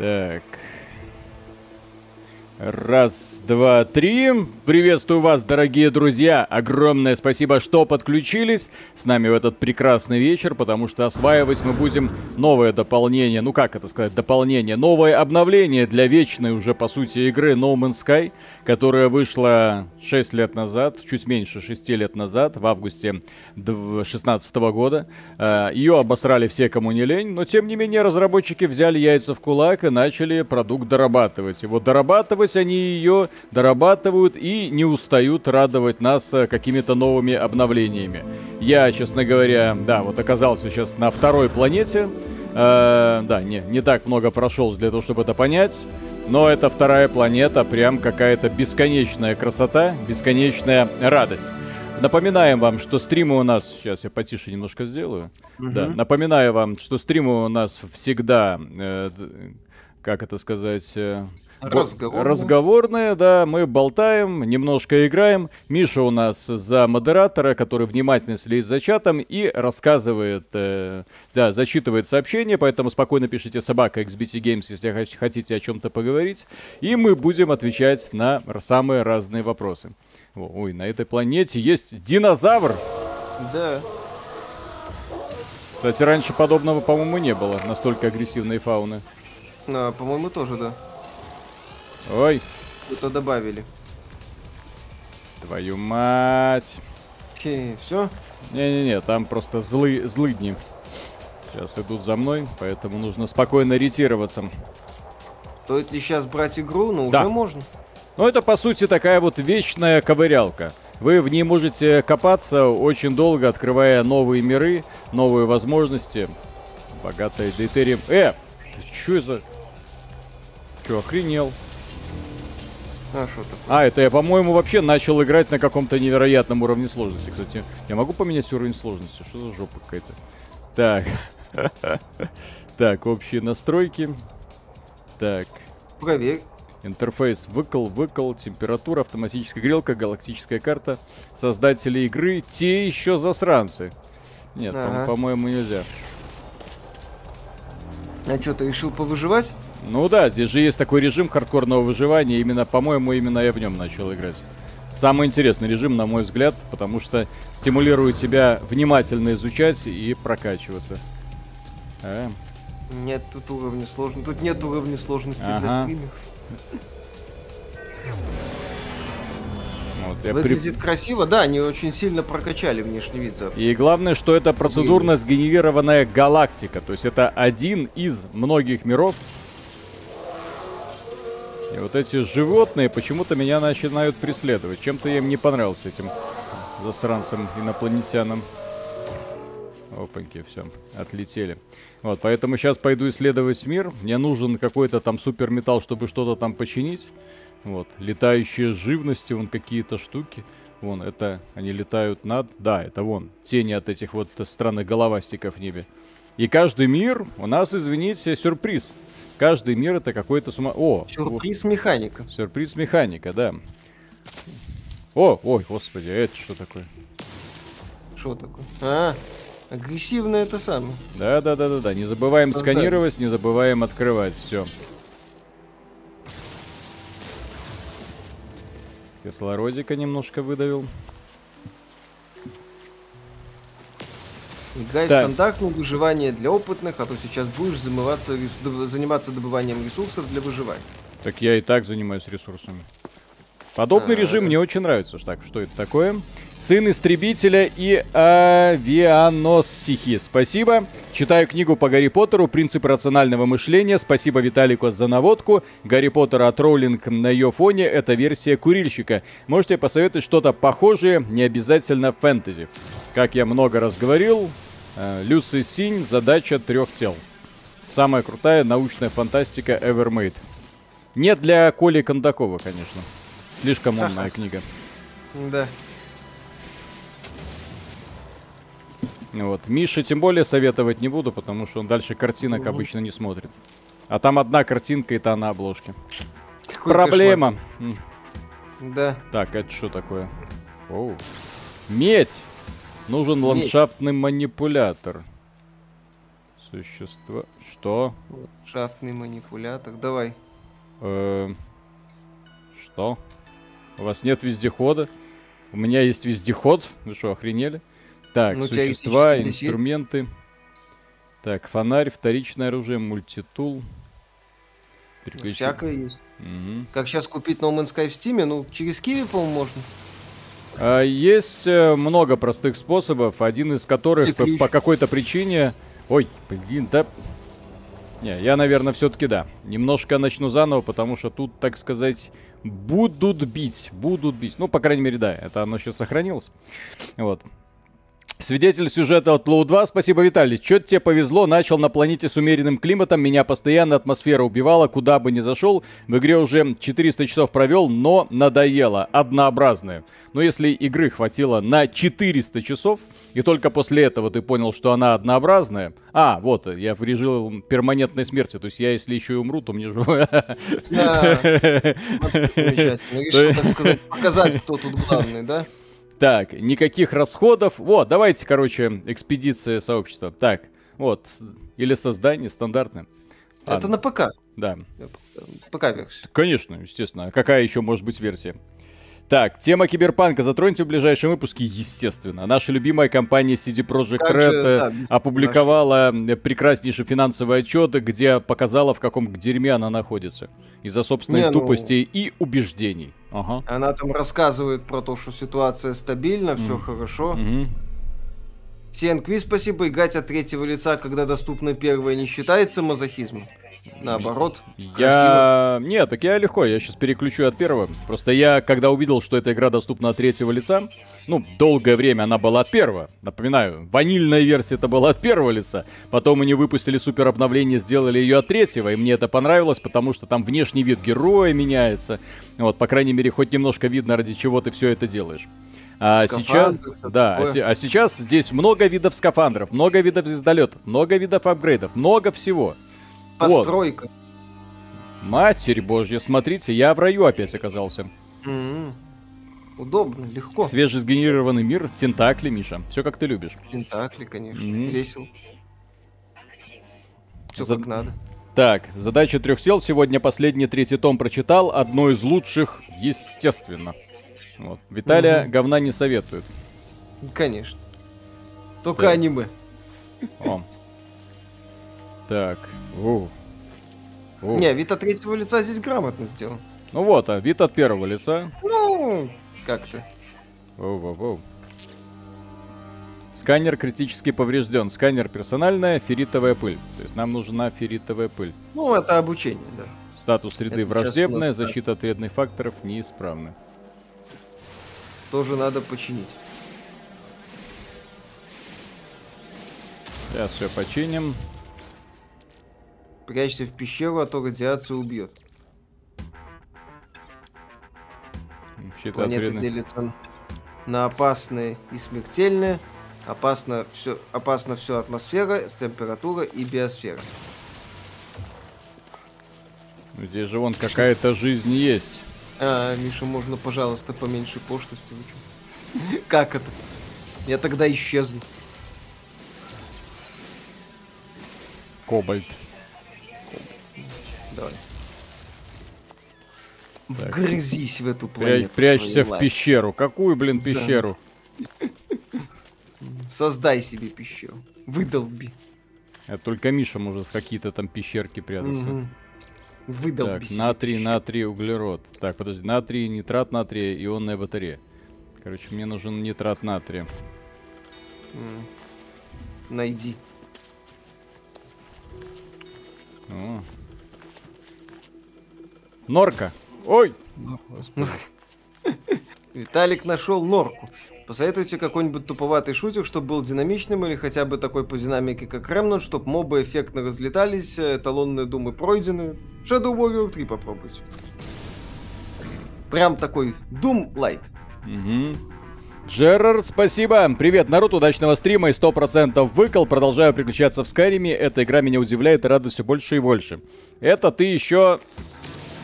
Так. Раз, два, три. Приветствую вас, дорогие друзья. Огромное спасибо, что подключились с нами в этот прекрасный вечер, потому что осваивать мы будем новое дополнение. Ну как это сказать, дополнение? Новое обновление для вечной уже, по сути, игры No Man's Sky, которая вышла 6 лет назад, чуть меньше 6 лет назад, в августе 2016 года. Э, Ее обосрали все, кому не лень, но тем не менее разработчики взяли яйца в кулак и начали продукт дорабатывать. Вот дорабатывать Делать они ее дорабатывают и не устают радовать нас э, какими-то новыми обновлениями. Я, честно говоря, да, вот оказался сейчас на второй планете. Э, да, не, не так много прошел для того, чтобы это понять. Но эта вторая планета прям какая-то бесконечная красота, бесконечная радость. Напоминаем вам, что стримы у нас... Сейчас я потише немножко сделаю. Угу. Да, напоминаю вам, что стримы у нас всегда... Э, как это сказать... Э, Разговорная. Разговорная, да, мы болтаем, немножко играем. Миша у нас за модератора, который внимательно следит за чатом и рассказывает, э, да, зачитывает сообщения, поэтому спокойно пишите собака XBT Games, если хотите о чем-то поговорить. И мы будем отвечать на самые разные вопросы. Ой, на этой планете есть динозавр! Да. Кстати, раньше подобного, по-моему, не было, настолько агрессивной фауны. А, по-моему, тоже, да. Ой. Что-то добавили. Твою мать. Окей, все? Не-не-не, там просто злые, злыдни. Сейчас идут за мной, поэтому нужно спокойно ретироваться. Стоит ли сейчас брать игру? Ну, да. уже можно. Ну, это, по сути, такая вот вечная ковырялка. Вы в ней можете копаться очень долго, открывая новые миры, новые возможности. Богатая дейтерием. Э! Что это? Че, охренел? А, что такое? А, это я, по-моему, вообще начал играть на каком-то невероятном уровне сложности. Кстати, я могу поменять уровень сложности? Что за жопа какая-то? Так. Так, общие настройки. Так. Проверь. Интерфейс выкл, выкл, температура, автоматическая грелка, галактическая карта. Создатели игры, те еще засранцы. Нет, ага. по-моему, нельзя. А что, ты решил повыживать? Ну да, здесь же есть такой режим хардкорного выживания. Именно, по-моему, именно я в нем начал играть. Самый интересный режим, на мой взгляд, потому что стимулирует тебя внимательно изучать и прокачиваться. А? Нет тут уровня сложности. Тут нет уровня сложности ага. для стримеров. Вот, я Выглядит при... красиво, да, они очень сильно прокачали внешний вид. За... И главное, что это процедурно сгенерированная галактика. То есть это один из многих миров, и вот эти животные почему-то меня начинают преследовать. Чем-то я им не понравился, этим засранцам инопланетянам. Опаньки, все, отлетели. Вот, поэтому сейчас пойду исследовать мир. Мне нужен какой-то там супер металл, чтобы что-то там починить. Вот, летающие живности, вон какие-то штуки. Вон, это они летают над... Да, это вон, тени от этих вот странных головастиков в небе. И каждый мир у нас, извините, сюрприз. Каждый мир это какой-то сума... О! Сюрприз механика. Сюрприз механика, да. О, ой, господи, а это что такое? Что такое? А, агрессивное это самое. Да, да, да, да, да. Не забываем Создание. сканировать, не забываем открывать. Все. Кислородика немножко выдавил. Играй так. стандартное выживание для опытных, а то сейчас будешь замываться, заниматься добыванием ресурсов для выживания. Так я и так занимаюсь ресурсами. Подобный а -а -а. режим мне очень нравится. Так, что это такое? Сын истребителя и авианосихи. Спасибо. Читаю книгу по Гарри Поттеру «Принцип рационального мышления». Спасибо Виталику за наводку. Гарри Поттер от Роулинг на ее фоне. Это версия курильщика. Можете посоветовать что-то похожее, не обязательно фэнтези. Как я много раз говорил, Люси Синь задача трех тел. Самая крутая научная фантастика ever made. Не для Коли Кондакова, конечно. Слишком умная книга. Да. Вот. Мише тем более советовать не буду, потому что он дальше картинок угу. обычно не смотрит. А там одна картинка, и та на обложке. Какой Проблема. Кошмар. Да. Так, это что такое? Оу. Медь! Нужен ландшафтный манипулятор. Существо... Что? Шафтный манипулятор. Давай. Э, что? У вас нет вездехода? У меня есть вездеход. Вы что, охренели? Так, Ну, существа, инструменты. Так, фонарь, вторичное оружие, мультитул. Переключи- Всякое есть. Мгм. Как сейчас купить No Man's Sky в Steam? Ну, через Киви, по-моему, можно. А, Есть э, много простых способов, один из которых по, по какой-то причине... Ой, блин, да... Не, я, наверное, все-таки да. Немножко начну заново, потому что тут, так сказать, будут бить, будут бить. Ну, по крайней мере, да, это оно сейчас сохранилось. Вот. Свидетель сюжета от Low 2. Спасибо, Виталий. Чё тебе повезло, начал на планете с умеренным климатом, меня постоянно атмосфера убивала, куда бы ни зашел. В игре уже 400 часов провел, но надоело, однообразное. Но если игры хватило на 400 часов, и только после этого ты понял, что она однообразная... А, вот, я в режим перманентной смерти, то есть я, если еще и умру, то мне же... Да, замечательно. Решил, так сказать, показать, кто тут главный, да? Так, никаких расходов. Вот, давайте, короче, экспедиция сообщества. Так, вот, или создание стандартное. Это Ладно, на ПК. Да, ПК-версия. конечно, естественно. А Какая еще может быть версия? Так, тема киберпанка затроньте в ближайшем выпуске, естественно. Наша любимая компания CD Projekt Как же, Red э, да, опубликовала э, прекраснейший финансовый отчет, где показала, в каком дерьме она находится. Из-за собственной Не, ну- тупости и убеждений. Ага. Она там рассказывает про то, что ситуация стабильна, все Мгм. хорошо. Мгм. CNQ спасибо, играть от третьего лица, когда доступно первое, не считается мазохизмом. Наоборот. красиво. Я... Нет, так я легко, я сейчас переключу от первого. Просто я, когда увидел, что эта игра доступна от третьего лица, ну, долгое время она была от первого. Напоминаю, ванильная версия это была от первого лица. Потом они выпустили супер обновление, сделали ее от третьего, и мне это понравилось, потому что там внешний вид героя меняется. Вот, по крайней мере, хоть немножко видно, ради чего ты все это делаешь. А сейчас, да, а, такое. се- а сейчас здесь много видов скафандров, много видов звездолетов, много видов апгрейдов, много всего. Вот. Постройка. Матерь божья, смотрите, я в раю опять оказался. М-м. Удобно, легко. Свежесгенерированный мир, тентакли, Миша. Все как ты любишь. Тентакли, конечно. Мгм. Весело. Все За- как надо. Так, задача трех сел. Сегодня последний третий том прочитал. Одно из лучших, естественно. Вот. Виталия Мгм. говна не советует. Конечно. Только Так. аниме. О. Так. У. У. Не, вид от третьего лица здесь грамотно сделан. Ну вот, а вид от первого лица. Ну, как-то. Воу-воу-воу. Сканер критически поврежден. Сканер персональная, ферритовая пыль. То есть нам нужна ферритовая пыль. Ну, это обучение, да. Статус среды Это враждебная, нас защита от вредных факторов неисправна. Тоже надо починить. Сейчас все починим. Прячься в пещеру, а то радиация убьет. Планета вредных- делится на опасные и смертельные. Опасно все, опасно все атмосфера, температура и биосфера. Здесь же вон какая-то жизнь есть. А, Миша, можно, пожалуйста, поменьше пошлости? Как это? Я тогда исчезну. Кобальт. Давай. Так. Вгрызись в эту планету. прячься своей в лапой. пещеру. Какую, блин, пещеру? Создай себе пещеру. Выдолби. Это только Миша может какие-то там пещерки прятаться. Мгм. Выдолби Так, натрий, натрий, углерод. Так, подожди, натрий, нитрат натрия, ионная батарея. Короче, мне нужен нитрат натрия. М. Найди. О. Норка! Ой! Виталик нашел норку. Посоветуйте какой-нибудь туповатый шутер, чтобы был динамичным, или хотя бы такой по динамике, как Ремнант, чтобы мобы эффектно разлетались, э, эталонные думы пройдены. Shadow Warrior 3 попробуйте. Прям такой Doom Light. Мгм. Джерард, спасибо. Привет, народ, удачного стрима и 100% выкол. Продолжаю приключаться в Скайриме. Эта игра меня удивляет и радует все больше и больше. Это ты еще...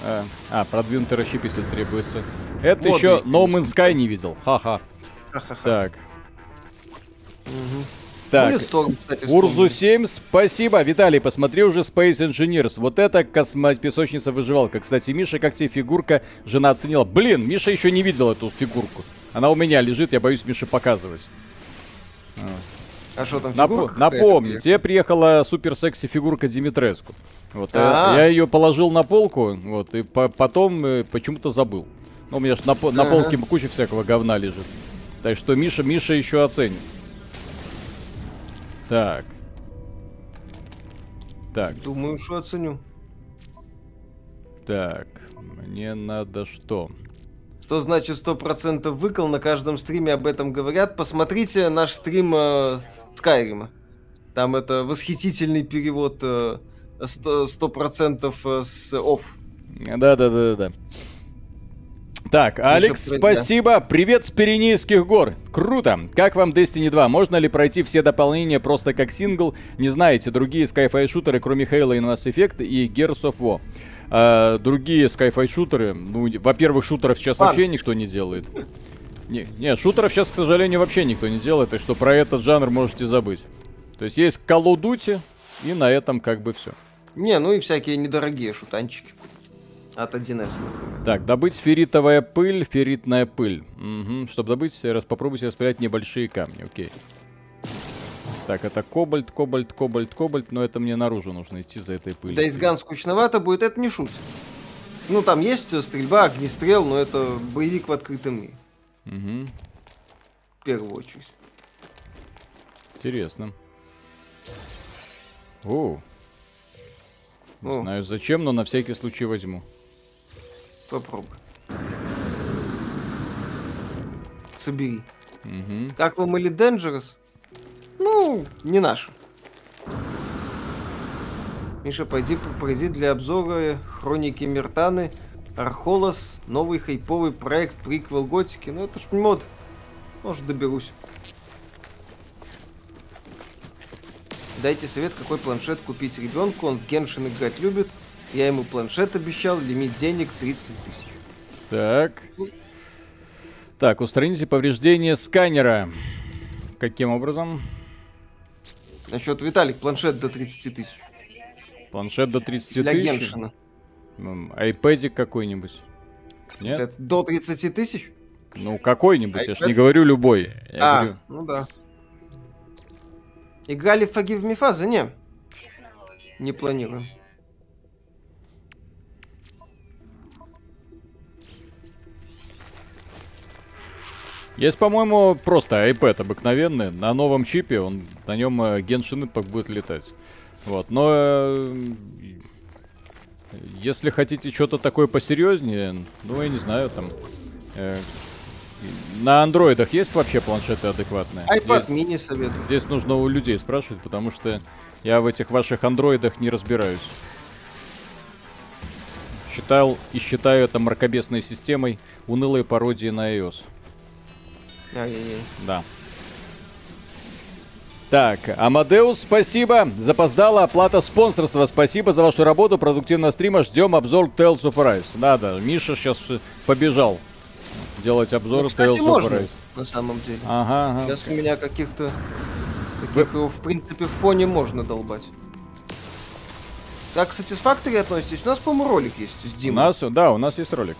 А, а, продвинутый расщепитель требуется. Это Вот еще No Man's Sky не видел. Ха-ха. Ха-ха-ха. Так. Так, кстати, Урзу вспомнили. 7, спасибо. Виталий, посмотри уже Space Engineers. Вот это космо... песочница выживалка. Кстати, Миша, как тебе фигурка, жена оценила. Блин, Миша еще не видел эту фигурку. Она у меня лежит, я боюсь Мише показывать. А что там, какая-то напомню, тебе приехала супер секси фигурка Димитреску. Вот, э, я ее положил на полку, вот, и по- потом э, почему-то забыл. Ну, у меня ж на, по- на полке куча всякого говна лежит. Так что Миша, Миша еще оценит. Так. Так, Думаю, что оценю. так. Мне надо что? Что значит 100% выкол, на каждом стриме об этом говорят. Посмотрите наш стрим э, Скайрима. Там это восхитительный перевод э, 100%, 100% с офф. Да-да-да-да. Так, Алекс, пройдя. спасибо. Привет с Пиренейских гор. Круто. Как вам Destiny 2? Можно ли пройти все дополнения просто как сингл? Не знаете, другие Skyfi шутеры, кроме Halo и Mass Effect и Gears of War. А, другие Skyfi шутеры, ну, во-первых, шутеров сейчас Ладно. вообще никто не делает. Не, нет, шутеров сейчас, к сожалению, вообще никто не делает, так что про этот жанр можете забыть. То есть есть Call of Duty, и на этом как бы все. Не, ну и всякие недорогие шутанчики. От 1С, например. Так, добыть сферитовая пыль, ферритная пыль. Угу. Чтобы добыть, раз попробуйте распылять небольшие камни, окей. Так, это кобальт, кобальт, кобальт, кобальт, но это мне наружу нужно идти за этой пылью. Days Gone скучновато будет, это не шут. Ну, там есть э, стрельба, огнестрел, но это боевик в открытом мире. Угу. В первую очередь. Интересно. О. Не О. знаю зачем, но на всякий случай возьму. Попробуй. Собери. Угу. Как вам или Dangerous? Ну, не наш. Миша, пойди пройди для обзора Хроники Мертаны, Архолос, новый хайповый проект приквел Готики. Ну это ж мод. Может доберусь. Дайте совет, какой планшет купить ребенку. Он в Геншин играть любит. Я ему планшет обещал, лимит денег 30 тысяч. Так. Так, устраните повреждения сканера. Каким образом? Насчет Виталик, планшет до 30 тысяч. Планшет до 30 Для тысяч? Геншина. М, Айпэдик какой-нибудь? Нет? Это до 30 тысяч? Ну, какой-нибудь, я ж не iPad? говорю любой. Я а, говорю, ну да. Играли в Forgive Me Fazа? Не. Не планируем. Есть, по-моему, просто iPad обыкновенный, на новом чипе, он на нем э, Genshin Impact будет летать. Вот, но э, если хотите что-то такое посерьезнее, ну, я не знаю, там... э, на андроидах есть вообще планшеты адекватные? iPad Здесь- мини советую. Здесь нужно у людей спрашивать, потому что я в этих ваших андроидах не разбираюсь. Считал и считаю это мракобесной системой унылой пародии на iOS. Ай-яй-яй. Да. Так, Амадеус, спасибо. Запоздала оплата спонсорства. Спасибо за вашу работу. Продуктивного стрима. Ждем обзор Tales of Arise. Да-да, Миша сейчас побежал делать обзор Ну, кстати, Tales of можно, Arise. на самом деле. Ага, ага. Сейчас у меня каких-то... Таких, его, в принципе, в фоне можно долбать. Так, к Satisfactory относитесь? У нас, по-моему, ролик есть с У Димой. нас, да, у нас есть ролик.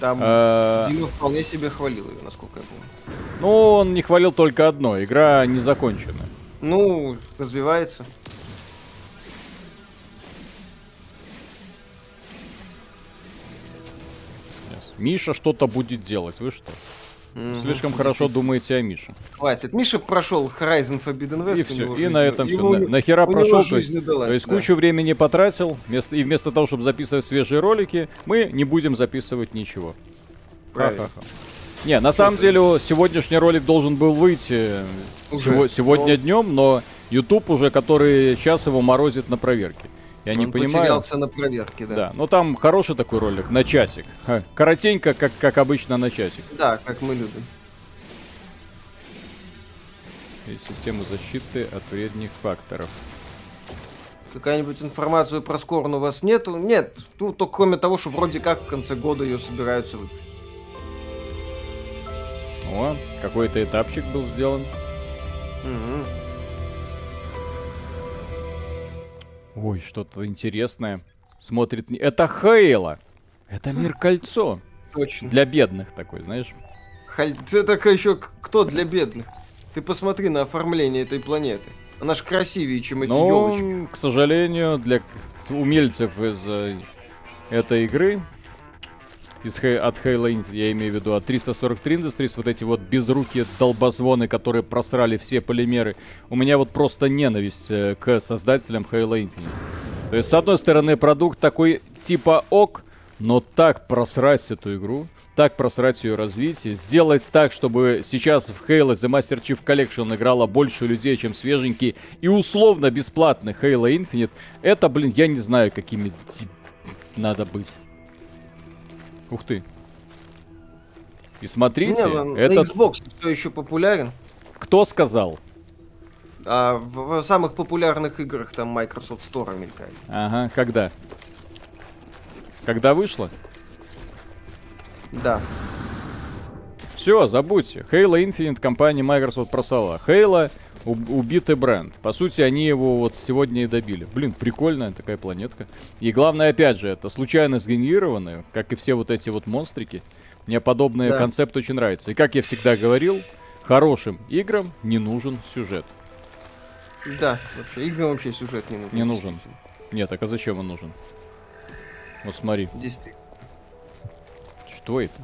Там Э, Дима вполне себе хвалил ее, насколько я помню. Ну, он не хвалил только одно. Игра не закончена. Ну, развивается. Миша что-то будет делать. Вы что? Мгм. Слишком хорошо думаете о Мише. Хватит. Миша прошел Horizon Forbidden West. И все. И на этом ему- все. Нахера у него прошел, то есть, жизнь удалась, то есть да. кучу времени потратил, вместо, и вместо того, чтобы записывать свежие ролики, мы не будем записывать ничего. Правильно. Ха-ха-ха. Не, на самом деле сегодняшний ролик должен был выйти Уже. сего- сегодня Но- днем, но YouTube уже который час его морозит на проверке. Я не Он понимаю. потерялся на проверке, да. Да, но там хороший такой ролик, на часик. Ха, Коротенько, как, как обычно, на часик. Да, как мы любим. И систему защиты от вредных факторов. Какая-нибудь информацию про Скорн у вас нету? Нет, ну только кроме того, что вроде как в конце года ее собираются выпустить. О, какой-то этапчик был сделан. Мгм. Ой, что-то интересное. Смотрит... Это Хейла. Это мир кольцо. Точно. Для бедных такой, знаешь. Халь... Ты так еще кто для бедных? Ты посмотри на оформление этой планеты. Она ж красивее, чем эти Но, елочки. к сожалению, для умельцев из э, этой игры, из, от Halo Infinite, я имею в виду от 343 Industries, вот эти вот безрукие долбозвоны, которые просрали все полимеры, у меня вот просто ненависть э, к создателям Halo Infinite. То есть, с одной стороны, продукт такой типа ок, но так просрать эту игру, так просрать ее развитие, сделать так, чтобы сейчас в Halo The Master Chief Collection играло больше людей, чем свеженький и условно бесплатный Halo Infinite, это, блин, я не знаю, какими надо быть. Ух ты. И смотрите, Не, ну, этот... На Xbox все еще популярен. Кто сказал? А в, в самых популярных играх там Microsoft Store мелькает. Ага, когда? Когда вышло? Да. Все, забудьте. Halo Infinite компания Microsoft просала. Halo убитый бренд. По сути, они его вот сегодня и добили. Блин, прикольная такая планетка. И главное, опять же, это случайно сгенерированные, как и все вот эти вот монстрики. Мне подобный Да. концепт очень нравится. И как я всегда говорил, хорошим играм не нужен сюжет. Да, вообще, играм вообще сюжет не нужен. Не нужен. Нет, так а зачем он нужен? Вот смотри, Действительно. что это?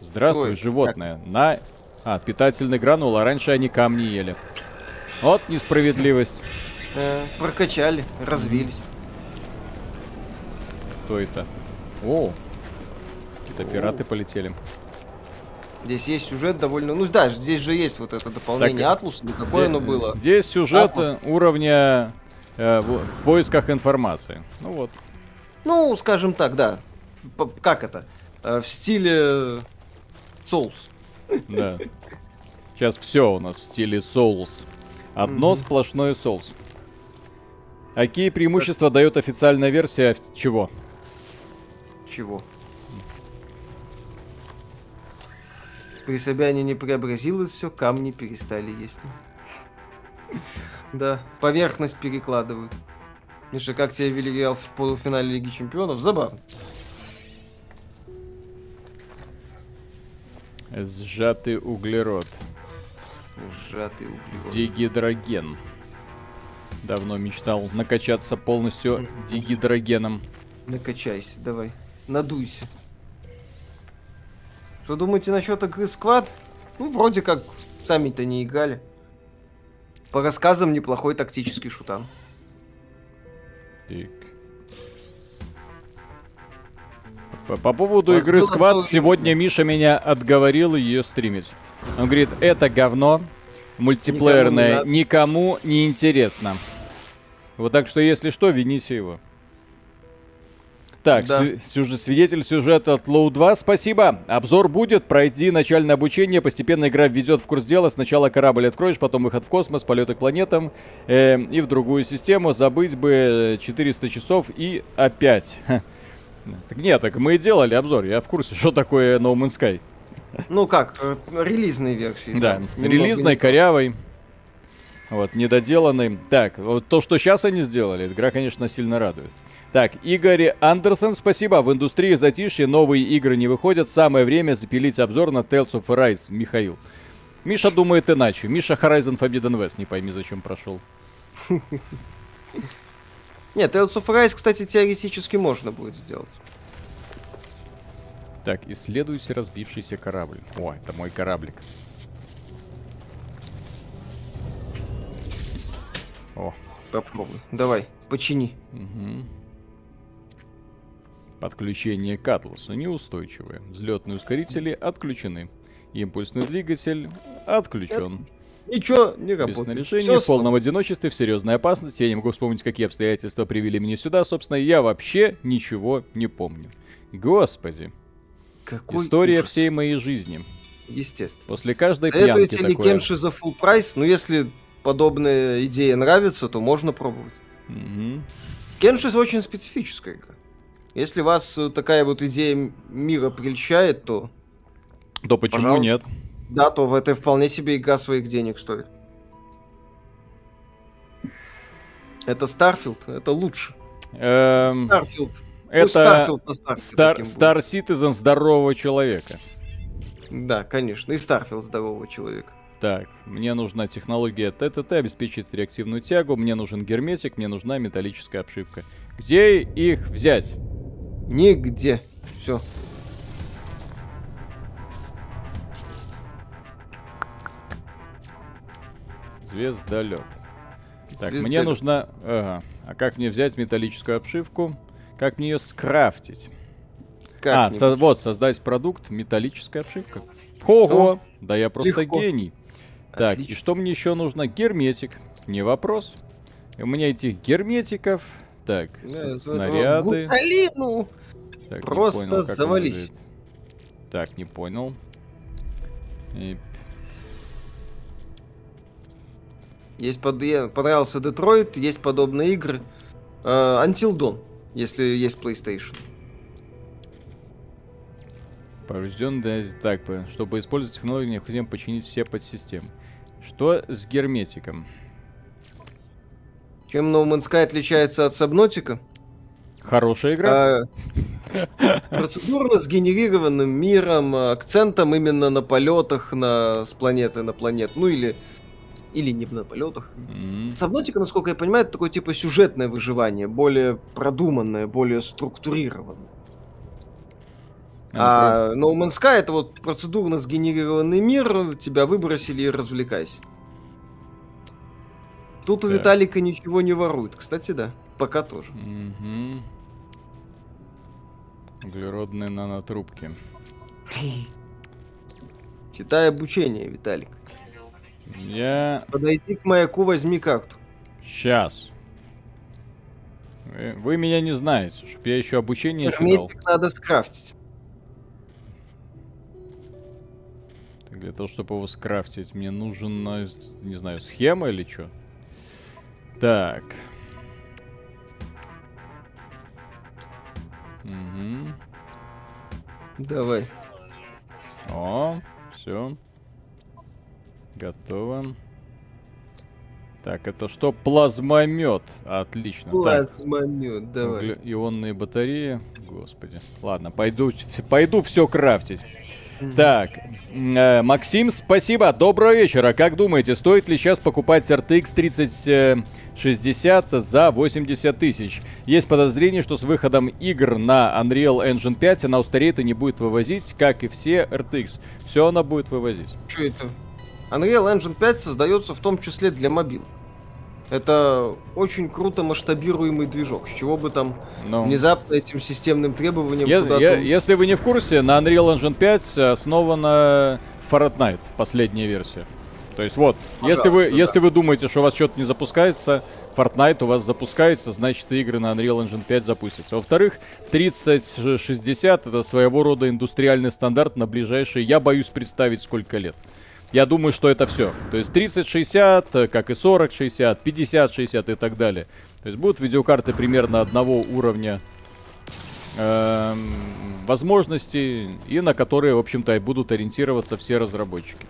Здравствуй, Ой, животное. На... А, питательный гранул, а раньше они камни ели. Вот несправедливость. Э, прокачали, развились. Кто это? О, какие-то пираты полетели. Здесь есть сюжет довольно... Ну да, здесь же есть вот это дополнение Так, Атлуса. Да какое оно было? Здесь сюжет Атлас. уровня э, в, в поисках информации. Ну вот. Ну, скажем так, да. Как это? Э, В стиле Souls. Да. Сейчас все у нас в стиле Souls. Одно Мгм. сплошное Souls. А какие преимущества дает официальная версия чего? Чего? При Собяне не преобразилось все, камни перестали есть. Да, поверхность перекладывают. Миша, как тебе Вильял в полуфинале Лиги Чемпионов? Забавно. Сжатый углерод. Сжатый углерод. Дигидроген. Давно мечтал накачаться полностью дигидрогеном. Накачайся, давай. Надуйся. Что думаете насчет игры Сквад? Ну, вроде как сами-то не играли. По рассказам неплохой тактический шутан. Так. По, по поводу игры Squad, сегодня Миша меня отговорил ее стримить. Он говорит, это говно, мультиплеерное, Никому не интересно. Вот так что, если что, вините его. Так, Да. сю- сюжет- свидетель сюжета от Low 2, спасибо. Обзор будет, пройди начальное обучение, постепенно игра введет в курс дела. Сначала корабль откроешь, потом выход в космос, полеты к планетам э, и в другую систему. Забыть бы 400 часов и опять. Так нет, так мы и делали обзор, я в курсе, что такое No Man's Sky. Ну как, э, релизной версии. Да, Немного релизной, корявой. Вот, недоделанный. Так, вот то, что сейчас они сделали, игра, конечно, сильно радует. Так, Игорь Андерсон, спасибо. В индустрии затишье новые игры не выходят. Самое время запилить обзор на Tales of Arise, Михаил. Миша думает иначе. Миша Horizon Forbidden West, не пойми, зачем прошел. Нет, Tales of Rise, кстати, теоретически можно будет сделать. Так, исследуйте разбившийся корабль. О, это мой кораблик. О, Попробуй. Давай, почини. Мгм. Подключение к атласу неустойчивое. Взлетные ускорители отключены. Импульсный двигатель отключен. Ничего не Без работает. снаряжения, Всё в полном одиночестве, в серьезной опасности. Я не могу вспомнить, какие обстоятельства привели меня сюда. Собственно, я вообще ничего не помню. Господи. Какой История ужас. всей моей жизни. Естественно. После каждой пьянки Советуете ли такое. Кенши за full прайс? Ну, если подобная идея нравится, то можно пробовать. Мгм. Кеншис очень специфическая игра. Если вас э, такая вот идея мира прельщает, то Да почему Пожалуйста. нет? Да, то в это вполне себе игра своих денег стоит. Это Starfield, это лучше. Эм, Starfield. это Star, таким будет. Star Citizen здорового человека. Да, конечно. И Starfield здорового человека. Так, мне нужна технология ТТТ, обеспечит реактивную тягу, мне нужен герметик, мне нужна металлическая обшивка. Где их взять? Нигде. Все. Звездолет. Так, мне Звездолет. нужна... Ага. А как мне взять металлическую обшивку? Как мне ее скрафтить? А, Как со- вот, создать продукт, металлическая обшивка. Ого! Да я просто Легко. гений. Так, и Отлично. что мне еще нужно? Герметик. Не вопрос. У меня этих герметиков. Так, Да, снаряды. Гуталину. Так, Просто понял, завались. Так, не понял. И- Есть под... понравился Детройт, есть подобные игры. Э, Until Dawn, если есть PlayStation. Поврежден, да, так, чтобы использовать технологию, необходимо починить все подсистемы. Что с герметиком? Чем No Man's Sky отличается от Subnautica? Хорошая игра? А, Процедурно сгенерированным миром, а, акцентом именно на полетах на, с планеты на планету. Ну или, или не на полетах. М, Сабнотика, насколько я понимаю, это такое типа сюжетное выживание, более продуманное, более структурированное. а, А No Man's Sky это вот процедурно сгенерированный мир, тебя выбросили и развлекайся. Тут у. Виталика ничего не воруют. Кстати, да. Пока тоже. Мгм. Углеродные нанотрубки. Читай обучение, Виталик. Я... Подойди к маяку, возьми карту. Сейчас. Вы, вы меня не знаете, чтоб я еще обучение читал. Герметик надо скрафтить. Так, для того, чтобы его скрафтить, мне нужен, э, не знаю, схема или что? Так. Мгм. Давай. О, все. Готово. Так, это что? Плазмомет. Отлично. Так, Плазмомет, давай. угле- ионные батареи. Господи. Ладно, пойду, пойду все крафтить. Так, э, Максим, спасибо. Доброго вечера. Как думаете, стоит ли сейчас покупать RTX 3060 за 80 тысяч? Есть подозрение, что с выходом игр на Unreal Engine 5 она устареет и не будет вывозить, как и все RTX. Все она будет вывозить. Что это? Unreal Engine 5 создается в том числе для мобил. Это очень круто масштабируемый движок. С чего бы там Но... внезапно этим системным требованиям Е- куда-то... е- если вы не в курсе, на Unreal Engine 5 основана Fortnite, последняя версия. То есть вот, если вы, Пожалуйста, да. если вы думаете, что у вас что-то не запускается, Fortnite у вас запускается, значит и игры на Unreal Engine 5 запустятся. Во-вторых, 3060 это своего рода индустриальный стандарт на ближайшие, я боюсь представить, сколько лет. Я думаю, что это все. То есть 3060, э, как и 4060, 5060 и так далее. То есть будут видеокарты примерно одного уровня эм, возможностей, и на которые, в общем-то, и будут ориентироваться все разработчики.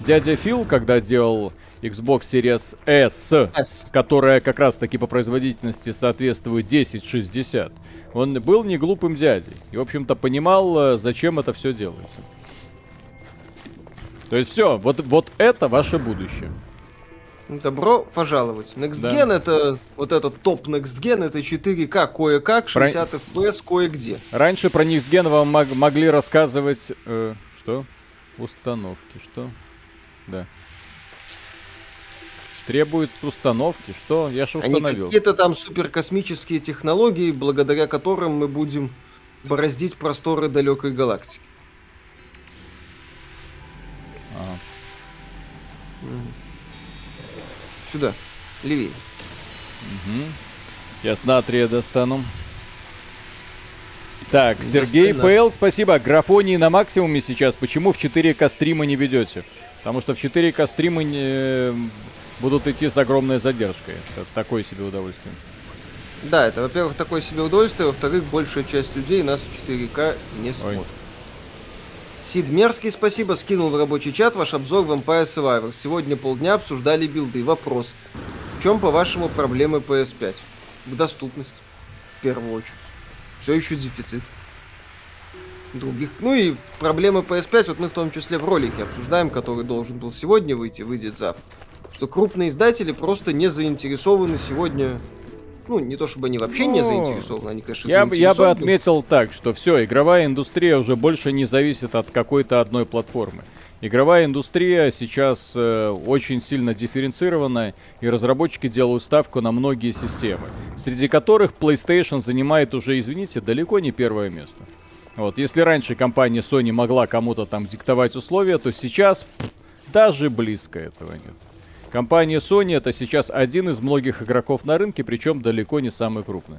Дядя Фил, когда делал Xbox Series S, S. которая как раз таки по производительности соответствует 1060, он был не глупым дядей. И, в общем-то, понимал, э, зачем это все делается. То есть все, вот, вот это ваше будущее. Добро пожаловать. Next Да. Gen это вот этот топ Next Gen это 4К кое-как, Про- 60 FPS кое-где. Раньше про Никсген вам мог- могли рассказывать... э, что? Установки, что? Да. Требует установки, что? Я же Они установил. какие-то там суперкосмические технологии, благодаря которым мы будем бороздить просторы далекой галактики. Ага. Сюда, левее. Мгм. Сейчас натрия достану. Так, Сергей ПЛ, спасибо. Графонии на максимуме сейчас. Почему в 4К стримы не ведете? Потому что в 4К стримы не... будут идти с огромной задержкой. Это такое себе удовольствие. Да, это, во-первых, такое себе удовольствие, во-вторых, большая часть людей нас в 4К не смотрит. Сид Мерзкий, спасибо, скинул в рабочий чат ваш обзор в Empire Survivor. Сегодня полдня обсуждали билды. Вопрос. В чем, по-вашему, проблемы PS5? В доступности, в первую очередь. Все еще дефицит. Других. Ну и проблемы PS5, вот мы в том числе в ролике обсуждаем, который должен был сегодня выйти, выйдет завтра. Что крупные издатели просто не заинтересованы сегодня ну, не то чтобы они вообще ну, не заинтересованы, они, конечно, я, я бы отметил так, что все, игровая индустрия уже больше не зависит от какой-то одной платформы. Игровая индустрия сейчас э, очень сильно дифференцирована, и разработчики делают ставку на многие системы, среди которых PlayStation занимает уже, извините, далеко не первое место. Вот, если раньше компания Sony могла кому-то там диктовать условия, то сейчас даже близко этого нет. Компания Sony это сейчас один из многих игроков на рынке, причем далеко не самый крупный.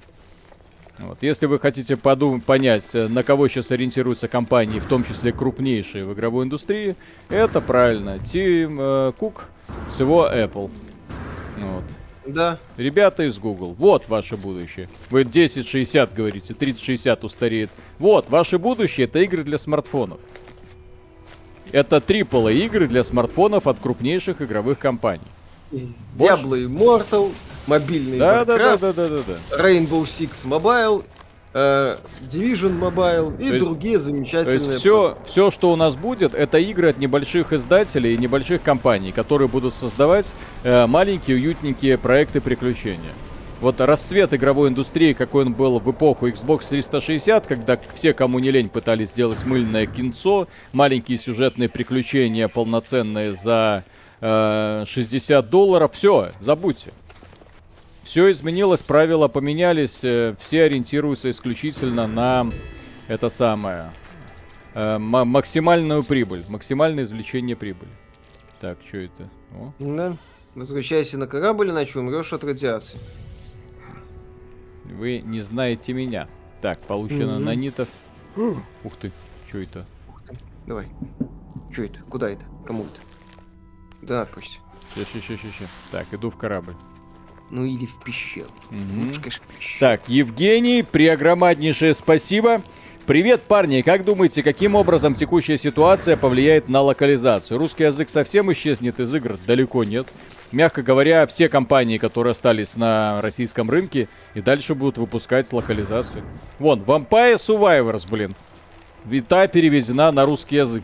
Вот. Если вы хотите подумать, понять, э, на кого сейчас ориентируются компании, в том числе крупнейшие в игровой индустрии, это правильно. Тим э, Кук с его Apple. Вот. Да. Ребята из Google. Вот ваше будущее. Вы 1060 говорите, 3060 устареет. Вот, ваше будущее это игры для смартфонов. Это AAA игры для смартфонов от крупнейших игровых компаний. Diablo Immortal, мобильный да, да, да, да, да, да, да. Rainbow Six Mobile, э, Division Mobile и то другие есть, замечательные. То есть все, все, что у нас будет, это игры от небольших издателей и небольших компаний, которые будут создавать э, маленькие уютненькие проекты приключения. Вот расцвет игровой индустрии, какой он был в эпоху Xbox 360, когда все, кому не лень, пытались сделать мыльное кинцо, маленькие сюжетные приключения, полноценные за 60 э, долларов, все, забудьте. Все изменилось, правила поменялись, э, все ориентируются исключительно на это самое э, максимальную прибыль, максимальное извлечение прибыли. Так, что это? О. Да. Возвращайся на корабль, иначе умрешь от радиации. Вы не знаете меня. Так, получено mm-hmm. нанитов. Ух ты, что это? Ух ты. Давай. Что это? Куда это? Кому это? Да, почти. Сейчас, сейчас, сейчас, сейчас. Так, иду в корабль. Ну или в пещеру. Угу. Лучше, конечно, в пещеру. Так, Евгений, преогромаднейшее спасибо. Привет, парни! Как думаете, каким образом текущая ситуация повлияет на локализацию? Русский язык совсем исчезнет из игр? Далеко нет. Мягко говоря, все компании, которые остались на российском рынке, и дальше будут выпускать локализации. Вон, Vampire Survivors, блин. Вита переведена на русский язык.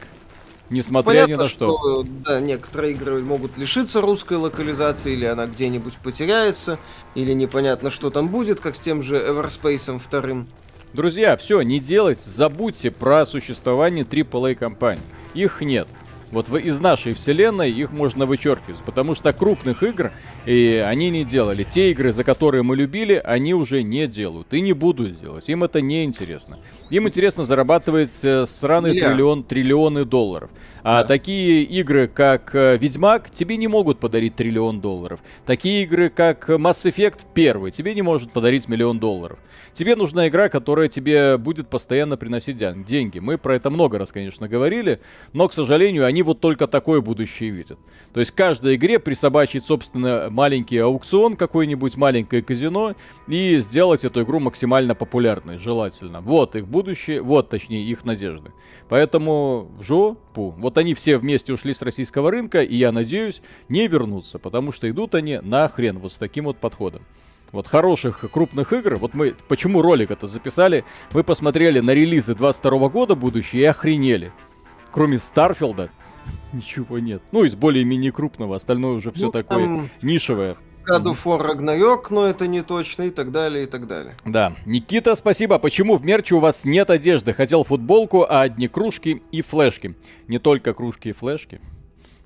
Несмотря Понятно, ни на что. что. Да, некоторые игры могут лишиться русской локализации, или она где-нибудь потеряется, или непонятно, что там будет, как с тем же Everspace вторым. Друзья, все, не делайте, забудьте про существование AAA компаний. Их нет. Вот из нашей вселенной их можно вычеркивать, потому что крупных игр и они не делали. Те игры, за которые мы любили, они уже не делают и не будут делать. Им это не интересно. Им интересно зарабатывать э, сраный Миллиард. триллион, триллионы долларов. А да. такие игры, как э, Ведьмак, тебе не могут подарить триллион долларов. Такие игры, как Mass Effect 1, тебе не может подарить миллион долларов. Тебе нужна игра, которая тебе будет постоянно приносить деньги. Мы про это много раз, конечно, говорили, но, к сожалению, они вот только такое будущее видят. То есть каждой игре присобачить, собственно, маленький аукцион какой-нибудь, маленькое казино и сделать эту игру максимально популярной, желательно. Вот их будущее, вот, точнее, их надежды. Поэтому в жопу. Вот они все вместе ушли с российского рынка, и я надеюсь, не вернутся, потому что идут они на хрен вот с таким вот подходом вот хороших крупных игр, вот мы почему ролик это записали, мы посмотрели на релизы 22 года будущие и охренели. Кроме Старфилда, ничего нет. Ну, из более-менее крупного, остальное уже все ну, такое там... нишевое. God of War Ragnarok, но это не точно, и так далее, и так далее. Да. Никита, спасибо. Почему в мерче у вас нет одежды? Хотел футболку, а одни кружки и флешки. Не только кружки и флешки.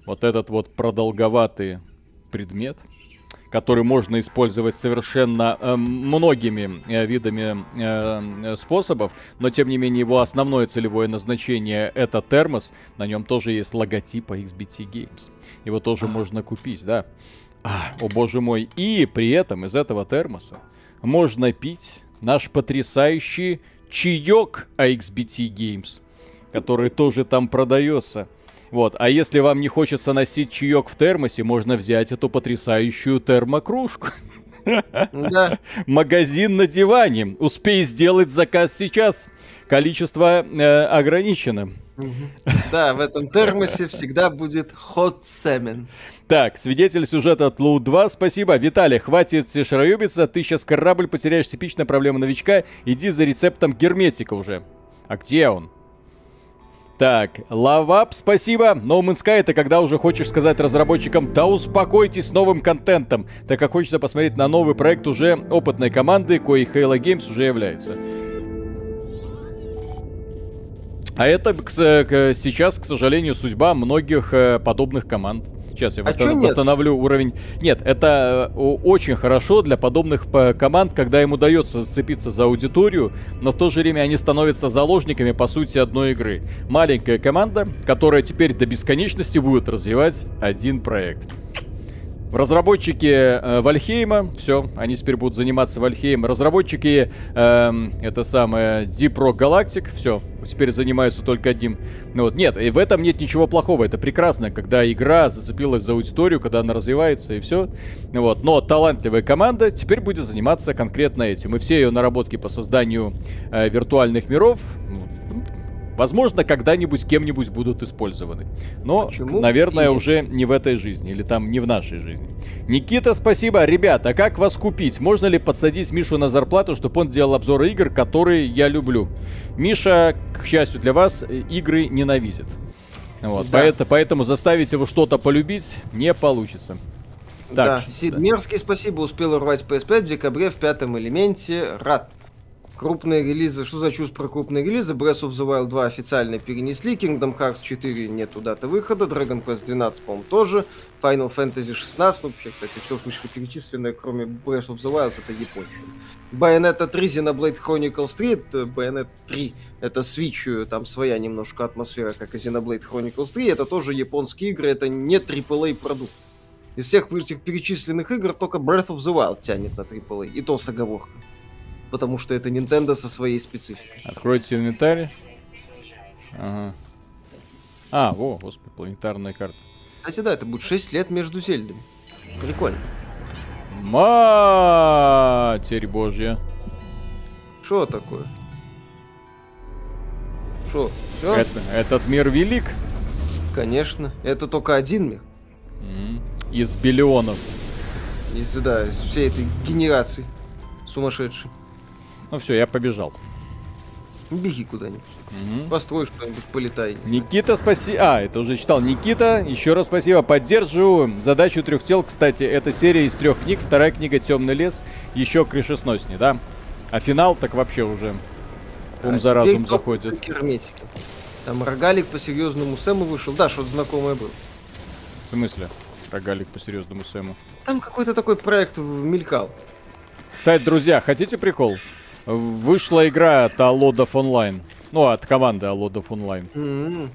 Вот этот вот продолговатый предмет который можно использовать совершенно э, многими э, видами э, способов, но тем не менее его основное целевое назначение это термос, на нем тоже есть логотип XBT Games. Его тоже можно купить, да. А, о боже мой. И при этом из этого термоса можно пить наш потрясающий чаек XBT Games, который тоже там продается. Вот, а если вам не хочется носить чаек в термосе, можно взять эту потрясающую термокружку. Да. Магазин на диване. Успей сделать заказ сейчас. Количество э, ограничено. Да, в этом термосе всегда будет hot semen. Так, свидетель сюжета от Лоу 2, спасибо. Виталий, хватит шароебиться, ты сейчас корабль потеряешь, типичная проблема новичка, иди за рецептом герметика уже. А где он? Так, лавап, спасибо. No Man's Sky это когда уже хочешь сказать разработчикам, да успокойтесь с новым контентом, так как хочется посмотреть на новый проект уже опытной команды, коей Halo Games уже является. А это сейчас, к сожалению, судьба многих э, подобных команд. Сейчас я а восстанов... восстановлю уровень. Нет, это э, очень хорошо для подобных э, команд, когда им удается зацепиться за аудиторию, но в то же время они становятся заложниками, по сути, одной игры. Маленькая команда, которая теперь до бесконечности будет развивать один проект. Разработчики э, Вальхейма, все, они теперь будут заниматься Вальхейм. Разработчики, э, это самое, Deep Rock Galactic, все, теперь занимаются только одним. Ну вот, нет, и в этом нет ничего плохого, это прекрасно, когда игра зацепилась за аудиторию, когда она развивается и все. Вот, но талантливая команда теперь будет заниматься конкретно этим. И все ее наработки по созданию э, виртуальных миров Возможно, когда-нибудь кем-нибудь будут использованы. Но, Почему? наверное, и... уже не в этой жизни или там не в нашей жизни. Никита, спасибо. Ребята, а как вас купить? Можно ли подсадить Мишу на зарплату, чтобы он делал обзоры игр, которые я люблю? Миша, к счастью для вас, игры ненавидит. Вот, да. поэтому, поэтому заставить его что-то полюбить не получится. Так, да, Сид да. Мерзкий, спасибо, успел урвать PS5 в декабре в пятом элементе. Рад. Крупные релизы, что за чушь про крупные релизы? Breath of the Wild 2 официально перенесли, Kingdom Hearts 4 нету даты выхода, Dragon Quest 12, по-моему, тоже, Final Fantasy 16, ну, вообще, кстати, все вышеперечисленное, кроме Breath of the Wild, это Япония. Bayonetta 3, Xenoblade Chronicles 3, это Bayonetta 3, это Switch, там своя немножко атмосфера, как и Xenoblade Chronicles 3, это тоже японские игры, это не AAA продукт. Из всех этих перечисленных игр только Breath of the Wild тянет на AAA, и то с оговоркой потому что это Nintendo со своей спецификой. Откройте инвентарь. Ага. А, во, господи, планетарная карта. Кстати, да, это будет 6 лет между Зельдами. Прикольно. Матерь божья. Что такое? Что? Это, этот мир велик? Конечно. Это только один мир. Из биллионов. Из, да, из всей этой генерации сумасшедшей. Ну все, я побежал. Беги куда-нибудь. Угу. Построй что-нибудь, полетай. Никита, спаси... А, это уже читал. Никита, еще раз спасибо. Поддерживаю задачу трех тел. Кстати, это серия из трех книг. Вторая книга «Темный лес». Еще крышесносни, да? А финал так вообще уже ум а за разум заходит. Герметики. Там рогалик по серьезному Сэму вышел. Да, что-то знакомое было. В смысле? Рогалик по серьезному Сэму. Там какой-то такой проект мелькал. Кстати, друзья, хотите прикол? Вышла игра от Alodov Online. Ну, от команды Alodov Online. Mm-hmm.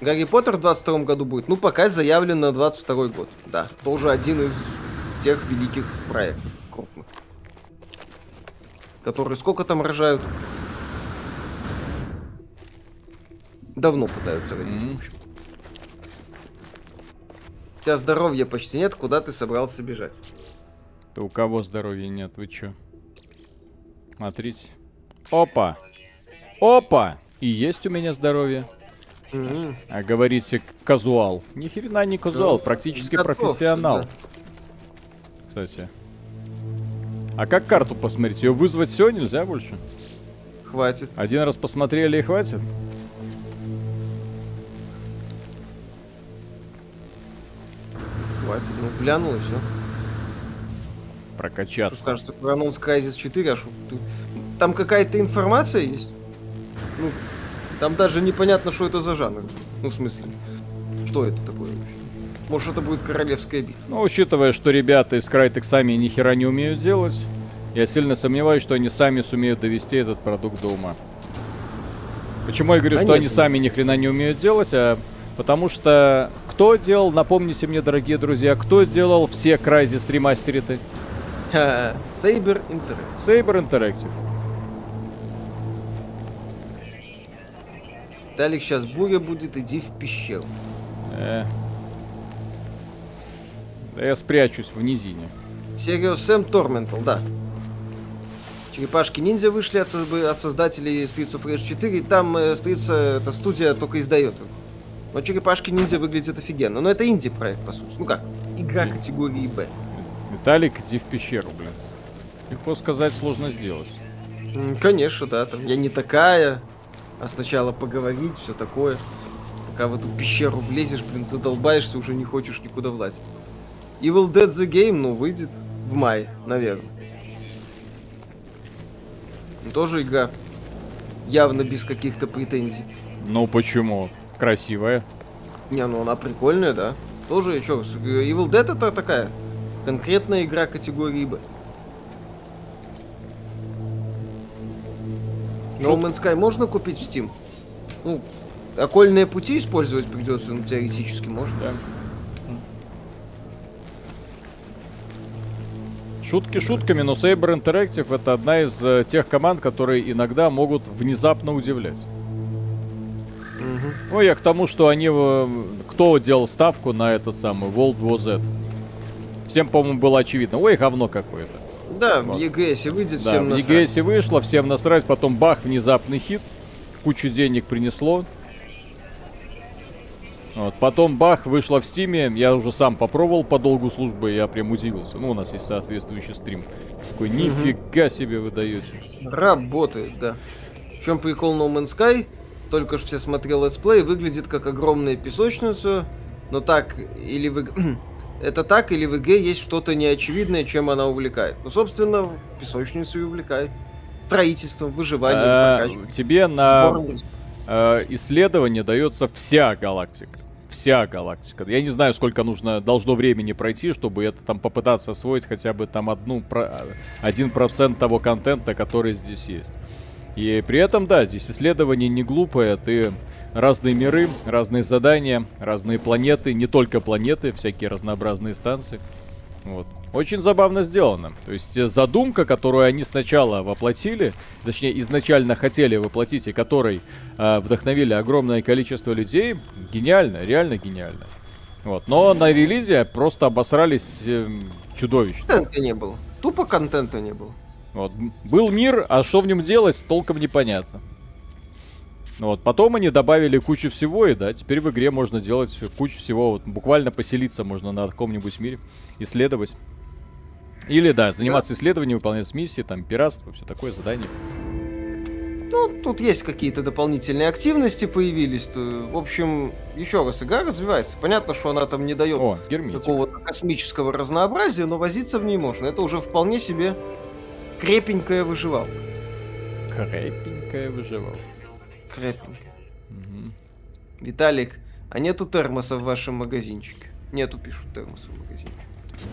Гарри Поттер в 22 году будет. Ну, пока заявлено на 22 год. Да, тоже один из тех великих проектов крупных. Которые сколько там рожают? Давно пытаются родить, mm-hmm. в общем. У тебя здоровья почти нет, куда ты собрался бежать? Да у кого здоровья нет, вы чё? Смотрите. Опа! Опа! И есть у меня здоровье. А говорите казуал. Ни хрена не казуал, yeah. практически Готов, профессионал. Да. Кстати. А как карту посмотреть? Ее вызвать все нельзя больше? Хватит. Один раз посмотрели и хватит? Хватит, ну глянул и все прокачаться. Что скажешь, про анонс Crysis 4, а шо, там какая-то информация есть? Ну, там даже непонятно, что это за жанр. Ну, в смысле, что это такое вообще? Может, это будет королевская битва? Ну, учитывая, что ребята из Crytek сами ни хера не умеют делать, я сильно сомневаюсь, что они сами сумеют довести этот продукт до ума. Почему я говорю, а что нет, они сами ни хрена не умеют делать, а потому что кто делал, напомните мне, дорогие друзья, кто делал все Crysis ремастериты? Saber Interactive. Saber Interactive. Талик, сейчас буря будет, иди в пещеру. Э. Да я спрячусь в низине. Серио Сэм Торментал, да. Черепашки-ниндзя вышли от, от создателей Streets of Rage 4, и там э, Streets, эта студия только издает их. Но Черепашки-ниндзя выглядит офигенно. Но это инди-проект, по сути. Ну как, игра категории Б. Виталик, иди в пещеру, блин. Легко сказать, сложно сделать. Конечно, да, там я не такая, а сначала поговорить, все такое. Пока в эту пещеру влезешь, блин, задолбаешься, уже не хочешь никуда влазить. Evil Dead The Game, ну, выйдет в мае, наверное. Тоже игра явно без каких-то претензий. Ну почему? Красивая. Не, ну она прикольная, да. Тоже, что, Evil Dead это такая конкретная игра категории Б. No Man's Sky можно купить в Steam? Ну, окольные пути использовать придется, ну, теоретически можно. Да. Шутки шутками, но Saber Interactive это одна из э, тех команд, которые иногда могут внезапно удивлять. Угу. Ну, я к тому, что они... Э, кто делал ставку на это самое World War Z? Всем, по-моему, было очевидно. Ой, говно какое-то. Да, вот. в EGS выйдет, да, всем в EGS вышло, всем насрать, потом бах, внезапный хит, кучу денег принесло. Вот, потом бах, вышло в стиме, я уже сам попробовал по долгу службы, я прям удивился. Ну, у нас есть соответствующий стрим. Такой, нифига себе вы даете. Работает, да. В чем прикол No Man's Sky? Только что все смотрел летсплей, выглядит как огромная песочница, но так или вы... это так, или в игре есть что-то неочевидное, чем она увлекает. Ну, собственно, песочницу и увлекает. Строительством, выживанием, а, Тебе на э, исследование дается вся галактика. Вся галактика. Я не знаю, сколько нужно, должно времени пройти, чтобы это там попытаться освоить хотя бы там одну, один процент того контента, который здесь есть. И при этом, да, здесь исследование не глупое, ты разные миры, разные задания, разные планеты, не только планеты, всякие разнообразные станции. Вот. Очень забавно сделано. То есть э, задумка, которую они сначала воплотили, точнее изначально хотели воплотить, и которой э, вдохновили огромное количество людей, гениально, реально гениально. Вот. Но на релизе просто обосрались э, чудовищно. Контента не было. Тупо контента не было. Вот. Был мир, а что в нем делать, толком непонятно. Ну вот, потом они добавили кучу всего, и да, теперь в игре можно делать кучу всего. Вот, буквально поселиться можно на каком-нибудь мире, исследовать. Или, да, заниматься да. исследованием, выполнять миссии, там, пиратство, все такое, задание. Ну, тут есть какие-то дополнительные активности появились. То, в общем, еще раз, игра развивается. Понятно, что она там не дает какого-то космического разнообразия, но возиться в ней можно. Это уже вполне себе крепенькая выживалка. Крепенькая выживалка. Крепенько. Угу. Виталик, а нету термоса в вашем магазинчике? Нету, пишут термоса в магазинчике.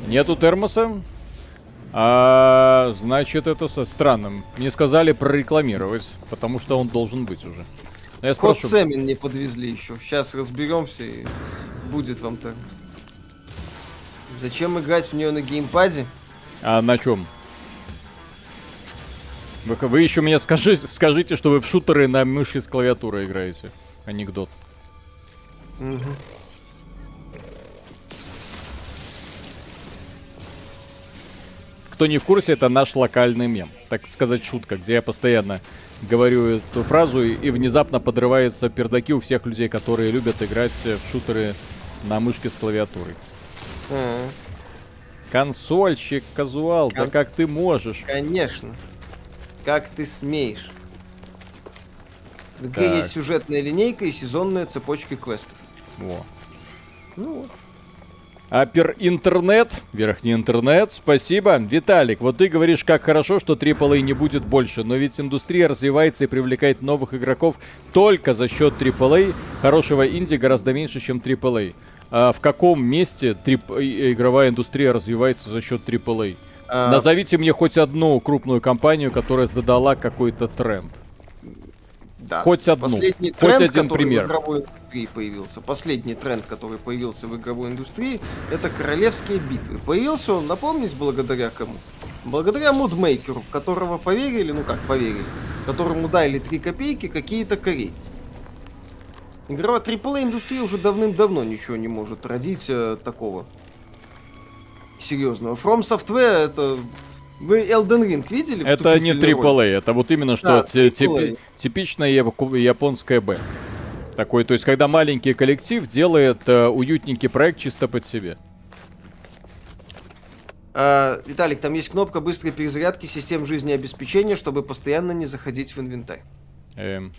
Нету термоса? А, значит, это со странным. Мне сказали прорекламировать, потому что он должен быть уже. Я Кот спрошу... Сэмин не подвезли еще. Сейчас разберемся и будет вам термос. Зачем играть в нее на геймпаде? А на чем? Вы, вы еще мне скажите, скажите, что вы в шутеры на мыши с клавиатурой играете. Анекдот. Угу. Кто не в курсе, это наш локальный мем. Так сказать, шутка, где я постоянно говорю эту фразу и, и внезапно подрываются пердаки у всех людей, которые любят играть в шутеры на мышке с клавиатурой. Mm. Консольщик, казуал, Кон... да как ты можешь? Конечно. Как ты смеешь? Где есть сюжетная линейка и сезонные цепочки квестов. Во. Ну вот. Апер интернет, верхний интернет, спасибо. Виталик, вот ты говоришь, как хорошо, что AAA не будет больше, но ведь индустрия развивается и привлекает новых игроков только за счет AAA. Хорошего инди гораздо меньше, чем AAA. А в каком месте трип... игровая индустрия развивается за счет AAA? А... Назовите мне хоть одну крупную компанию, которая задала какой-то тренд. Да. Хоть одну. Последний тренд, хоть один пример. В игровой индустрии появился. Последний тренд, который появился в игровой индустрии, это королевские битвы. Появился он, напомнить, благодаря кому? Благодаря модмейкеру, в которого поверили, ну как поверили, которому дали 3 копейки какие-то корейцы. Игровая AAA индустрия уже давным-давно ничего не может родить э, такого серьезного. From Software это Вы Elden Ring видели? Это не AAA, это вот именно что да, тип, типичная японская Б. Такой, то есть, когда маленький коллектив делает э, уютненький проект чисто под себе. А, Виталик, там есть кнопка быстрой перезарядки систем жизнеобеспечения, чтобы постоянно не заходить в инвентарь. Эм.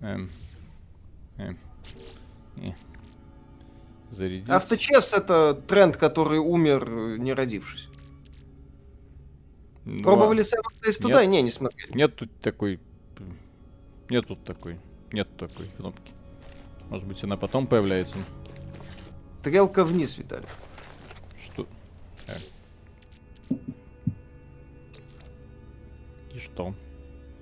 Эм. Эм. Э. Зарядить. Авточес это тренд, который умер, не родившись. Ну, Пробовали Sam из туда? Не, не смотрели. Нет тут такой... Нет тут такой. Нет такой кнопки. Может быть, она потом появляется. Стрелка вниз, Виталий. Что? А. И что?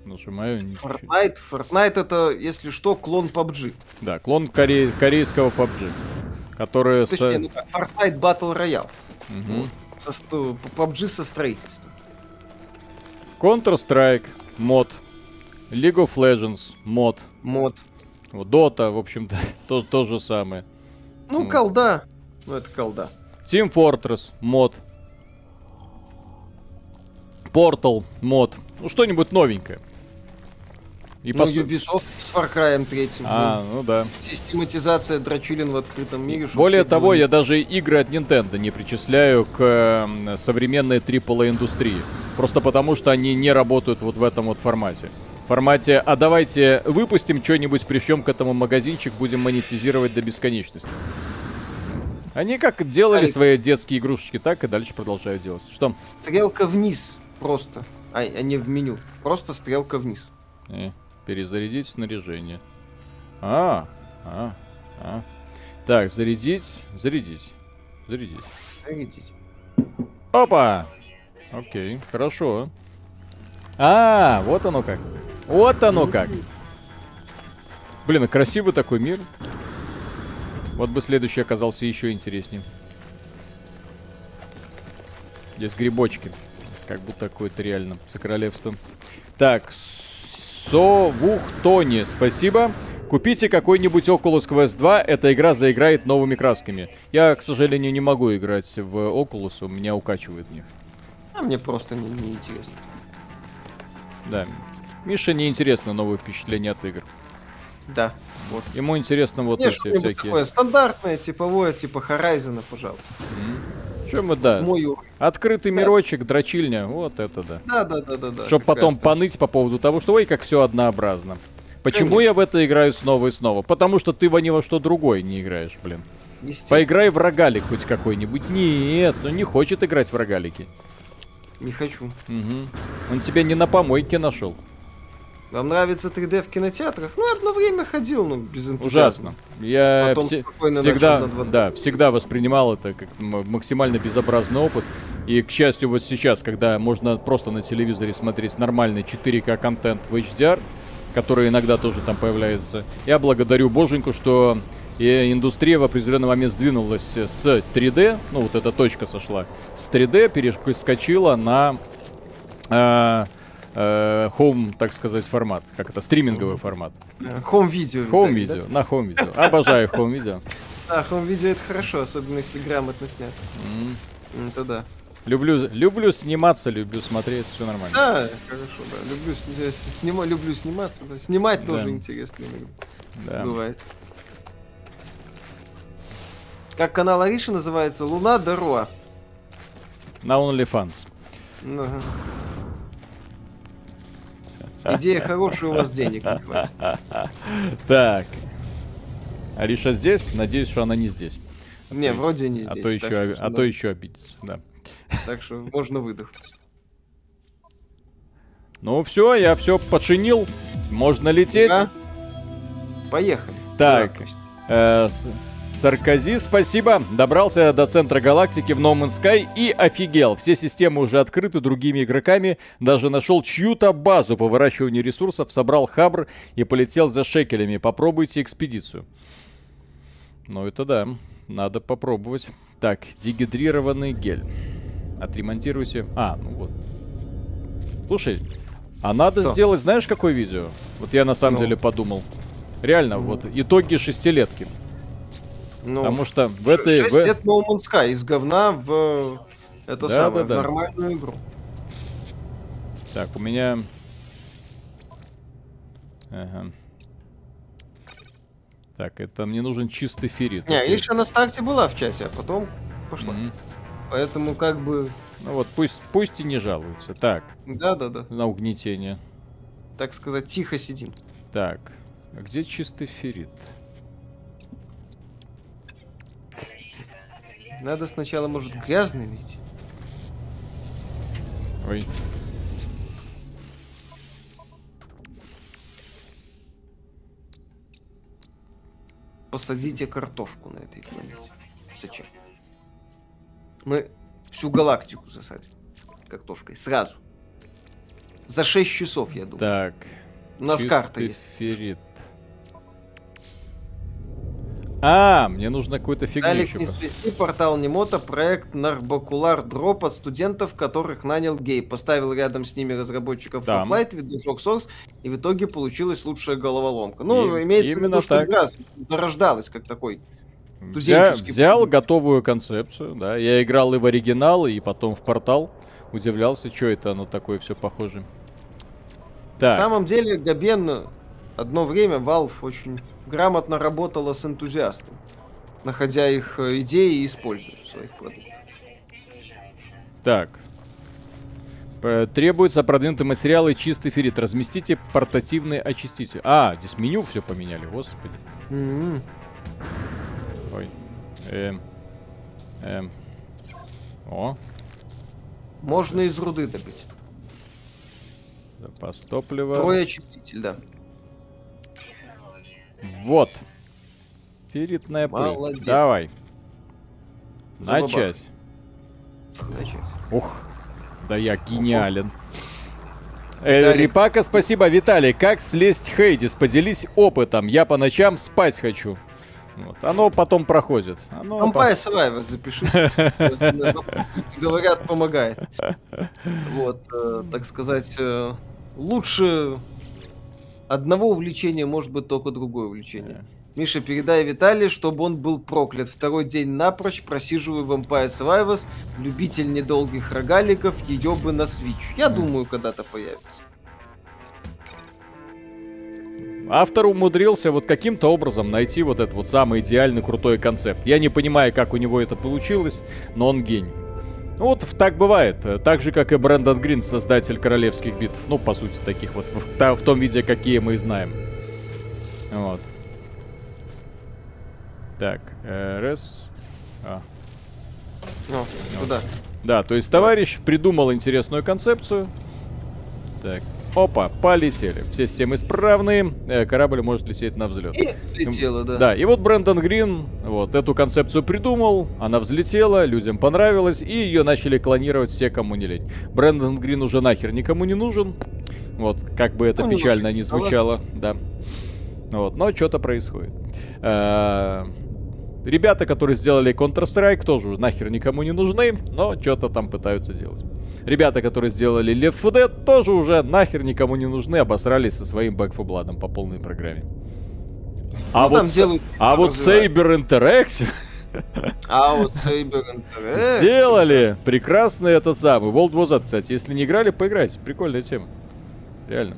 Нажимаю ничего. Fortnite, Fortnite это, если что, клон PUBG. Да, клон коре... корейского PUBG. Который Точнее, с... ну как Fortnite Battle Royale. Угу. Со, PUBG со строительством. Counter-Strike, мод. League of Legends, мод. Мод. Вот Dota, в общем-то, то, то же самое. Ну, вот. колда. Ну, это колда. Team Fortress, мод. Portal, мод. Ну, что-нибудь новенькое. И ну, по... Ubisoft с Far Cry 3. А, ну да. Систематизация дрочилин в открытом мире. Более того, было... я даже игры от Nintendo не причисляю к э, современной AAA индустрии. Просто потому, что они не работают вот в этом вот формате. В формате, а давайте выпустим что-нибудь, прищем к этому магазинчик, будем монетизировать до бесконечности. Они как делали Алик. свои детские игрушечки, так и дальше продолжают делать. Что? Стрелка вниз просто, а, а не в меню. Просто стрелка вниз. Э. Перезарядить снаряжение. А, а, а. Так, зарядить, зарядить, зарядить. Зарядить. Опа! Окей, хорошо. А, вот оно как. Вот оно как. Блин, а красивый такой мир. Вот бы следующий оказался еще интереснее. Здесь грибочки. Как будто какое-то реально королевство. Так, Совухтони, спасибо. Купите какой-нибудь Oculus Quest 2, эта игра заиграет новыми красками. Я, к сожалению, не могу играть в Oculus, у меня укачивает в них. А мне просто не, не интересно. Да. Миша не интересно новые впечатления от игр. Да. Вот. Ему интересно вот Нет, эти всякие. Такое стандартное, типовое, типа Horizon, пожалуйста. Mm-hmm. Чем мы, да. Мой уровень. Открытый да. мирочек, дрочильня, вот это да. Да, да, да, да, да. Чтоб потом поныть по поводу того, что ой, как все однообразно. Почему Конечно. я в это играю снова и снова? Потому что ты во ни во что другое не играешь, блин. Поиграй в рогалик хоть какой-нибудь. Нет, ну не хочет играть в рогалики. Не хочу. Угу. Он тебя не на помойке нашел. Вам нравится 3D в кинотеатрах? Ну, одно время ходил, но без энтузиазма. Ужасно. Я все- всегда, да, всегда воспринимал это как максимально безобразный опыт. И, к счастью, вот сейчас, когда можно просто на телевизоре смотреть нормальный 4К контент в HDR, который иногда тоже там появляется, я благодарю боженьку, что и индустрия в определенный момент сдвинулась с 3D, ну вот эта точка сошла, с 3D перескочила на э, э, home, так сказать, формат. Как это? Стриминговый формат. Home видео. Home видео, на home видео. Обожаю home видео. Да, home видео это хорошо, особенно если грамотно снят. Это да. Люблю, люблю сниматься, люблю смотреть, все нормально. Да, хорошо, да. Люблю, снима, люблю сниматься, да. Снимать да. тоже интересно да. бывает. Как канал Ариша называется? Луна Даруа. На OnlyFans. Ага. Идея хорошая, у вас денег не хватит. Так. Ариша здесь? Надеюсь, что она не здесь. Не, вроде не здесь. А то еще, что, а то еще обидится, да. Так что можно выдохнуть. Ну все, я все починил. Можно лететь. Да. Поехали. Так. Да, Саркози, спасибо. Добрался до центра галактики в No Man's Sky и офигел. Все системы уже открыты другими игроками. Даже нашел чью-то базу по выращиванию ресурсов, собрал хабр и полетел за шекелями. Попробуйте экспедицию. Ну это да, надо попробовать. Так, дегидрированный гель. Отремонтируйте. А, ну вот. Слушай, а надо Что? сделать, знаешь, какое видео? Вот я на самом ну. деле подумал. Реально, mm. вот итоги шестилетки. Ну, Потому что в этой... 6 в... лет No Man's Sky из говна в это да, самое, да, да. нормальную игру. Так, у меня... Ага. Так, это мне нужен чистый феррит. Не, Окей. Иша на старте была в чате, а потом пошла. Мгм. Поэтому как бы... Ну вот, пусть, пусть и не жалуются. Так, Да-да-да. на угнетение. Так сказать, тихо сидим. Так, а где чистый феррит? Надо сначала, может, грязный найти. Ой. Посадите картошку на этой планете. Зачем? Мы всю галактику засадим картошкой. Сразу. За 6 часов, я думаю. Так. У нас карта есть. А, мне нужно какую-то фигню Далек не свести, портал Немота, проект Нарбакулар Дроп от студентов, которых нанял гей. Поставил рядом с ними разработчиков Да. Движок Source, и в итоге получилась лучшая головоломка. Ну, И- имеется в виду, что игра зарождалась как такой. Туземческий взял продукт. готовую концепцию, да. Я играл и в оригинал, и потом в портал. Удивлялся, что это оно такое все похоже. На Так, самом деле, Габен одно время Valve очень грамотно работала с энтузиастами, находя их э, идеи и используя в своих продуктах. так. Требуется продвинутый материал и чистый феррит. Разместите портативный очиститель. А, здесь меню все поменяли, господи. М-м. Ой. Эм. Эм. О, Можно из руды добыть. запас топлива. Трое очиститель, да. Вот. Ферритная пыль. Молодец. Давай. Начать. Значит, Ух, да я гениален. Э, Виталик. Рипака, спасибо. Виталий, как слезть Хейдис? Поделись опытом. Я по ночам спать хочу. Вот. Оно потом проходит. Оно Vampire Survivor запиши. Говорят, помогает. Вот, э, так сказать, э, лучше одного увлечения может быть только другое увлечение. Миша, передай Виталию, чтобы он был проклят. Второй день напрочь просиживаю в Vampire Survivors, любитель недолгих рогаликов, ее бы на Switch. Я думаю, когда-то появится. Автор умудрился вот каким-то образом найти вот этот вот самый идеальный крутой концепт. Я не понимаю, как у него это получилось, но он гений. Ну Вот так бывает. Так же, как и Брэндон Грин, создатель королевских битв. Ну, по сути, таких вот в, в том виде, какие мы знаем. Вот. Так, э, раз. А, Ну, туда. Да, то есть товарищ придумал интересную концепцию. Так, опа, полетели. Все системы исправные, э, корабль может лететь на взлет. И летело, да. Да, и вот Брэндон Грин вот эту концепцию придумал, она взлетела, людям понравилась, и ее начали клонировать все, кому не лень. Брэндон Грин уже нахер никому не нужен, вот, как бы это Ну, печально не звучало, да. Вот, но что-то происходит. Ребята, которые сделали Counter-Strike, тоже нахер никому не нужны, но что-то там пытаются делать. Ребята, которые сделали Left 4 Dead, тоже уже нахер никому не нужны, обосрались со своим Back 4 Blood по полной программе. А Ну, вот, делают, а вот развивают. Saber Interactive А вот Saber Interactive... сделали прекрасный это самый. World War Z, кстати, если не играли, поиграйте. Прикольная тема. Реально.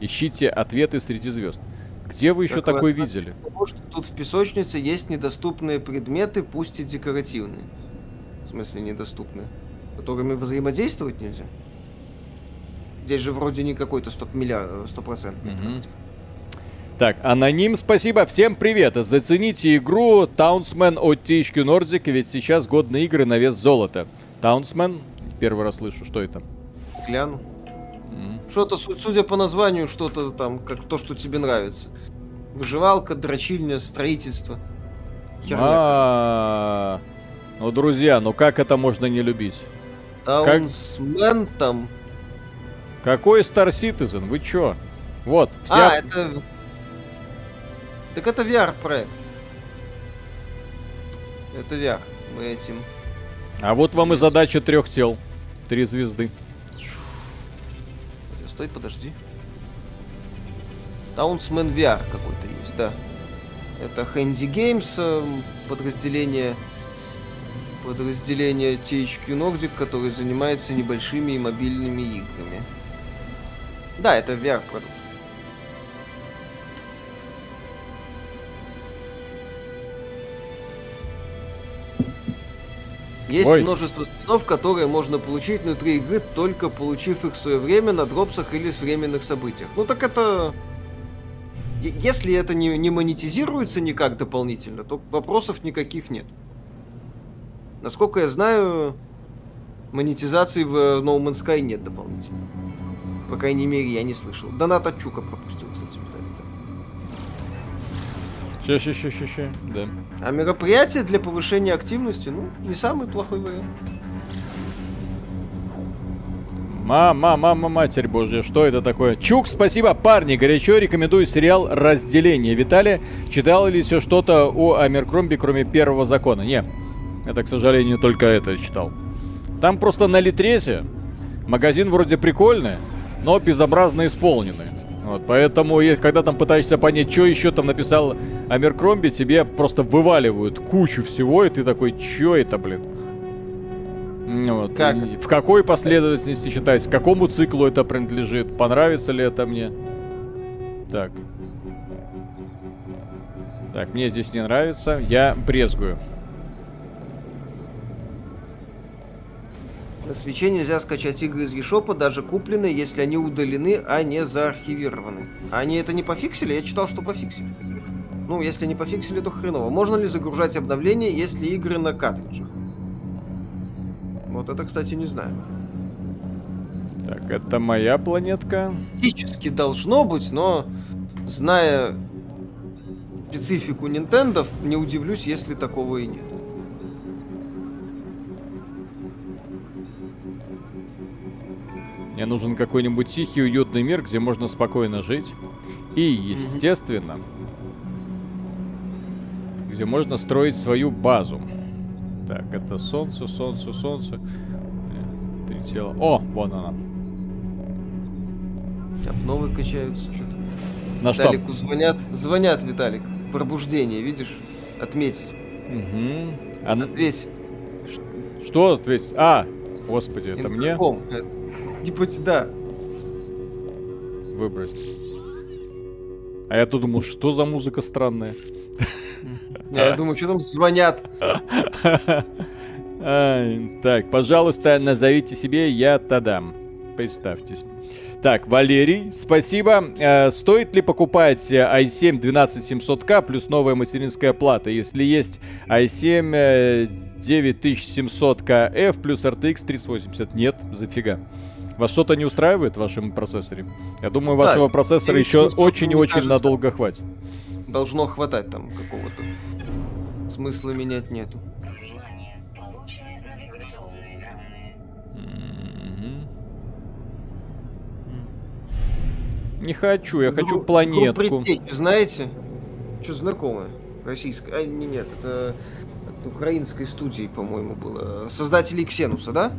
Ищите ответы среди звезд. Где вы еще Так такой видели? Потому что тут в песочнице есть недоступные предметы, пусть и декоративные. В смысле недоступные. Которыми взаимодействовать нельзя. Здесь же вроде не какой-то стоп миллиард. Так, аноним, спасибо, всем привет. Зацените игру Таунсмен от THQ Nordic, ведь сейчас годные игры на вес золота. Таунсмен, первый раз слышу, что это? Гляну. Что-то, су- судя по названию, что-то там, как то, что тебе нравится. Выживалка, дрочильня, строительство. А, Ну, друзья, ну как это можно не любить? Таунсмен там. Какой Star Citizen? Вы чё? Вот, А, вся... это... Так это VR проект. Это VR. Мы этим... А вот вам и задача трех тел. Три звезды. Стой, подожди. Таунсмен VR какой-то есть, да. Это Handy Games, эм, подразделение Подразделение THQ Nordic, который занимается небольшими и мобильными играми. Да, это VR-продукт. Есть Ой. множество скинов, которые можно получить внутри игры, только получив их в свое время на дропсах или с временных событиях. Ну так это... Если это не, не монетизируется никак дополнительно, то вопросов никаких нет. Насколько я знаю, монетизации в No Man's Sky нет дополнительно. По крайней мере, я не слышал. Донат от Чука пропустил, кстати, Ща, ща, ща, ща, ща, да. А мероприятие для повышения активности, ну, не самый плохой вариант. Мама, мама, матерь божья, что это такое? Чук, спасибо, парни, горячо рекомендую сериал «Разделение». Виталий, читал ли все что-то о Амеркромби, кроме первого закона? Не, это, к сожалению, только это читал. Там просто на Литресе магазин вроде прикольный, но безобразно исполненный. Вот, поэтому, когда там пытаешься понять, что еще там написал Амеркромби, тебе просто вываливают кучу всего, и ты такой, что это, блин? Вот. Как? в какой последовательности считается, к какому циклу это принадлежит, понравится ли это мне? Так. Так, мне здесь не нравится, я брезгую. На свече нельзя скачать игры из eShop, даже купленные, если они удалены, а не заархивированы. Они это не пофиксили? Я читал, что пофиксили. Ну, если не пофиксили, то хреново. Можно ли загружать обновления, если игры на картриджах? Вот это, кстати, не знаю. Так, это моя планетка. Фактически должно быть, но зная специфику Nintendo, не удивлюсь, если такого и нет. Мне нужен какой-нибудь тихий, уютный мир, где можно спокойно жить. И, естественно, где можно строить свою базу. Так, это солнце, солнце, солнце. Э, три тела. О, вон она. Обновы качаются что-то. На Виталику что? звонят, звонят, Виталик. Пробуждение, видишь? Отметить. Угу. А... Ответь. Что ответить? А, господи, это мне? Типа, да. Выбрать. А я тут думал, что за музыка странная. Я думаю, что там звонят. Так, пожалуйста, назовите себе я Тадам. Представьтесь. Так, Валерий, спасибо. Э, стоит ли покупать i7 12700K плюс новая материнская плата, если есть i7 9700KF плюс RTX 3080? Нет, зафига. Вас что-то не устраивает в вашем процессоре? Я думаю, вашего да, процессора еще очень и очень надолго хватит. Должно хватать там какого-то. Смысла менять нету. Не хочу, я хочу планетку. Предтечь, знаете? Что знакомое? Российское. А, не, нет, это от украинской студии, по-моему, было. Создатели Ксенуса, да?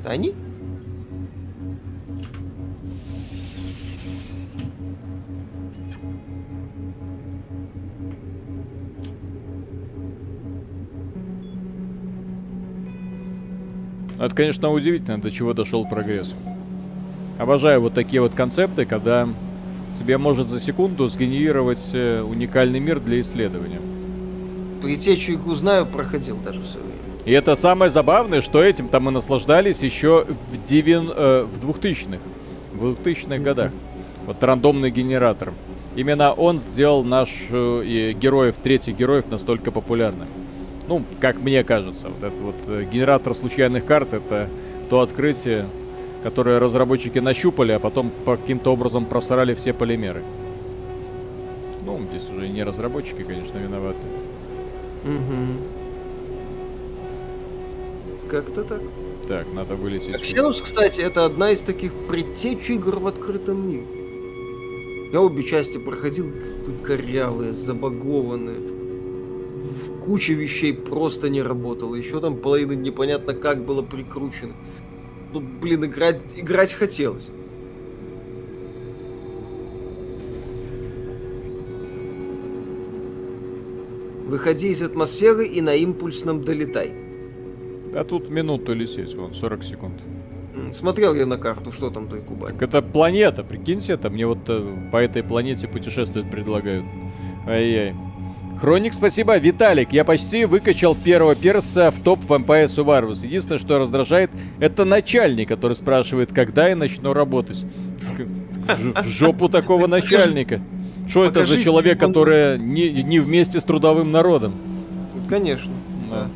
Это они? Это, конечно, удивительно, до чего дошел прогресс. Обожаю вот такие вот концепты, когда тебе может за секунду сгенерировать э, уникальный мир для исследования. Притечу игру знаю, проходил даже все время. И это самое забавное, что этим там мы наслаждались еще в, девин, э, в 2000-х. В 2000-х годах. Вот рандомный генератор. Именно он сделал наш э, героев, третьих героев настолько популярным. Ну, как мне кажется, вот этот вот э, генератор случайных карт это то открытие, которое разработчики нащупали, а потом по каким-то образом просрали все полимеры. Ну, здесь уже не разработчики, конечно, виноваты. Угу. Как-то так. Так, надо вылететь. Ксенус, кстати, это одна из таких предтеч игр в открытом мире. Я обе части проходил, корявые, забагованные куча вещей просто не работала. Еще там половина непонятно как было прикручено. Ну, блин, играть, играть хотелось. Выходи из атмосферы и на импульсном долетай. А тут минуту лететь, вон, 40 секунд. Смотрел я на карту, что там той Кубань. Так это планета, прикиньте это. Мне вот э, по этой планете путешествовать предлагают. Ай-яй. Хроник, спасибо. Виталик, я почти выкачал первого перса в топ Vampire Survivors. Единственное, что раздражает, это начальник, который спрашивает, когда я начну работать. В жопу такого начальника. Что это за человек, который не, не вместе с трудовым народом? Конечно, да.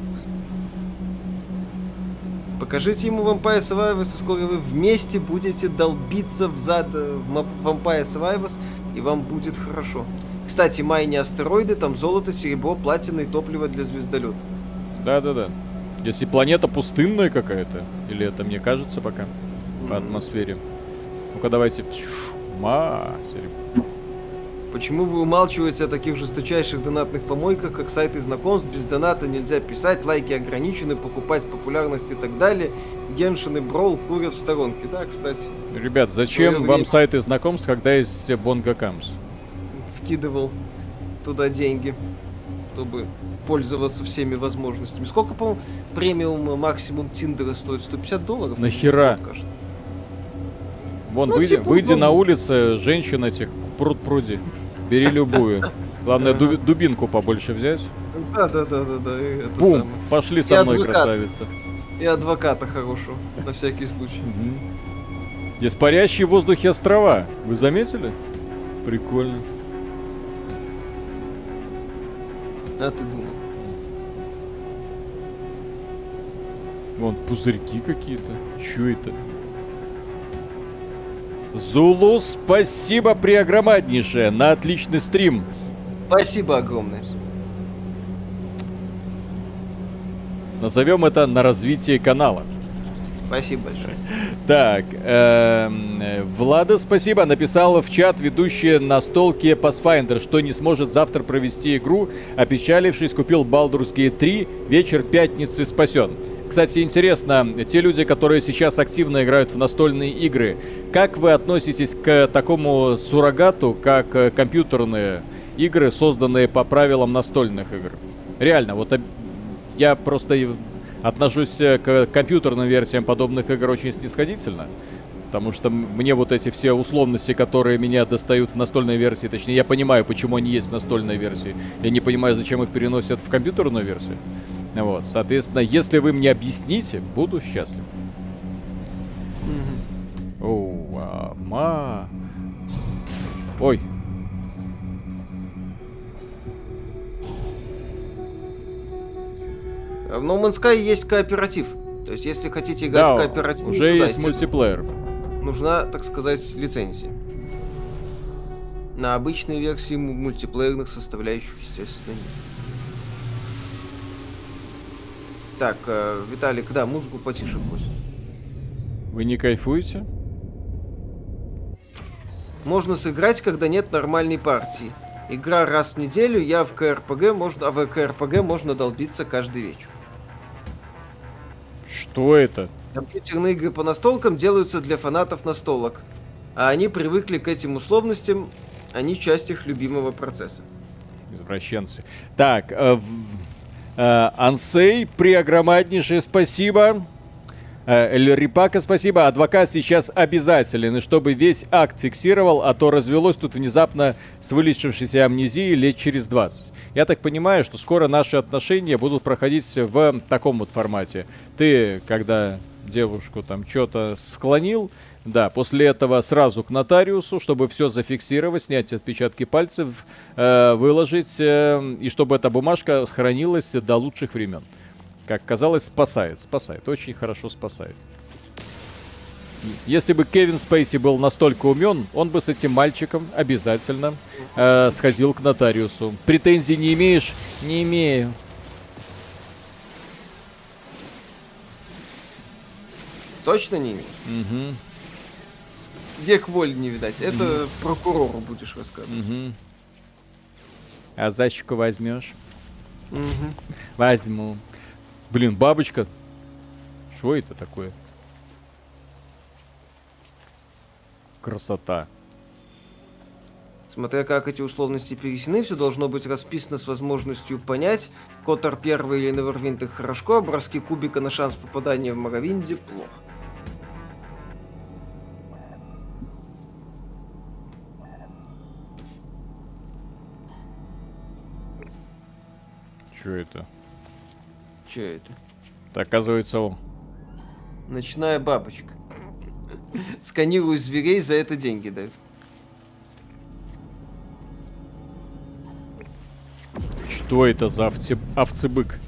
Покажите ему Vampire Survivors, сколько вы вместе будете долбиться в зад э, в Vampire Survivors, и вам будет хорошо. Кстати, майни астероиды, там золото, серебро, платина и топливо для звездолета. Да-да-да. Если планета пустынная какая-то, или это мне кажется пока mm-hmm. по атмосфере. Ну-ка давайте. Ма, Почему вы умалчиваете о таких жесточайших донатных помойках, как сайты знакомств? Без доната нельзя писать, лайки ограничены, покупать популярность и так далее. Геншин и Брол курят в сторонке. Да, кстати. Ребят, зачем вам сайты знакомств, когда есть Бонга Камс? Вкидывал туда деньги, чтобы пользоваться всеми возможностями. Сколько, по-моему, премиум максимум Тиндера стоит? 150 долларов? Нахера? Вон, ну, выйди, типа, выйди ну... на улице, женщин этих, пруд пруди. Бери любую. Главное, ду- дубинку побольше взять. Да, да, да, да, да. Бум! Самое. Пошли со и мной, адвокат. красавица. И адвоката хорошего, на всякий случай. Угу. Парящие в воздухе острова. Вы заметили? Прикольно. А ты думал? Вон пузырьки какие-то. Чё это? Зулу, спасибо преогромаднейшее на отличный стрим. Спасибо огромное. Назовем это на развитие канала. Спасибо большое. Так, эм, Влада, спасибо, написала в чат ведущая на столке Pathfinder, что не сможет завтра провести игру, опечалившись, купил Baldur's Gate 3, вечер пятницы спасен. Кстати, интересно, те люди, которые сейчас активно играют в настольные игры, как вы относитесь к такому суррогату, как э, компьютерные игры, созданные по правилам настольных игр? Реально, вот я просто отношусь э, к компьютерным версиям подобных игр очень снисходительно. Потому что мне вот эти все условности, которые меня достают в настольной версии, точнее, я понимаю, почему они есть в настольной версии. Я не понимаю, зачем их переносят в компьютерную версию. Вот, соответственно, если вы мне объясните, буду счастлив. Оу, а, ма. Ой. В No Man's Sky есть кооператив. То есть, если хотите играть да, в кооператив, уже есть мультиплеер. Нужна, так сказать, лицензия. На обычной версии мультиплеерных составляющих, естественно, нет. Так, э, Виталик, да, музыку потише пусть. Вы не кайфуете? Можно сыграть, когда нет нормальной партии. Игра раз в неделю, я в КРПГ можно, а в КРПГ можно долбиться каждый вечер. Что это? Компьютерные игры по настолкам делаются для фанатов настолок. А они привыкли к этим условностям, они часть их любимого процесса. Извращенцы. Так, э, Э, Ансей, преогромаднейшее спасибо. Э, Рипака, спасибо. Адвокат сейчас обязателен, и чтобы весь акт фиксировал, а то развелось тут внезапно с вылечившейся амнезией лет через 20. Я так понимаю, что скоро наши отношения будут проходить в таком вот формате. Ты, когда девушку там что-то склонил, да, после этого сразу к нотариусу, чтобы все зафиксировать, снять отпечатки пальцев, э, выложить, э, и чтобы эта бумажка хранилась до лучших времен. Как казалось, спасает, спасает, очень хорошо спасает. Если бы Кевин Спейси был настолько умен, он бы с этим мальчиком обязательно э, сходил к нотариусу. Претензий не имеешь? Не имею. Точно не имеешь? Угу. Век воли не видать. Это mm. прокурору будешь рассказывать. Mm-hmm. А зайчику возьмешь? Mm-hmm. Возьму. Блин, бабочка. Что это такое? Красота. Смотря как эти условности пересены, все должно быть расписано с возможностью понять, Котор первый или Невервинт их хорошо, а броски кубика на шанс попадания в Моровинде плохо. Что это? Че это? Это оказывается он. Ночная бабочка. Сканирую зверей, за это деньги дают. Что это за овце... овцебык?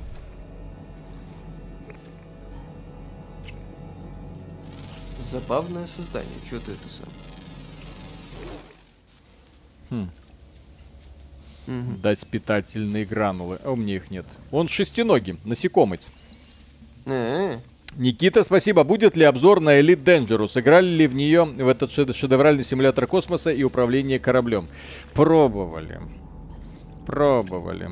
Забавное создание. Что ты это сам? Хм. Угу. Дать питательные гранулы. А у меня их нет. Он шестиногий, насекомец. Э-э. Никита, спасибо. Будет ли обзор на Elite Dangerous? Сыграли ли в нее в этот шедевральный симулятор космоса и управление кораблем? Пробовали. Пробовали.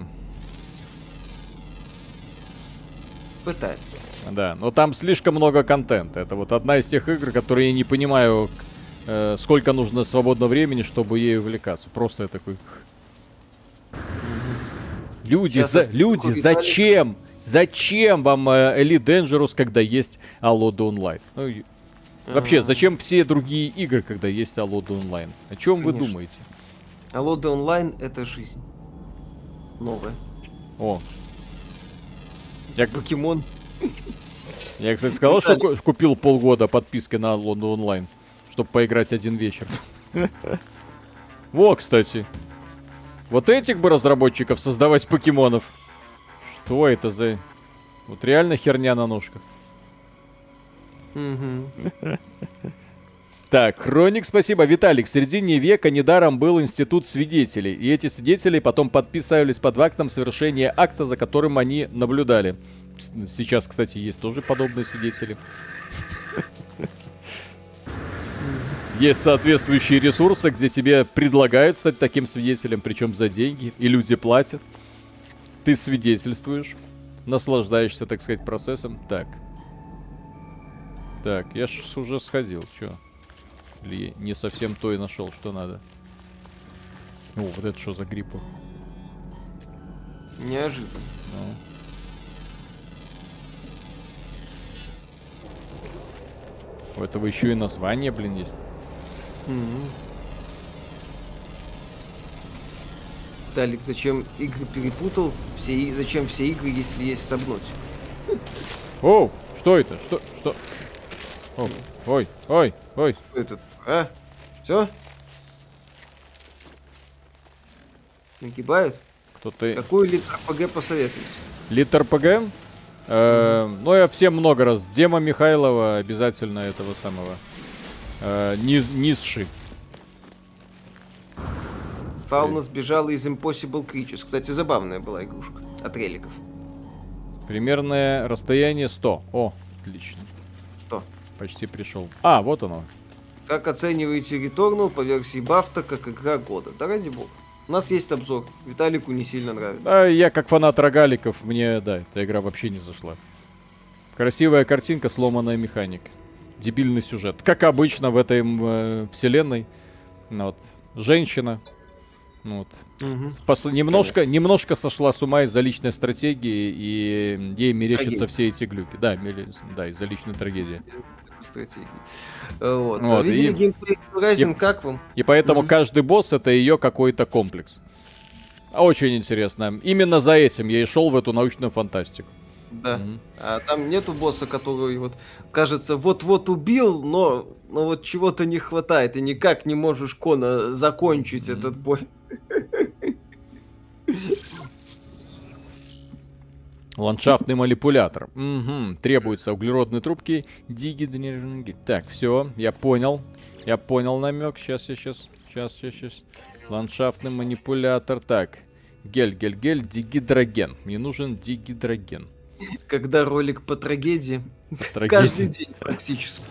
Пытается. Да, но там слишком много контента. Это вот одна из тех игр, которые я не понимаю, э, сколько нужно свободного времени, чтобы ей увлекаться. Просто я такой... Люди, за, люди, зачем? Зачем вам э, Elite Dangerous, когда есть Allodo Online? Ну, вообще, зачем все другие игры, когда есть Allodo Online? О чем Конечно. вы думаете? Allodo Online это жизнь. Новая. О. Я... Покемон. Я, кстати, сказал, что купил полгода подписки на Allodo Online, чтобы поиграть один вечер. Во, кстати. Вот этих бы разработчиков создавать покемонов. Что это за... Вот реально херня на ножках. Так, Хроник, спасибо. Виталик, в середине века недаром был институт свидетелей. И эти свидетели потом подписывались под актом совершения акта, за которым они наблюдали. Сейчас, кстати, есть тоже подобные свидетели. Есть соответствующие ресурсы, где тебе предлагают стать таким свидетелем, причем за деньги, и люди платят. Ты свидетельствуешь, наслаждаешься, так сказать, процессом. Так. Так, я ж уже сходил, чё? Или не совсем то и нашел, что надо. О, вот это что за гриппа? Неожиданно. Ну. У этого еще и название, блин, есть. Талик, зачем игры перепутал? Все, зачем все игры, если есть сабнотик? О, что это? Что? Что? О, ой, ой, ой. Этот, а? Все? Нагибают? Кто ты? Какой литр ПГ посоветуете? Литр ПГ? Э, ну, я всем много раз. Дема Михайлова обязательно этого самого э, низ, низший. Фауна сбежала из Impossible Creatures. Кстати, забавная была игрушка от реликов. Примерное расстояние 100. О, отлично. 100. Почти пришел. А, вот оно. Как оцениваете Returnal по версии Бафта как игра года? Да ради бога. У нас есть обзор. Виталику не сильно нравится. Да, я как фанат рогаликов, мне, да, эта игра вообще не зашла. Красивая картинка, сломанная механика дебильный сюжет. Как обычно в этой э, вселенной. Ну вот. Женщина. Ну вот. Угу. Пос- немножко, немножко сошла с ума из-за личной стратегии, и ей мерещатся все эти глюки. Да, мели... да из-за личной трагедии. Стратегии. Вот. вот. Видели и... геймплей Rising, и... как вам? И поэтому угу. каждый босс это ее какой-то комплекс. Очень интересно. Именно за этим я и шел в эту научную фантастику. Да. Mm-hmm. А там нету босса, который вот кажется вот-вот убил, но, но вот чего-то не хватает, и никак не можешь Кона закончить mm-hmm. этот бой. Ландшафтный манипулятор. Угу. Требуются углеродные трубки. Дигиденерги. Так, все, я понял. Я понял намек. Сейчас, я сейчас. Сейчас, сейчас, сейчас. Ландшафтный манипулятор. Так. Гель, гель, гель, дигидроген. Мне нужен дигидроген. Когда ролик по трагедии. Трагедия. Каждый день практически.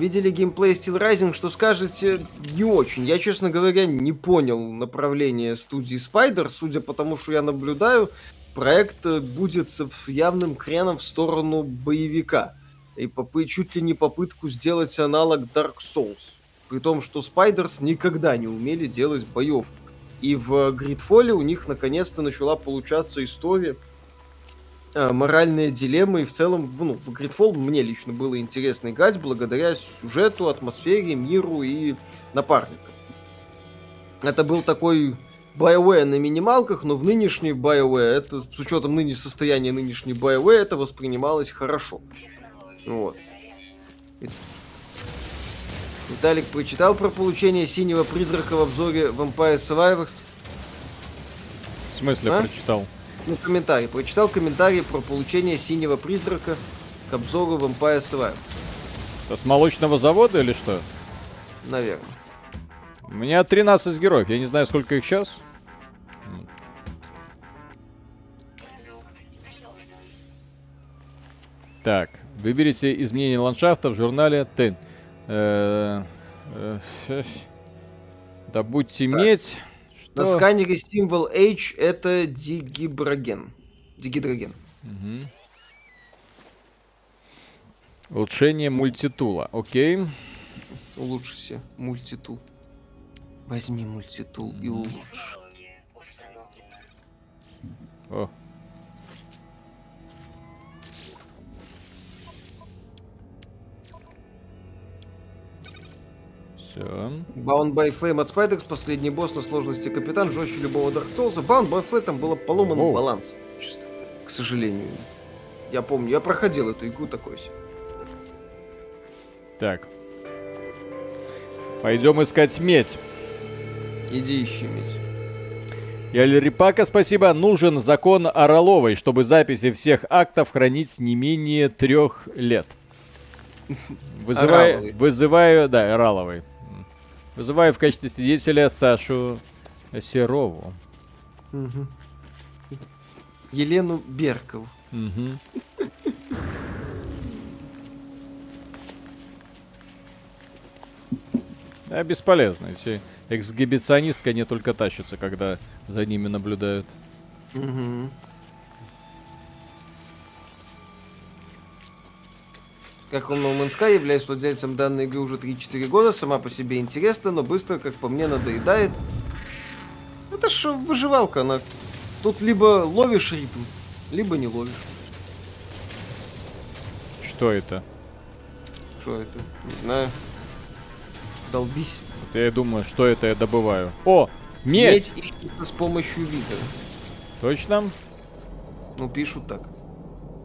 Видели геймплей Steel Rising, что скажете, не очень. Я, честно говоря, не понял направление студии Spider. Судя по тому, что я наблюдаю, проект будет явным креном в сторону боевика. И попы чуть ли не попытку сделать аналог Dark Souls. При том, что Spiders никогда не умели делать боевку. И в Гридфоле у них наконец-то начала получаться история, э, моральная дилемма, и в целом, ну, в Gridfall мне лично было интересно играть благодаря сюжету, атмосфере, миру и напарникам. Это был такой BioWare на минималках, но в нынешней BioWare, это, с учетом ныне состояния нынешней BioWare, это воспринималось хорошо. Вот. Виталик прочитал про получение синего призрака в обзоре Vampire Survivors? В смысле а? прочитал? Ну, комментарий. Прочитал комментарий про получение синего призрака к обзору Vampire Survivors. Это с молочного завода или что? Наверное. У меня 13 героев. Я не знаю, сколько их сейчас. Так, выберите изменение ландшафта в журнале Ten. Э, э, добудьте медь. На сканере символ H это дигиброген. Дигидроген. Угу. Улучшение мультитула. Окей. Улучшите мультитул. Возьми мультитул и улучши. О. Все. Bound by Flame от Spiders, последний босс на сложности капитан, жестче любого Dark Souls. Bound by Flame там было поломан Оу. баланс. Чисто, к сожалению. Я помню, я проходил эту игру такой себе. Так. Пойдем искать медь. Иди ищи медь. Яльрипака, спасибо. Нужен закон Ороловой, чтобы записи всех актов хранить не менее трех лет. Вызываю, вызываю, да, Ораловой. Вызываю в качестве свидетеля Сашу Серову. Угу. Елену Беркову. Угу. Да, бесполезно. Эти эксгибиционистки, они только тащатся, когда за ними наблюдают. Угу. Как он No Man's Sky, являюсь владельцем данной игры уже 3-4 года, сама по себе интересна, но быстро, как по мне, надоедает. Это ж выживалка, она... Тут либо ловишь ритм, либо не ловишь. Что это? Что это? Не знаю. Долбись. Вот я думаю, что это я добываю. О, медь! Медь ищется с помощью визора. Точно? Ну, пишут так.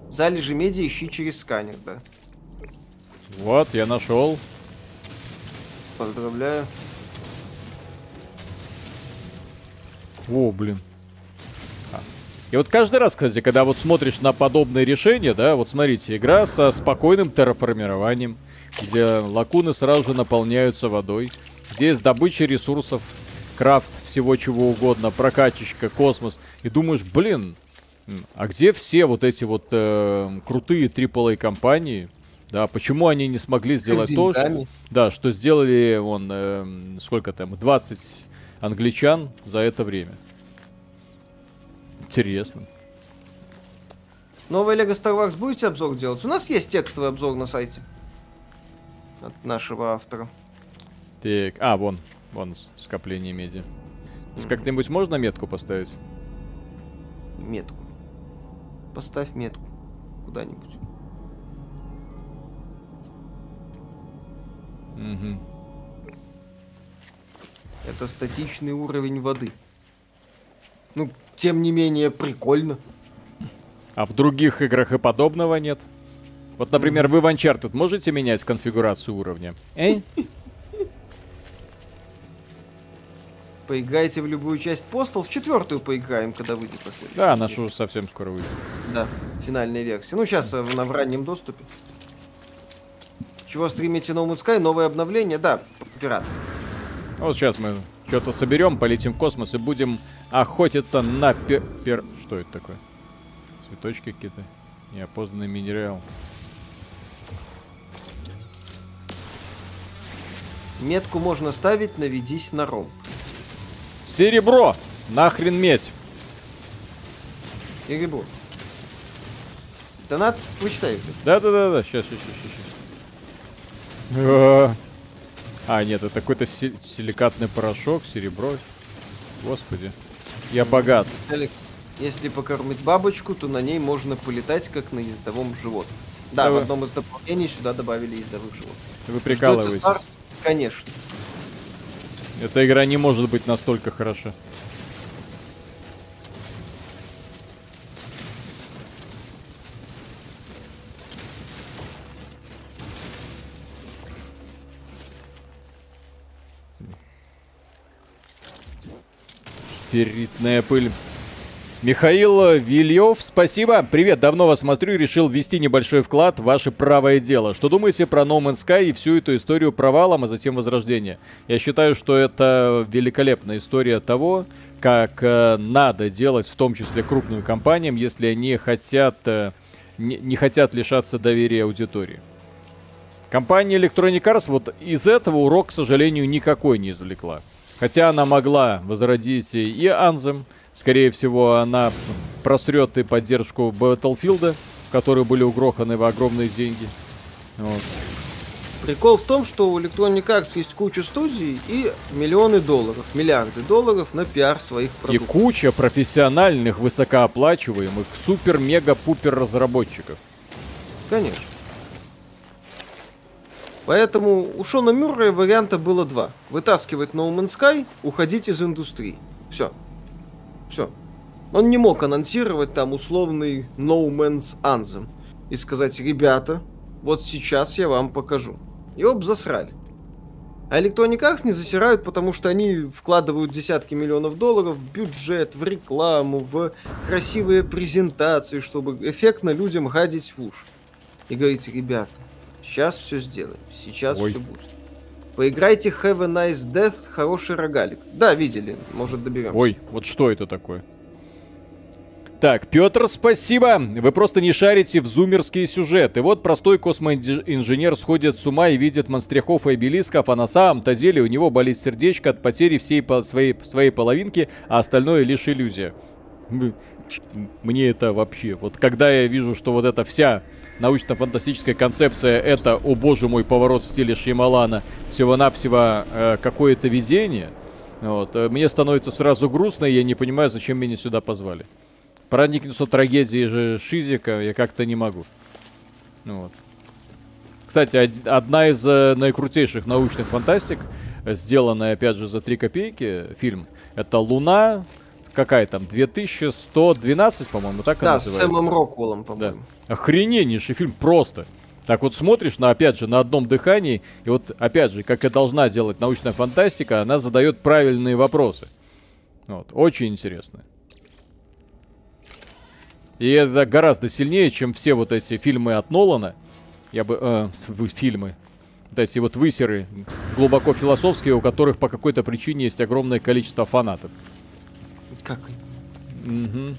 Залежи меди ищи через сканер, да. Вот, я нашел. Поздравляю. О, блин. А. И вот каждый раз, кстати, когда вот смотришь на подобные решения, да, вот смотрите, игра со спокойным терраформированием, где лакуны сразу же наполняются водой, где есть добыча ресурсов, крафт всего чего угодно, прокачечка, космос, и думаешь, блин, а где все вот эти вот э, крутые AAA компании, да, почему они не смогли сделать то, что, да, что сделали вон, э, сколько там, 20 англичан за это время. Интересно. Новый Lego Star Wars будете обзор делать? У нас есть текстовый обзор на сайте. От нашего автора. Так, а, вон, вон скопление меди. Mm-hmm. Как-нибудь можно метку поставить? Метку. Поставь метку. Куда-нибудь. Угу. Это статичный уровень воды. Ну, тем не менее, прикольно. А в других играх и подобного нет? Вот, например, вы в Uncharted можете менять конфигурацию уровня? Эй? Поиграйте в любую часть постов. В четвертую поиграем, когда выйдет последний. Да, наша уже совсем скоро выйдет. Да, финальная версия. Ну, сейчас э, в, в раннем доступе. Чего стримите No Man's Sky? Новое обновление? Да, пират. Вот сейчас мы что-то соберем, полетим в космос и будем охотиться на пер... пер... Что это такое? Цветочки какие-то. Неопознанный минерал. Метку можно ставить, наведись на ром. Серебро! Нахрен медь! Серебро. Донат, вычитай. Да-да-да-да, сейчас, сейчас, сейчас, сейчас. А, нет, это какой-то силикатный порошок, серебро. Господи. Я богат. Если покормить бабочку, то на ней можно полетать, как на ездовом животном. Да, да в одном из дополнений сюда добавили ездовых животных. Вы прикалываетесь? Конечно. Эта игра не может быть настолько хороша. Ферритная пыль. Михаил Вильев, спасибо. Привет, давно вас смотрю и решил ввести небольшой вклад в ваше правое дело. Что думаете про No Man's Sky и всю эту историю провалом, а затем возрождения? Я считаю, что это великолепная история того, как э, надо делать, в том числе крупным компаниям, если они хотят, э, не, не хотят лишаться доверия аудитории. Компания Electronic Arts вот из этого урок, к сожалению, никакой не извлекла. Хотя она могла возродить и Anthem, Скорее всего, она просрет и поддержку Battlefield, в которые были угроханы в огромные деньги. Вот. Прикол в том, что у Electronic Arts есть куча студий и миллионы долларов, миллиарды долларов на пиар своих продуктов. И куча профессиональных, высокооплачиваемых, супер-мега-пупер разработчиков. Конечно. Поэтому у Шона Мюррея варианта было два. Вытаскивать No Man's Sky, уходить из индустрии. Все. Все. Он не мог анонсировать там условный No Man's Anthem и сказать, ребята, вот сейчас я вам покажу. Его бы засрали. А Electronic Arts не засирают, потому что они вкладывают десятки миллионов долларов в бюджет, в рекламу, в красивые презентации, чтобы эффектно людям гадить в уши. И говорите, ребята, сейчас все сделаем, сейчас Ой. все будет. Поиграйте Have a Nice Death, хороший рогалик. Да, видели, может доберемся. Ой, вот что это такое? Так, Петр, спасибо. Вы просто не шарите в зумерские сюжеты. Вот простой космоинженер сходит с ума и видит монстряхов и обелисков, а на самом-то деле у него болит сердечко от потери всей по своей, своей половинки, а остальное лишь иллюзия. Мне это вообще... Вот когда я вижу, что вот эта вся научно-фантастическая концепция это, о боже мой, поворот в стиле Шьямалана, всего-навсего э, какое-то видение, вот, э, мне становится сразу грустно, и я не понимаю, зачем меня сюда позвали. Проникнуться трагедии же Шизика я как-то не могу. Ну вот. Кстати, од- одна из э, наикрутейших научных фантастик, сделанная, опять же, за 3 копейки, фильм, это «Луна», какая там, 2112, по-моему, так да, называется? Да, с Сэмом Роквеллом, по-моему. Да. Охрененнейший фильм, просто. Так вот смотришь, на, опять же, на одном дыхании, и вот, опять же, как и должна делать научная фантастика, она задает правильные вопросы. Вот, очень интересно. И это гораздо сильнее, чем все вот эти фильмы от Нолана. Я бы... Э, фильмы. Вот эти вот высеры, глубоко философские, у которых по какой-то причине есть огромное количество фанатов. Как? Угу.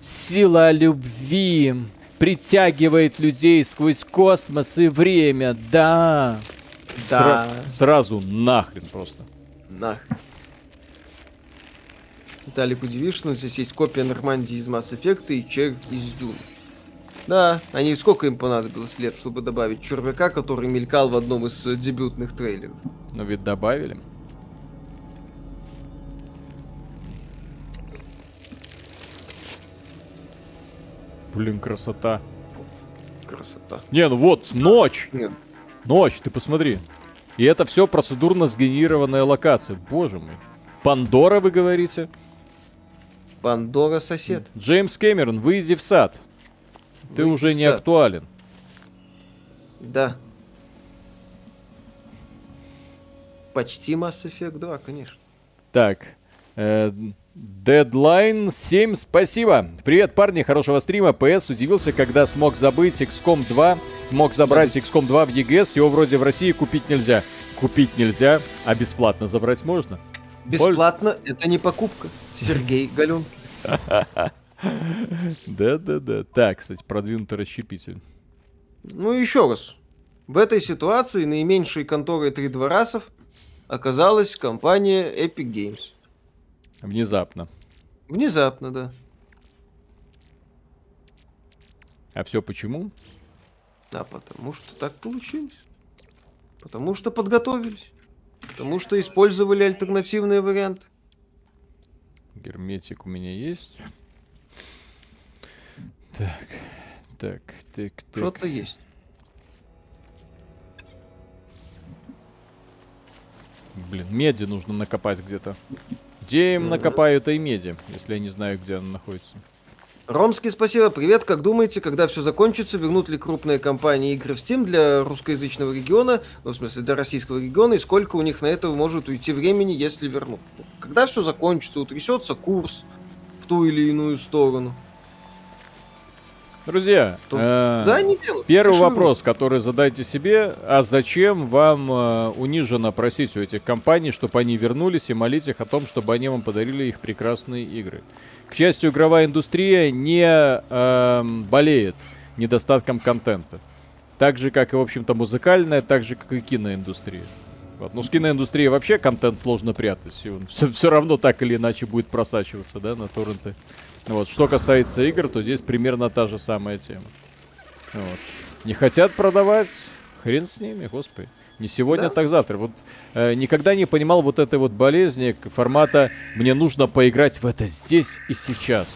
Сила любви притягивает людей сквозь космос и время. Да. Да. Сра- сразу нахрен просто. Нахрен. Виталик, удивишься, но здесь есть копия Нормандии из Mass Effect и червь из Дюн. Да, они сколько им понадобилось лет, чтобы добавить червяка, который мелькал в одном из дебютных трейлеров? Ну ведь добавили. Блин, красота. Красота. Не, ну вот, ночь. Нет. Ночь, ты посмотри. И это все процедурно сгенерированная локация. Боже мой. Пандора, вы говорите? Пандора сосед. Джеймс Кэмерон, выйди в сад. Ты выйди уже не сад. актуален. Да. Почти Mass Effect 2, конечно. Так. Э, Deadline 7, спасибо. Привет, парни, хорошего стрима. ПС удивился, когда смог забыть XCOM 2, смог забрать XCOM 2 в EGS, его вроде в России купить нельзя. Купить нельзя, а бесплатно забрать можно. Бесплатно Боль... это не покупка. Сергей Галюн. Да-да-да. Так, кстати, продвинутый расщепитель. Ну, еще раз. В этой ситуации наименьшей конторой 3 дворасов оказалась компания Epic Games. Внезапно. Внезапно, да. А все почему? А потому что так получилось. Потому что подготовились. Потому что использовали альтернативные варианты. Герметик у меня есть. Так, так, так, так. Что-то есть. Блин, меди нужно накопать где-то. Где им накопаю этой меди, если я не знаю, где она находится? Ромский, спасибо. Привет. Как думаете, когда все закончится, вернут ли крупные компании игры в Steam для русскоязычного региона, ну, в смысле, для российского региона, и сколько у них на это может уйти времени, если вернут? Когда все закончится, утрясется курс в ту или иную сторону. Друзья, То- э, Да, не делают. первый Решили. вопрос, который задайте себе, а зачем вам э, униженно просить у этих компаний, чтобы они вернулись и молить их о том, чтобы они вам подарили их прекрасные игры? К счастью, игровая индустрия не эм, болеет недостатком контента. Так же, как и, в общем-то, музыкальная, так же, как и киноиндустрия. Вот. Ну, с киноиндустрией вообще контент сложно прятать. Он все, равно так или иначе будет просачиваться, да, на торренты. Вот. Что касается игр, то здесь примерно та же самая тема. Вот. Не хотят продавать, хрен с ними, господи. Не сегодня, Да. так завтра. Вот э, никогда не понимал вот этой вот болезни формата «мне нужно поиграть в это здесь и сейчас».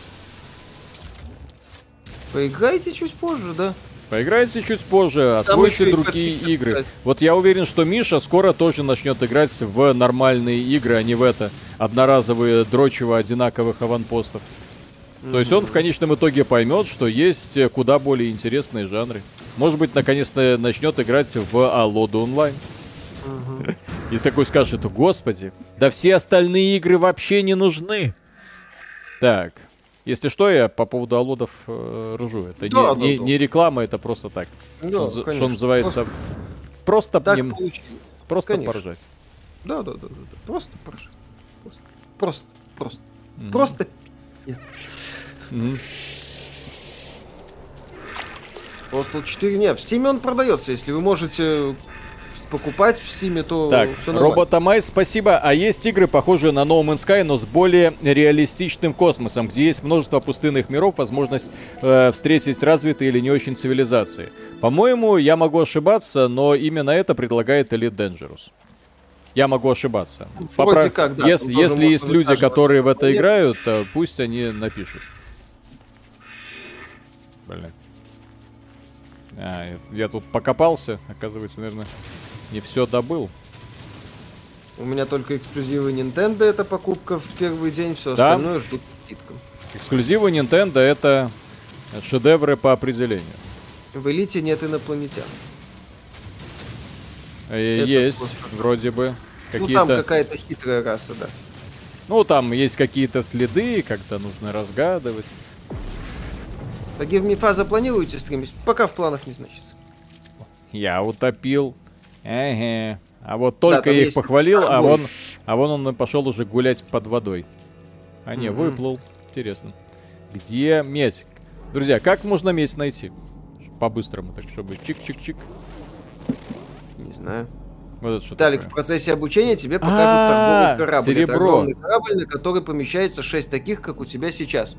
Поиграйте чуть позже, да. Поиграйте чуть позже, освойте другие игры. кстати. Вот я уверен, что Миша скоро тоже начнет играть в нормальные игры, а не в это одноразовые дрочево одинаковых аванпостов. То есть он в конечном итоге поймет, что есть э, куда более интересные жанры. Может быть, наконец-то начнет играть в Алоду онлайн. И такой скажет, господи, да все остальные игры вообще не нужны. Так, если что, я по поводу Алодов э, ржу. Это Да, не, да, не- да. не реклама, это просто так. Да, что, что называется, просто, Так нем- получилось. просто конечно. поржать. Да, да, да, да, да. Просто прожить. Просто. Просто. Просто. Мгм. Просто. Нет. Мгм. Postal 4 нет. В Steam он продается. Если вы можете покупать в Steam, то Так, все нормально. Роботомай, спасибо. А есть игры, похожие на No Man's Sky, но с более реалистичным космосом, где есть множество пустынных миров, возможность э, встретить развитые или не очень цивилизации. По-моему, я могу ошибаться, но именно это предлагает Elite Dangerous. Я могу ошибаться. Вроде как, да, Ес- если есть люди, которые в это играют, пусть они напишут. Блин. А, я- я тут покопался, оказывается, наверное, не все добыл. У меня только эксклюзивы Nintendo, это покупка в первый день, все Да? остальное жду скидкам. Эксклюзивы Nintendo это шедевры по определению. В Элите нет инопланетян. Э, Есть, просто- вроде бы, Ну какие-то... там какая-то хитрая раса, да. Ну, там есть какие-то следы, как-то нужно разгадывать. А Five запланируете стримить? Пока в планах не значится. Я утопил. Эге. А вот только я их есть похвалил, а огонь. вон, а вон он пошел уже гулять под водой. А не, Мгм. выплыл. Интересно. Где медь? Друзья, как можно медь найти? По-быстрому, так чтобы чик-чик-чик. Не знаю. Вот это что Виталик, в процессе обучения тебе покажут А, торговый корабль. Это серебро. огромный корабль, на который помещается 6 таких, как у тебя сейчас.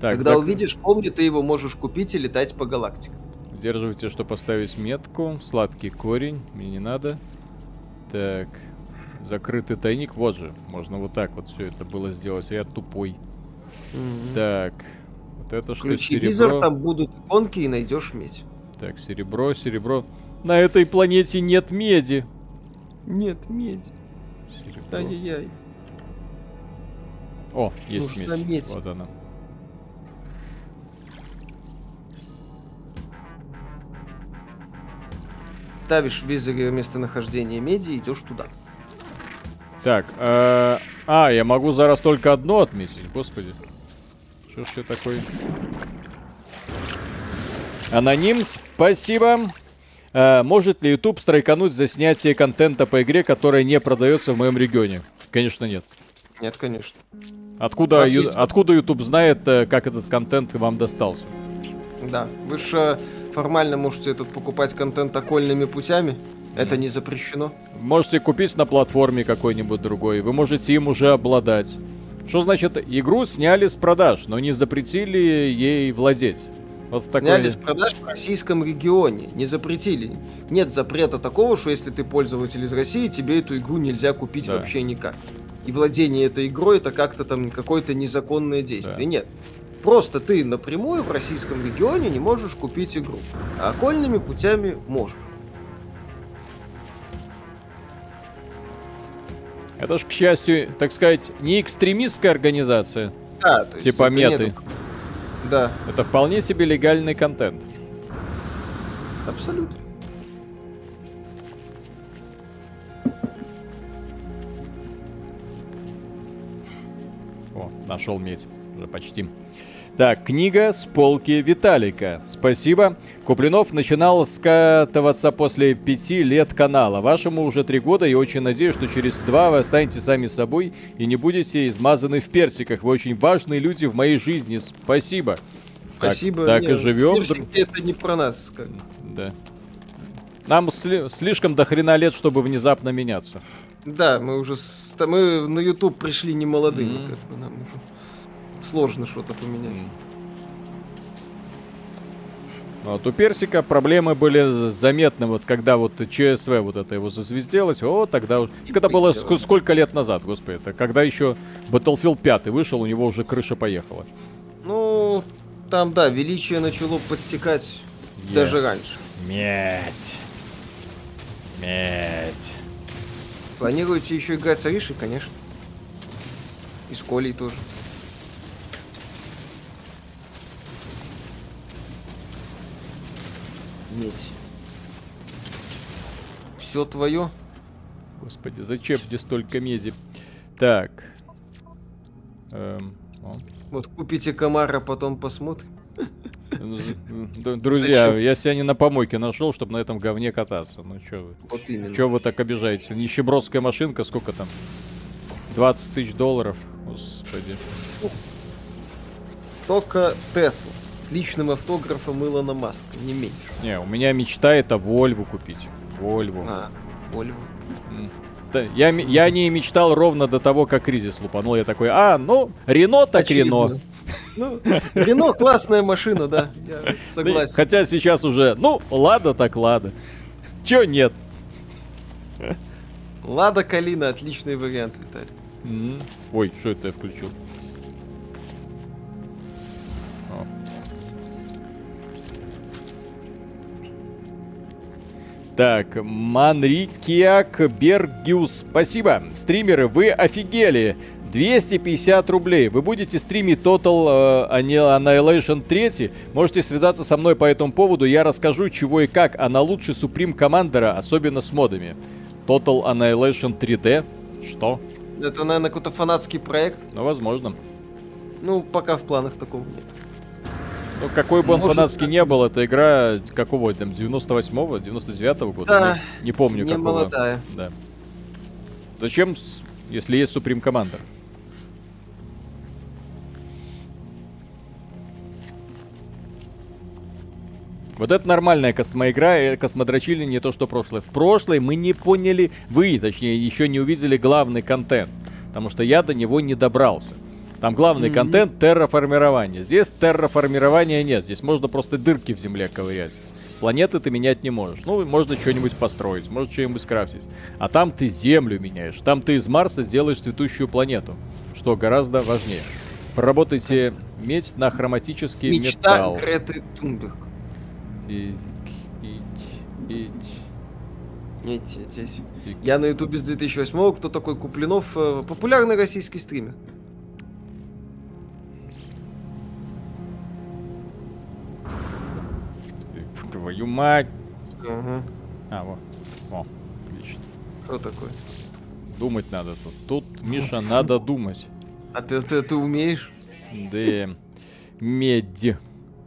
Так, Когда зак- увидишь, помни, ты его можешь купить и летать по галактикам. Удерживайте, чтобы поставить метку. Сладкий корень. Мне не надо. Так. Закрытый тайник. Вот же. Можно вот так вот все это было сделать. Я тупой. Так. Вот это что, Включи серебро? визор, там будут иконки и найдешь медь. Так, серебро, серебро. На этой планете нет меди. Нет, медь. Серебро. Ай-яй-яй. О, есть Нужна медь. медь. Вот она. Ставишь в визоре местонахождение меди и идешь туда. Так, э, а, я могу зараз только одно отметить, господи. Что ж я такой? Аноним, спасибо. Э, может ли YouTube страйкануть за снятие контента по игре, которая не продается в моем регионе? Конечно, нет. Нет, конечно. Откуда, ю- есть- откуда YouTube знает, э, как этот контент вам достался? Да. Вы же формально можете этот покупать контент окольными путями. Это не запрещено. Можете купить на платформе какой-нибудь другой. Вы можете им уже обладать. Что значит, игру сняли с продаж, но не запретили ей владеть. Вот Сняли такой... с продаж в российском регионе. Не запретили. Нет запрета такого, что если ты пользователь из России, тебе эту игру нельзя купить Да. вообще никак. И владение этой игрой это как-то там какое-то незаконное действие. Да. Нет. Просто ты напрямую в российском регионе не можешь купить игру. А окольными путями можешь. Это ж, к счастью, так сказать, не экстремистская организация. Да, то есть Типа меты. нету- Да, Это вполне себе легальный контент. абсолютно. О, нашел медь. Уже почти. Так, книга с полки Виталика. Спасибо. Куплинов начинал скатываться после пяти лет канала. Вашему уже три года и очень надеюсь, что через два вы останетесь сами собой и не будете измазаны в персиках. Вы очень важные люди в моей жизни. Спасибо. Так- Спасибо. Так, Не, и живем. персики это не про нас. как. Да. Нам сли- слишком до хрена лет, чтобы внезапно меняться. Да, мы уже с- мы на YouTube пришли не молодыми, Мгм. как бы нам уже сложно что-то поменять. Вот у Персика проблемы были заметны, вот когда вот ЧСВ вот это его зазвезделось, о, тогда... уж- Это было ск- сколько лет назад, господи, это когда еще Battlefield 5 вышел, у него уже крыша поехала. Ну, там, да, величие начало подтекать даже Yes. раньше. Медь. Медь. Планируете еще играть с Аришей, конечно. И с Колей тоже. Медь. Все твое? Господи, зачем мне столько меди? Так. Эм, о. Вот купите комара, потом посмотрим. Д- Друзья, Зачем? я себя не на помойке нашел, чтобы на этом говне кататься. Ну чё вы? Вот именно. Чё вы так обижаете? Нищебродская машинка, сколько там? 20 тысяч долларов. Господи. Только Тесла. С личным автографом Илона Маска, не меньше. Не, у меня мечта это Вольву купить. Вольву. А. Да, Я, я не мечтал ровно до того, как кризис лупанул. Я такой, а, ну, Рено так Очевидно. Рено. Ну, Рено классная машина, да, я согласен. Хотя сейчас уже, ну, лада так лада. Чё нет? Лада Калина отличный вариант, Виталий. Ой, что это я включил? Так, Манрикиак Бергиус, спасибо. Стримеры, вы офигели. 250 рублей. Вы будете стримить Total э, Anni- Annihilation 3. Можете связаться со мной по этому поводу. Я расскажу, чего и как. Она лучше Supreme Commander, особенно с модами. Total Annihilation 3D. Что? Это, наверное, какой-то фанатский проект. Ну, возможно. Ну, пока в планах такого нет. Ну, какой бы он Может, фанатский не был, это игра какого там, 98-го, 99-го года? Да, Не, не помню не какого. молодая. Да. Зачем, если есть Supreme Commander? Вот это нормальная космоигра, и космодрочили не то, что прошлое. В прошлой мы не поняли, вы, точнее, еще не увидели главный контент. Потому что я до него не добрался. Там главный Мгм. контент терраформирование. Здесь терраформирования нет. Здесь можно просто дырки в земле ковырять. Планеты ты менять не можешь. Ну, можно что-нибудь построить, может что-нибудь скрафтить. А там ты Землю меняешь. Там ты из Марса сделаешь цветущую планету. Что гораздо важнее. Проработайте медь на хроматический Мечта металл. Греты Тунберг. Ить- ить- Эти, эти, эти. ить. Я на ютубе с 2008 кто такой Куплинов? Э, Популярный российский стример. Твою мать. Ага. А, вот. О, отлично. Кто такой? Думать надо тут. Тут, Миша, надо думать. А ты, ты, ты умеешь? Да. Медь.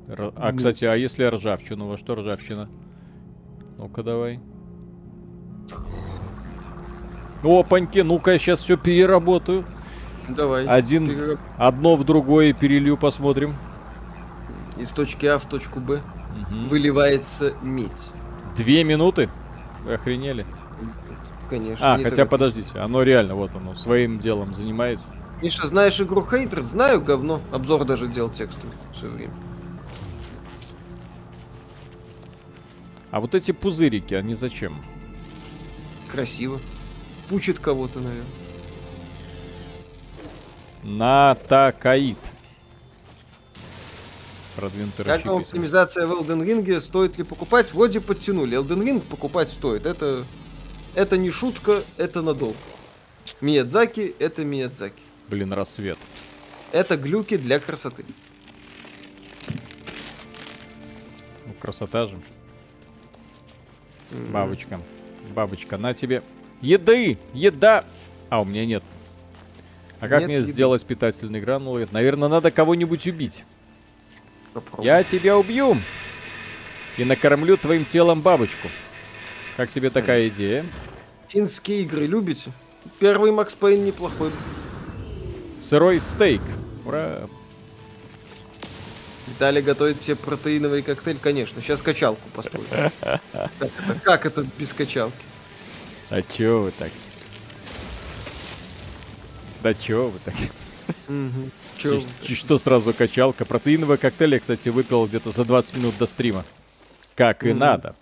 Р- А, кстати, а если ржавчину? Во что ржавчина? Ну-ка давай. Опаньки, ну-ка я сейчас все переработаю. Давай. Один, Перераб- одно в другое перелью, посмотрим. Из точки А в точку Б Мгм. выливается медь. Две минуты? Вы охренели? Конечно. А, хотя так- подождите, оно реально, вот оно, своим делом занимается. Миша, знаешь игру Хейтер? Знаю, говно. Обзор даже делал текстовый все время. А вот эти пузырики, они зачем? Красиво. Пучит кого-то, наверное. Натакаид. Продвинутый Как вам оптимизация в Elden Ring? Стоит ли покупать? Вроде подтянули. Elden Ring покупать стоит. Это, это не шутка, это надолго. Миядзаки — это Миядзаки. Блин, рассвет. Это глюки для красоты. Ну, красота же. Бабочка. Бабочка, на тебе. Еды! Еда! А, у меня нет. А как Нет мне еды. сделать питательные гранулы? Наверное, надо кого-нибудь убить. Попробуй. Я тебя убью! И накормлю твоим телом бабочку. Как тебе такая идея? Финские игры любите? Первый Макс Пейн неплохой. Сырой стейк. Ура! Виталий готовит себе протеиновый коктейль, конечно. Сейчас качалку построим. Как это, как это без качалки? А чё вы так? Да чё вы так? И- что сразу качалка? Протеиновый коктейль я, кстати, выпил где-то за 20 минут до стрима. Как и надо.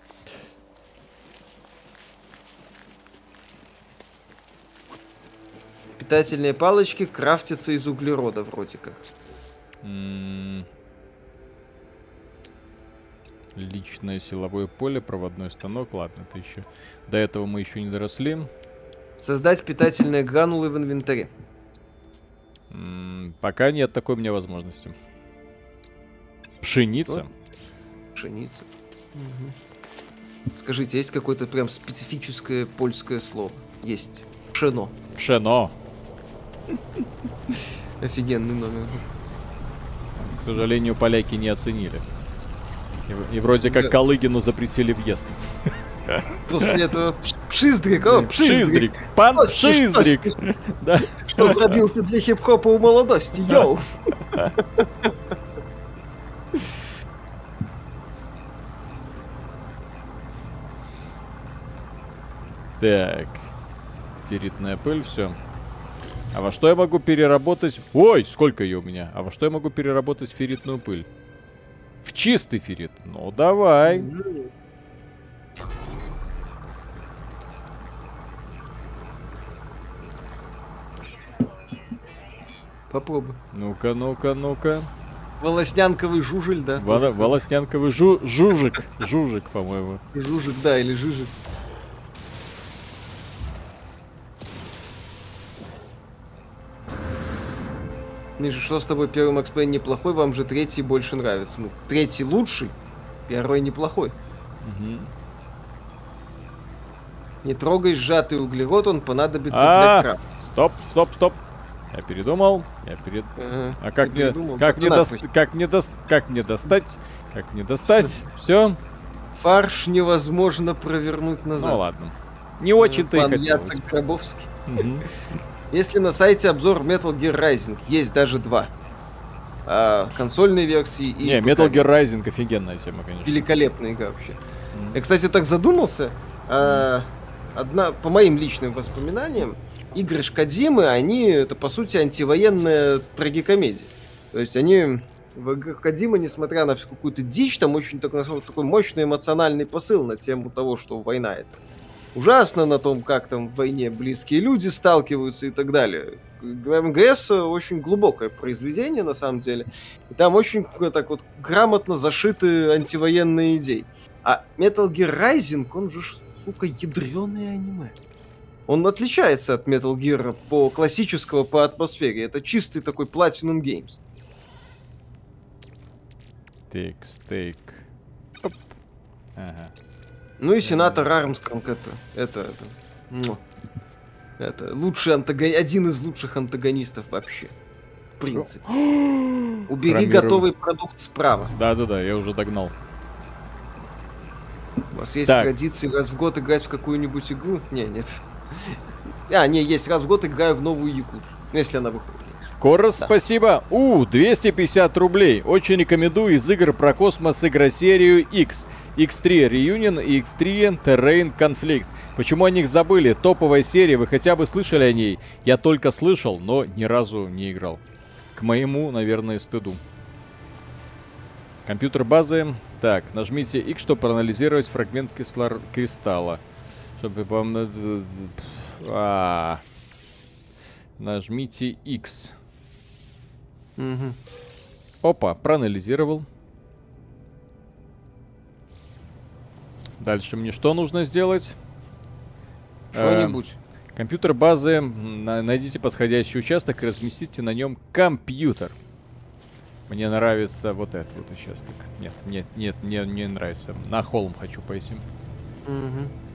Питательные палочки крафтятся из углерода вроде как. Личное силовое поле, проводной станок. Ладно, это еще. До этого мы еще не доросли. Создать питательные гранулы в инвентаре. М, Пока нет такой у меня возможности. Пшеница. Вот. Пшеница. Скажите, есть какое-то прям специфическое польское слово? Есть. Пшено. Пшено. Офигенный номер. К сожалению, поляки не оценили. И, и вроде как Да. Калыгину запретили въезд. После этого пш- пшиздрик, о, пшиздрик. Пан Пшиздрик! Что зробил ты для хип-хопа у молодости, йоу! Так. Ферритная пыль, все. А во что я могу переработать... Ой, сколько ее у меня. А во что я могу переработать ферритную пыль? В чистый феррит. Ну, давай. Попробуй. Ну-ка, ну-ка, ну-ка. Волоснянковый жужель, да? Вол- Волостянковый жу- жужик. Жужик, по-моему. Жужик, да, или жижик. Миша, что с тобой первый Макс Пейн неплохой, вам же третий больше нравится. Ну, третий лучший, первый неплохой. Мгм. Не трогай сжатый углерод, он понадобится А, для крафта. Стоп, стоп, стоп. Я передумал. Я перед... Ага, А как мне, как, только мне дос- надпись. как мне дос- как мне достать? Как мне достать? Все? Фарш невозможно провернуть назад. Ну ладно. Не очень-то и хотелось. Яцек Гробовский. Мгм. Если на сайте обзор Metal Gear Rising, есть даже два. А, консольной версии и Не. Metal Gear Rising офигенная тема, конечно. Великолепная игра вообще. Мгм. Я, кстати, так задумался. а, одна, по моим личным воспоминаниям, игры Шкадзимы, они, это, по сути, антивоенная трагикомедия. То есть они в играх Кадима, несмотря на какую-то дичь, там очень такой, такой мощный эмоциональный посыл на тему того, что война это ужасно, на том, как там в войне близкие люди сталкиваются и так далее. МГС очень глубокое произведение, на самом деле. И там очень так вот грамотно зашиты антивоенные идеи. А Metal Gear Rising, он же, сука, ядреное аниме. Он отличается от Metal Gear по классического, по атмосфере. Это чистый такой Platinum Games. Стейк. Оп. Ага. Ну и сенатор Армстронг это, это, это, муа. это лучший антагон... один из лучших антагонистов вообще. В принципе. Убери Промиров- готовый продукт справа. Да-да-да, я уже догнал. У вас есть Так. традиции раз в год играть в какую-нибудь игру? Не, нет. А, не, есть раз в год играю в новую Якутсу. Ну, Если она выходит. Корос, Да. спасибо. У, 250 рублей. Очень рекомендую из игр про космос игросерию X. X3 Reunion и X3 Terrain Conflict. Почему о них забыли? Топовая серия, вы хотя бы слышали о ней? Я только слышал, но ни разу не играл. К моему, наверное, стыду. Компьютер базы Так, нажмите X, чтобы проанализировать фрагмент кислор... кристалла. Чтобы вам... А, Нажмите X. Угу. Опа, проанализировал. Дальше мне что нужно сделать? Что-нибудь. Э, компьютер базы. Найдите подходящий участок и разместите на нем компьютер. Мне нравится вот этот вот участок. Нет, нет, нет, не, не нравится. На холм хочу пойти. Угу.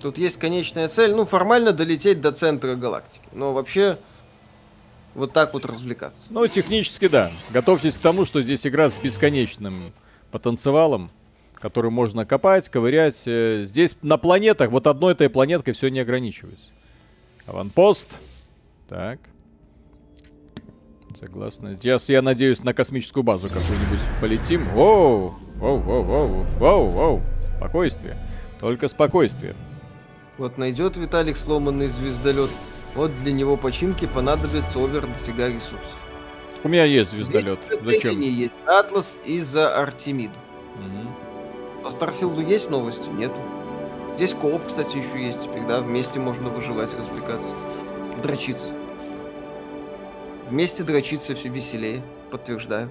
Тут есть конечная цель, ну, формально долететь до центра галактики. Но вообще, вот так вот развлекаться. Ну, технически, да. Готовьтесь к тому, что здесь игра с бесконечным потенциалом, который можно копать, ковырять. Э, здесь на планетах, вот одной этой планеткой все не ограничивается. Аванпост. Так. Согласна. Сейчас, я надеюсь, на космическую базу какую-нибудь полетим. Воу! Воу, воу, воу, воу, воу. Спокойствие. Только спокойствие. Вот найдет Виталик сломанный звездолет, вот для него починки понадобится овер дофига ресурсов. У меня есть звездолет. Зачем? есть Атлас и за Артемиду. Угу. По Старфилду есть новости? Нету. Здесь кооп, кстати, еще есть теперь, да? Вместе можно выживать, развлекаться. Дрочиться. Вместе дрочиться все веселее, подтверждаю.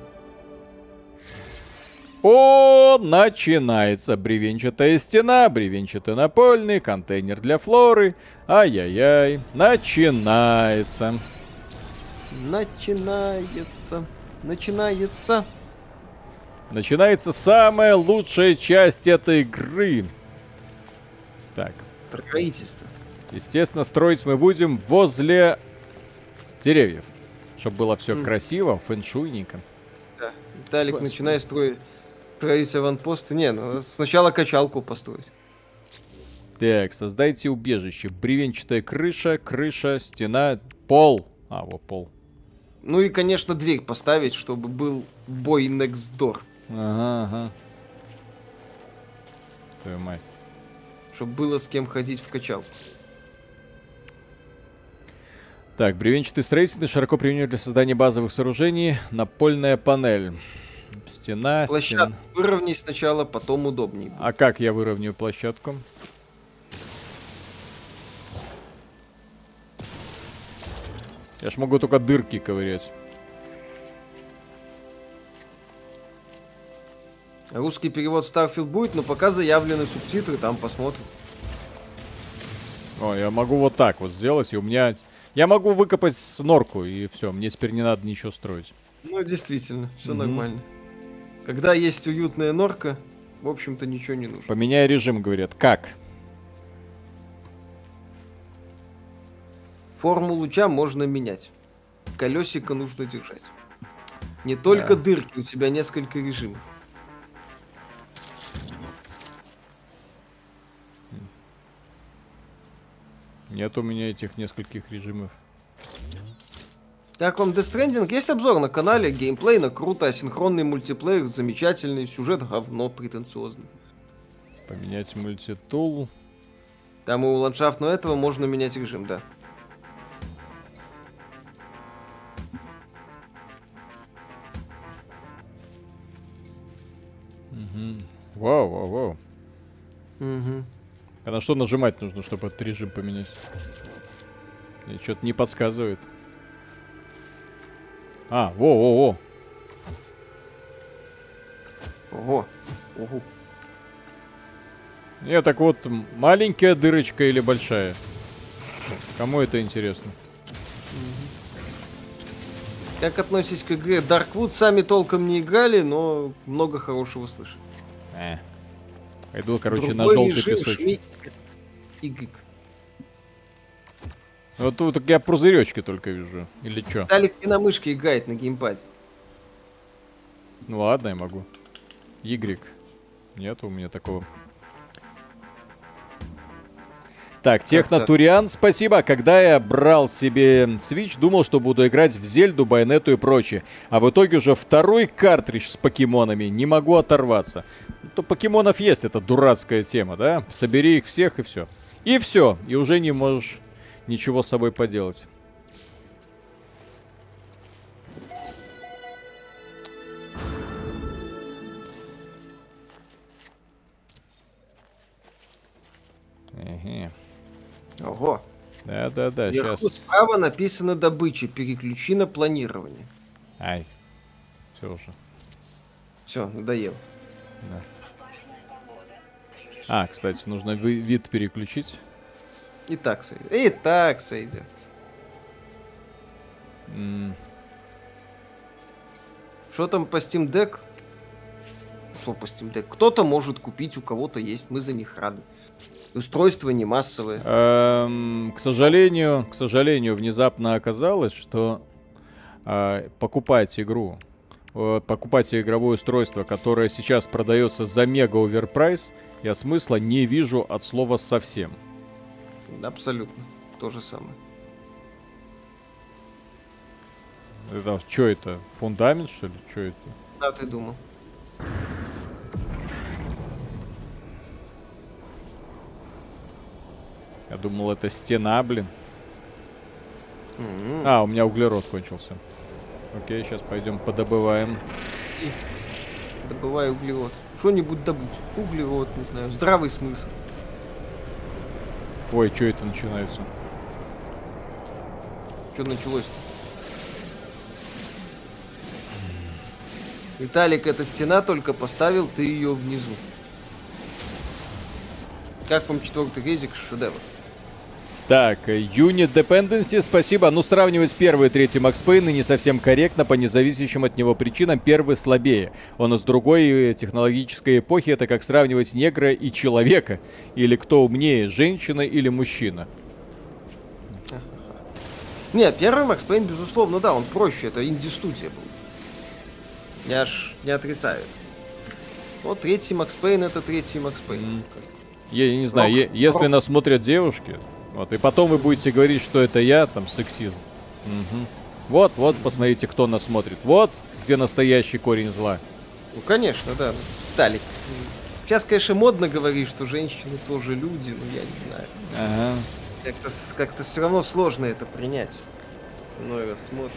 О, начинается бревенчатая стена, бревенчатый напольный, контейнер для флоры. Ай-яй-яй, начинается. Начинается, начинается. Начинается самая лучшая часть этой игры. Так. Строительство. Естественно, строить мы будем возле деревьев. Чтобы было все mm. красиво, фэншуйненько. Да. Виталик, Господи. начинай строить строить аванпосты. Не, ну сначала качалку построить. Так, создайте убежище. Бревенчатая крыша, крыша, стена, пол. А, вот пол. Ну и, конечно, дверь поставить, чтобы был бой next door. Ага, ага. Твою мать. Чтобы было с кем ходить в качалку. Так, бревенчатый строительный широко применяют для создания базовых сооружений. Напольная панель. Стена, Площадку стен... выровняй сначала, потом удобнее. А как я выровняю площадку? Я ж могу только дырки ковырять. Русский перевод Starfield будет, но пока заявлены субтитры, там посмотрим. О, я могу вот так вот сделать, и у меня... Я могу выкопать норку, и все, мне теперь не надо ничего строить. Ну, действительно, все угу. нормально. Когда есть уютная норка, в общем-то ничего не нужно. Поменяй режим, говорят. Как? Форму луча можно менять. Колесико нужно держать. Не только да. дырки, у тебя несколько режимов. Нет у меня этих нескольких режимов. Как вам Death Stranding? Есть обзор на канале, геймплей на круто, асинхронный мультиплеер, замечательный, сюжет говно претенциозный. Поменять мультитул. Там у ландшафтного этого можно менять режим, да. Угу. Вау, вау, вау. Угу. А на что нажимать нужно, чтобы этот режим поменять? Мне что-то не подсказывает. А, во-во-во. Ого. Ого. Не, так вот, маленькая дырочка или большая? Кому это интересно? Как относитесь к игре Darkwood? Сами толком не играли, но много хорошего слышали. Э. Пойду, короче, Другой на желтый песочек. Y. Вот тут я пузыречки только вижу. Или что? Талик не на мышке играет на геймпаде. Ну ладно, я могу. Y. Нет у меня такого. Так, Технотуриан, спасибо. Когда я брал себе Switch, думал, что буду играть в Зельду, Байонету и прочее. А в итоге уже второй картридж с покемонами. Не могу оторваться. То покемонов есть, это дурацкая тема, да? Собери их всех и все. И все. И уже не можешь ничего с собой поделать. Ого. Да-да-да, сейчас. справа написано добыча, переключи на планирование. Ай, все уже. Все, надоел. Да. А, кстати, нужно вид переключить. И так сойдет. И так сойдет. Что там по Steam Deck? Что по Steam Deck? Кто-то может купить, у кого-то есть. Мы за них рады. Устройство не массовое. эм, к сожалению, к сожалению, внезапно оказалось, что а, покупать игру, э, покупать игровое устройство, которое сейчас продается за мега оверпрайс, я смысла не вижу от слова совсем. Абсолютно. То же самое. Это что это? Фундамент, что ли? Что это? А ты думал? Я думал, это стена, блин. М, А, у меня углерод кончился. Окей, сейчас пойдем подобываем. Добывай углерод. Что-нибудь добудь. Углерод, не знаю. Здравый смысл. Ой, что это начинается? Что началось -то? Виталик, эта стена только поставил, ты ее внизу. Как вам четвертый резик шедевр? Так, Unit Dependency, спасибо. Ну, сравнивать первый и третий Макс Пейн не совсем корректно по независящим от него причинам. Первый слабее. Он из другой э, технологической эпохи. Это как сравнивать негра и человека. Или кто умнее, женщина или мужчина. Нет, первый Макс Пейн, безусловно, да, он проще, это инди-студия был. Я ж не отрицаю. Вот третий Макс Пейн это третий Макс Пейн. М. Я, я не знаю, Рок- если рок- нас смотрят девушки, вот, и потом вы будете говорить, что это я, там, сексизм. Мгм. Вот, вот, посмотрите, кто нас смотрит. Вот, где настоящий корень зла. Ну, конечно, да. Виталик, сейчас, конечно, модно говорить, что женщины тоже люди, но я не знаю. Ага. Как-то, как-то все равно сложно это принять. Ну, раз смотришь.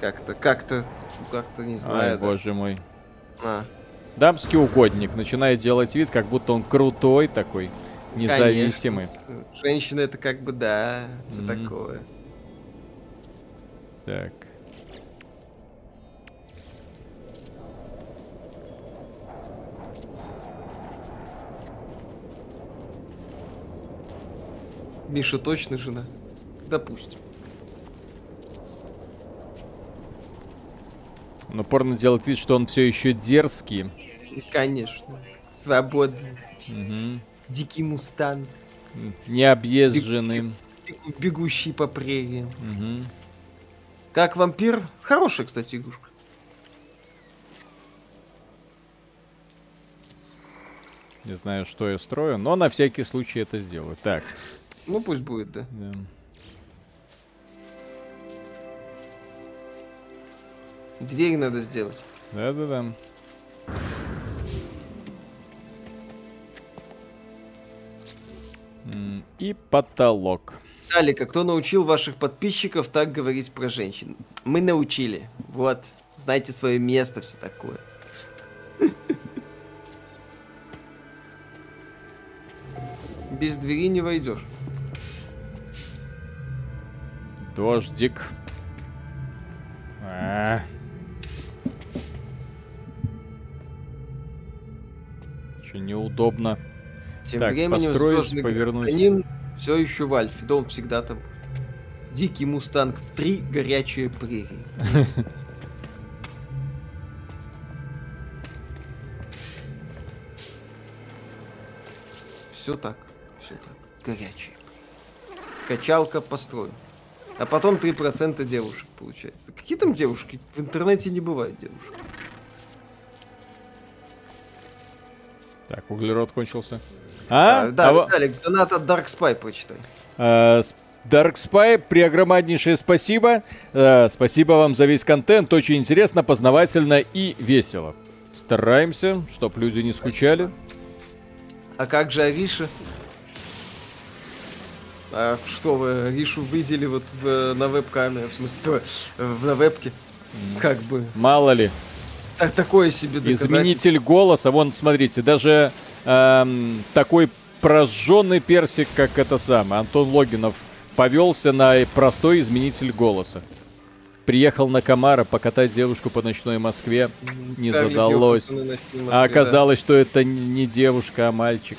Как-то, как-то, как-то не знаю. Ай, да. боже мой. А, Дамский угодник начинает делать вид, как будто он крутой такой, независимый. конечно. Женщина это как бы, да, все Мгм. такое. Так. Миша точно жена? Допустим. Он упорно делает вид, что он все еще дерзкий. Конечно. Свободный. Мгм. Дикий мустанг. Необъезженный. бегу- Бегущий по прериям. Мгм. Как вампир? Хорошая, кстати, игрушка. Не знаю, что я строю, но на всякий случай это сделаю. Так. Ну, пусть будет, да. да. Дверь надо сделать. Да-да-да. И потолок. Далее, кто научил ваших подписчиков так говорить про женщин? Мы научили. Вот. Знаете свое место, все такое. Без двери не войдешь. Дождик. А. Че неудобно. Тем Так, временем звездный гражданин все еще в Альфе. Дом всегда там. Дикий мустанг, три горячие прерии. Все так, все так. Горячие. Качалка построена. А потом 3% девушек получается. Какие там девушки? В интернете не бывает девушек. Так, углерод кончился. А? А, да, А Виталик, донат от Dark Spy прочитай. Э, Dark Spy, преогромаднейшее спасибо. Э, спасибо вам за весь контент. Очень интересно, познавательно и весело. Стараемся, чтоб люди не скучали. А как же Ариша? А что вы Аришу видели вот в- на веб-камере, в смысле, в- на вебке? Как бы. Мало ли. Так, такое себе доказательство. Изменитель голоса. Вон, смотрите, даже эм, такой прожженный персик, как это самое. Антон Логинов повелся на простой изменитель голоса. Приехал на Камара покатать девушку по ночной Москве. Не Ставили задалось. Москве, А да. оказалось, что это не девушка, а мальчик.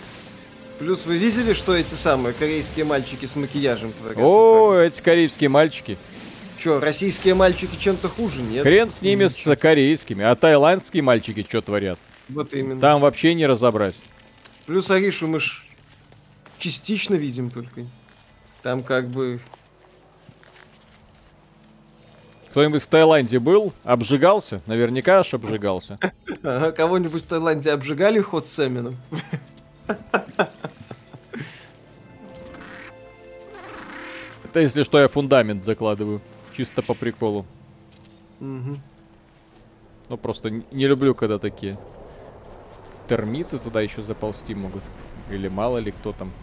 Плюс вы видели, что эти самые корейские мальчики с макияжем творят? О, эти корейские мальчики. Че, российские мальчики чем-то хуже, нет? Хрен с ними, с корейскими. А таиландские мальчики что творят? Вот именно. Там вообще не разобрать. Плюс Аришу мы ж частично видим только. Там как бы... Кто-нибудь в Таиланде был? Обжигался? Наверняка аж обжигался. Ага, кого-нибудь в Таиланде обжигали ход с Эмином? Это если что, я фундамент закладываю. Чисто по приколу. Ну, просто не люблю, когда такие термиты туда еще заползти могут. Или мало ли кто там.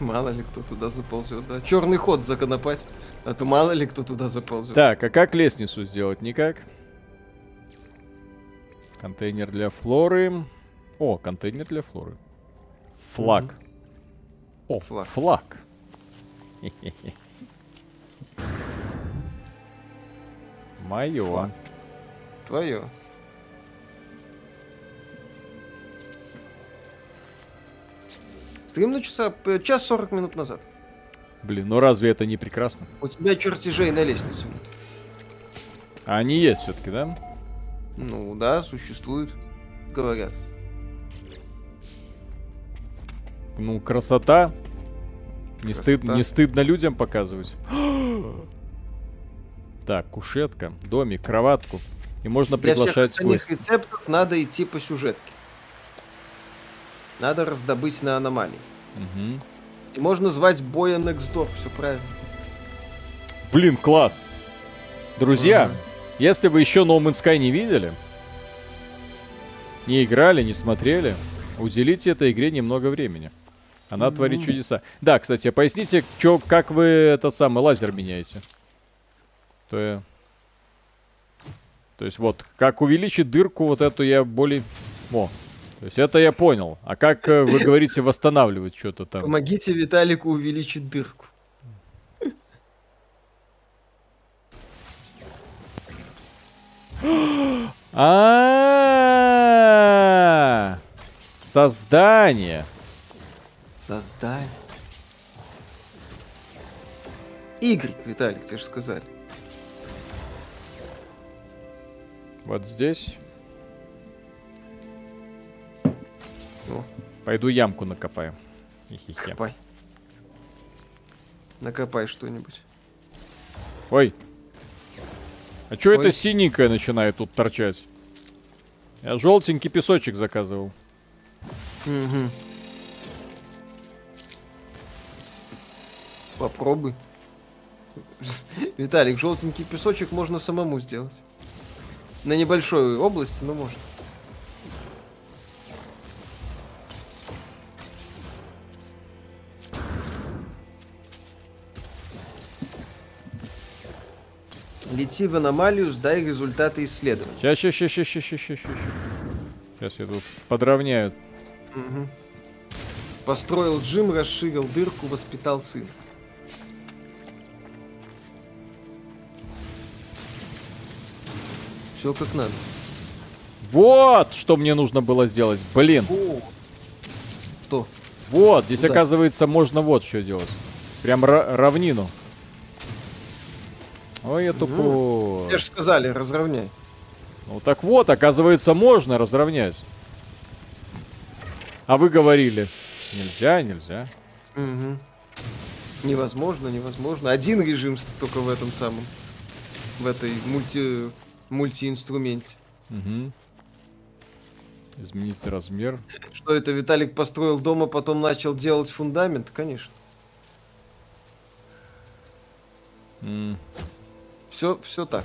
Мало ли кто туда заползет, да. Черный ход законопать. А то мало ли кто туда заползет. Так, а как лестницу сделать? Никак. Контейнер для флоры. О, контейнер для флоры. Флаг. Мгм. О, Флаг. флаг. Мое. Твое. Стрим начался час сорок минут назад. Блин, ну разве это не прекрасно? У тебя чертежей на лестницу нет. А они есть все-таки, да? Ну да, существуют, говорят. Ну, красота. Не, Красота. стыд, не стыдно людям показывать. так, кушетка, домик, кроватку. И можно Для всех приглашать остальных гостей. рецептов надо идти по сюжетке. Надо раздобыть на аномалии. Мгм. И можно звать боя Next Door, все правильно. Блин, класс. Друзья, Ага. если вы еще No Man's Sky не видели, не играли, не смотрели, уделите этой игре немного времени. Она творит Мгм. чудеса. Да, кстати, поясните, чё, как вы этот самый лазер меняете. То, я- То есть вот, как увеличить дырку вот эту я более... О, то есть это я понял. А как э, вы говорите восстанавливать что-то там? Помогите Виталику увеличить дырку. А, создание. Создай. Игорь, Виталик, тебе же сказали. Вот здесь. О, Пойду ямку накопаю. Хи-хи-хи. копай. Накопай что-нибудь. Ой. А чё это Ой. синенькое начинает тут торчать? Я желтенький песочек заказывал. Мгм. Попробуй. Виталик, желтенький песочек можно самому сделать. На небольшой области, но можно. Лети в аномалию, сдай результаты исследований. Сейчас, сейчас, сейчас, сейчас, сейчас, сейчас, сейчас. Сейчас я тут подровняю. Мгм. Построил джим, расширил дырку, воспитал сына. Все как надо. Вот, что мне нужно было сделать. Блин. О! Что? Вот, здесь, Да. оказывается, можно вот что делать. Прям ра- равнину. Ой, я тупой. Тебе же сказали, разровняй. Ну так вот, оказывается, можно разровнять. А вы говорили, нельзя, нельзя. Мгм. Невозможно, невозможно. Один режим только в этом самом. В этой мульти... мультиинструменте. Мгм. Изменить размер. Что это, Виталик построил дом, а потом начал делать фундамент? Конечно. М. Все, все так.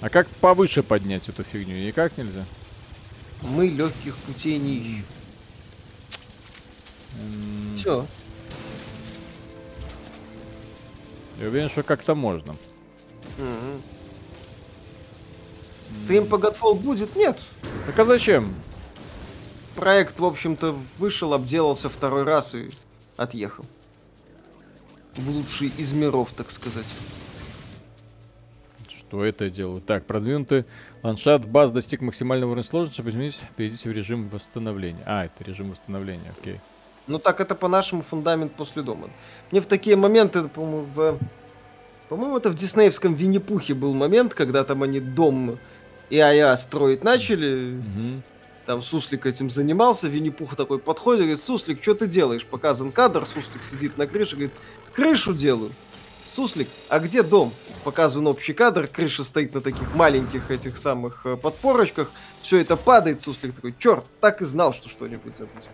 А как повыше поднять эту фигню? Никак нельзя. Мы легких путей не ищем. М, Все. Я уверен, что как-то можно. Мгм. Стрим по Godfall будет? Нет. Так а зачем? проект, в общем-то, вышел, обделался второй раз и отъехал. В лучший из миров, так сказать. Что это делает? Так, продвинутый ландшафт баз достиг максимального уровня сложности, чтобы изменить, перейдите в режим восстановления. А, это режим восстановления, окей. Ну так это по-нашему фундамент после дома. Мне в такие моменты, по-моему, в... По-моему, это в диснеевском Винни-Пухе был момент, когда там они дом и АЯ строить начали. Мгм. Там Суслик этим занимался, Винни-Пух такой подходит, говорит, Суслик, что ты делаешь? Показан кадр, Суслик сидит на крыше, говорит, крышу делаю. Суслик, а где дом? Показан общий кадр, крыша стоит на таких маленьких этих самых э, подпорочках, все это падает, Суслик такой, черт, так и знал, что что-нибудь забудет.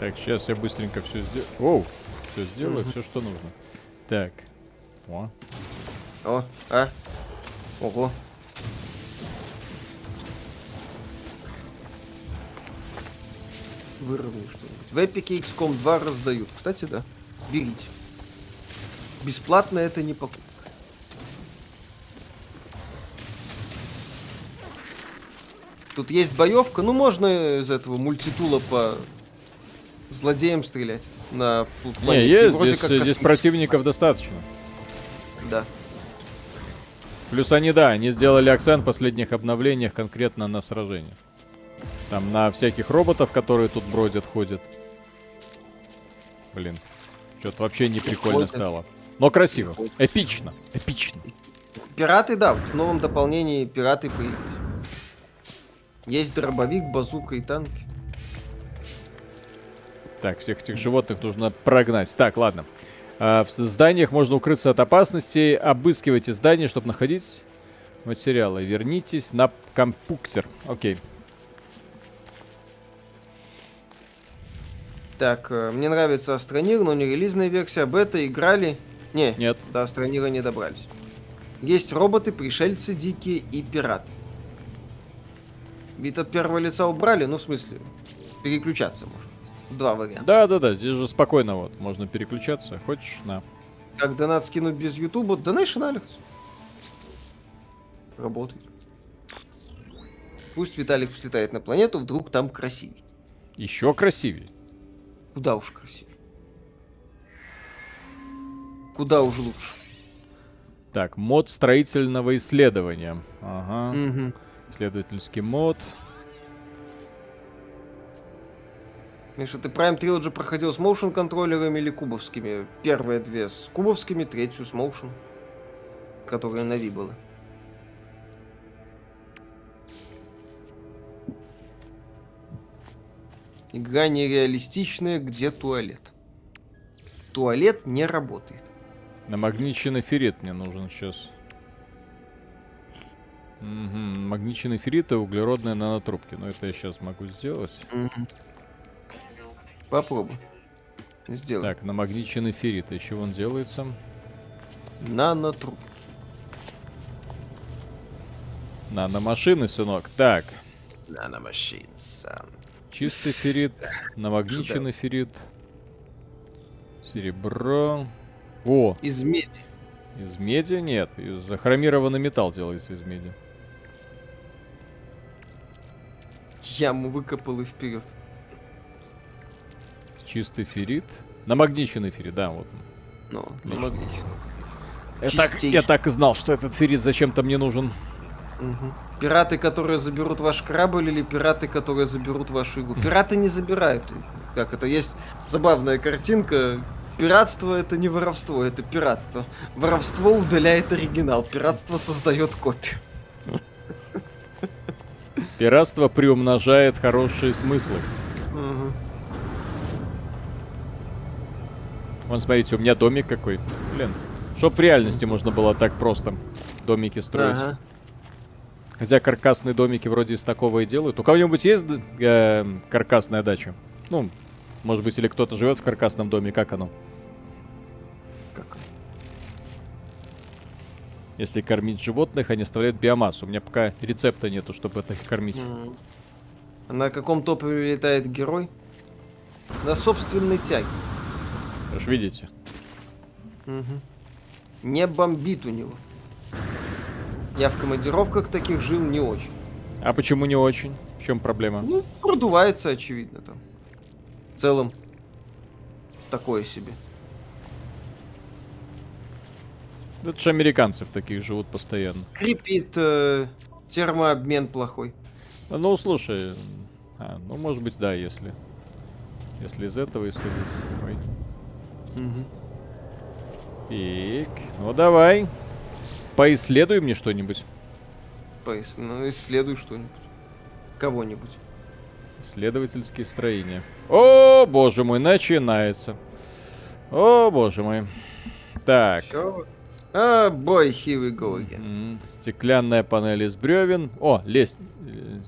Так, сейчас я быстренько все сделаю. Оу, все сделаю, все, что нужно. Так. О, О, а? Ого. Выровняй что-нибудь. В Epic XCOM 2 раздают. Кстати, да. Берите. Бесплатно это не покупка. Тут есть боевка, ну можно из этого мультитула по злодеям стрелять на пл- Не, планете. есть, Вроде здесь, как здесь противников достаточно. Да. Плюс они, да, они сделали акцент в последних обновлениях конкретно на сражениях. Там на всяких роботов, которые тут бродят, ходят. Блин, что-то вообще не прикольно стало. Но красиво. Эпично. Эпично. Пираты, да, в новом дополнении пираты появились. Есть дробовик, базука и танки. Так, всех этих животных нужно прогнать. Так, ладно. А, в зданиях можно укрыться от опасностей. Обыскивайте здание, чтобы находить материалы. Вернитесь на компьютер. Окей. Так, э, мне нравится Астронир, но не релизная версия. Бета играли? Не, Нет. до Астронира не добрались. Есть роботы, пришельцы дикие и пираты. Вид от первого лица убрали, ну в смысле, переключаться можно. Два варианта. Да-да-да, здесь же спокойно вот. Можно переключаться. Хочешь? На. Как донат скинуть без Ютуба? Donation Alex. Работает. Пусть Виталик слетает на планету, вдруг там красивее. Еще красивее. Куда уж красивее. Куда уж лучше. Так, мод строительного исследования. Ага. Мгм. Исследовательский мод. Миша, ты Prime Trilogy проходил с motion контроллерами или кубовскими? Первые две с кубовскими, третью с motion, которые на Wii было. Игра нереалистичная, где туалет? Туалет не работает. Намагниченный феррит мне нужен сейчас. Угу. Магниченный феррит и углеродные нанотрубки. Но это я сейчас могу сделать. Попробуй. Сделай. Так, намагниченный феррит. Из чего он делается? Нанотруб. Наномашины, сынок. Так, Наномашинс. чистый феррит, намагниченный феррит. Серебро. О, Из меди. из меди нет. Из хромированный металл делается из меди. Яму выкопал и вперед. Чистый феррит. Намагниченный феррит, да, вот он. Ну, намагничен. Я так, я так и знал, что этот феррит зачем-то мне нужен. Мгм. Пираты, которые заберут ваш корабль, или пираты, которые заберут вашу игру? Пираты не забирают. Как это? Есть забавная картинка. Пиратство это не воровство, это пиратство. Воровство удаляет оригинал, пиратство создает копию. Пиратство приумножает хорошие смыслы. Вон, смотрите, у меня домик какой. Блин. Чтоб в реальности можно было так просто домики строить. Ага. Хотя каркасные домики вроде из такого и делают. У кого-нибудь есть э, каркасная дача? Ну, может быть, или кто-то живет в каркасном доме, как оно? Как? Если кормить животных, они оставляют биомассу. У меня пока рецепта нету, чтобы это кормить. М. А На каком топливе летает герой? на собственной тяге. Вы видите. Угу. Не бомбит у него. Я в командировках таких жил не очень. А почему не очень? В чем проблема? Ну, продувается, очевидно, там. В целом, такое себе. Это же американцы в таких живут постоянно. Крепит, э, термообмен плохой. Ну, слушай, а, ну, может быть, да, если... Если из этого исходить. Ой. Угу. Ну, давай. Поисследуй мне что-нибудь. Пояс... Ну, исследуй что-нибудь. Кого-нибудь. Исследовательские строения. О, боже мой, начинается. О, боже мой. Так. А, бой, here we go again. Стеклянная панель из бревен. О, лесть. э,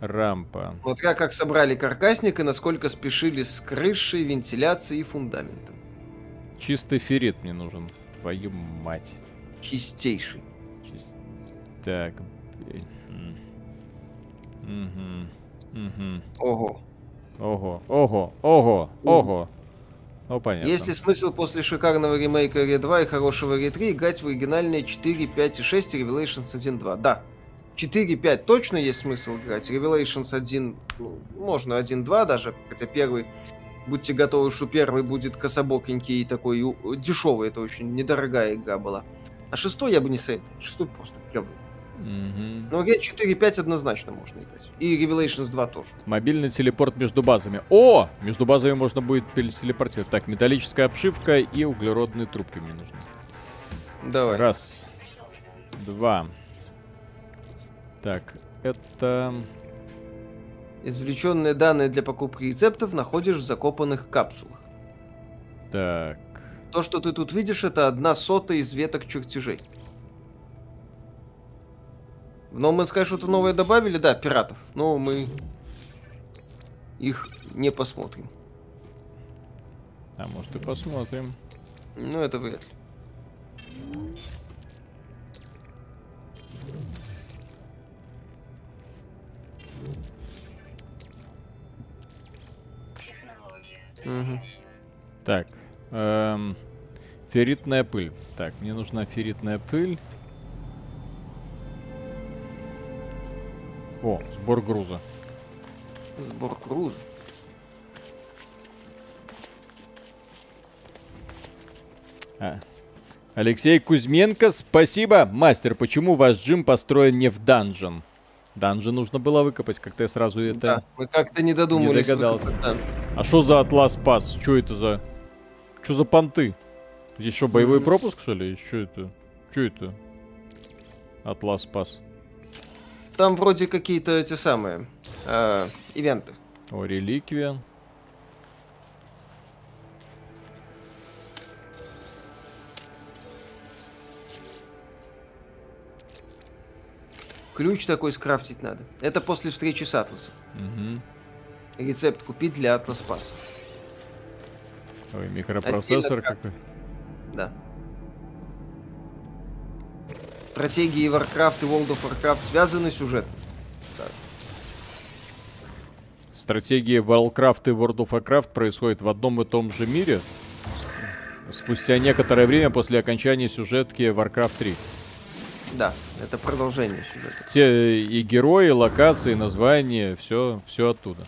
Рампа. Вот как, как собрали каркасник и насколько спешили с крышей, вентиляцией и фундаментом. Чистый феррит мне нужен. Твою мать. Чистейший. Чис- Так. Ого. Ого, ого, ого, ого. Ну, понятно. Есть ли смысл после шикарного ремейка Ре 2 и хорошего Ре 3 играть в оригинальные 4, 5 и 6 и Revelations 1, 2? Да. 4, 5 точно есть смысл играть. Revelations 1, ну, можно 1, 2 даже, хотя первый Будьте готовы, что первый будет кособокенький и такой дешевый, это очень недорогая игра была. А шестой я бы не советовал. Шестой просто говно. Мгм. Но Ре 4, 5 однозначно можно играть. И Revelations 2 тоже. Мобильный телепорт между базами. О! Между базами можно будет телепортировать. Так, металлическая обшивка и углеродные трубки мне нужны. Давай. Раз. Два. Так, это... Извлеченные данные для покупки рецептов находишь в закопанных капсулах. Так. То, что ты тут видишь, это одна сотая из веток чертежей. В No Man's Sky что-то новое добавили? Да, пиратов. Но мы их не посмотрим. А может и посмотрим. Ну, это вряд ли. Так. эм, ферритная пыль. Так, мне нужна ферритная пыль. О, сбор груза. Сбор груза. А. Алексей Кузьменко, спасибо. Мастер, почему ваш джим построен не в данжен? Данжен нужно было выкопать, как-то я сразу это... Да, мы как-то не додумались. догадался. выкопать, да. А что за Атлас Пас? Что это за... Что за понты? Здесь что, боевой пропуск, что ли? Что это? Что это? Атлас Пас. Там вроде какие-то эти самые э, ивенты. О, реликвия. Ключ такой скрафтить надо. Это после встречи с Атласом. Мгм. Рецепт купить для Атлас Пас. Ой, микропроцессор какой. Да. Стратегии Warcraft и World of Warcraft связаны сюжетом. Стратегии Warcraft и World of Warcraft происходят в одном и том же мире. Спустя некоторое время после окончания сюжетки Warcraft 3. Да, это продолжение сюжета. Те и герои, локации, названия, все, все оттуда.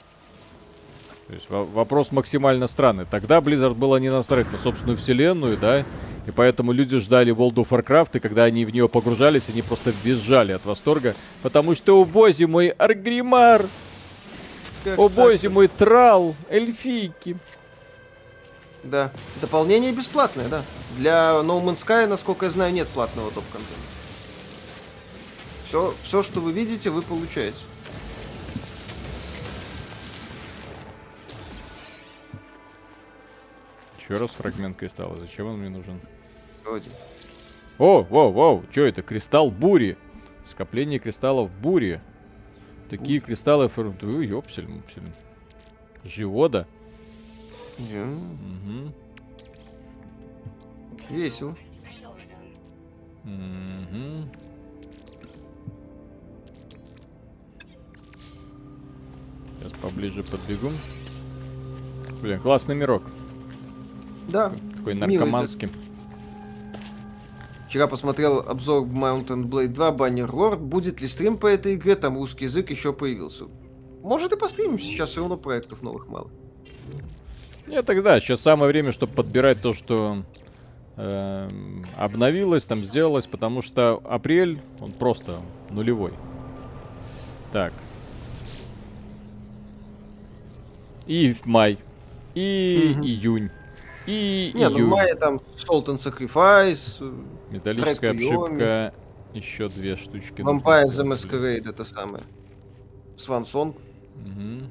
То есть во- вопрос максимально странный. Тогда Blizzard было не настроить на собственную вселенную, да, и поэтому люди ждали World of Warcraft, и когда они в нее погружались, они просто визжали от восторга, потому что, о бозе мой, Аргримар, Как о бозе мой, Трал, эльфийки. Да. Дополнение бесплатное, да. Для No Man's Sky, насколько я знаю, нет платного топ-контента. Все, все, что вы видите, вы получаете. Еще раз фрагмент кристалла, зачем он мне нужен? Вроде. О, воу, воу, что это? Кристалл бури. Скопление кристаллов бури. Такие кристаллы формируют... Ой, ёпсель, мупсель. Живода. Я- Мгм. Весело. Мгм. Поближе подбегу. Блин, классный мирок. Да. Такой наркоманский. Вчера посмотрел обзор Mountain Blade 2 Banner Lord. Будет ли стрим по этой игре? Там русский язык еще появился. Может и постримим, сейчас все равно проектов новых мало. Нет, тогда, сейчас самое время, чтобы подбирать то, что э, обновилось, там сделалось, потому что апрель, он просто нулевой. Так. И май. И угу. июнь. И Нет, ну, июль. ну в мае там Salt and Sacrifice. Металлическая обшивка. Еще две штучки. Vampire the Masquerade это самое. Song. Угу.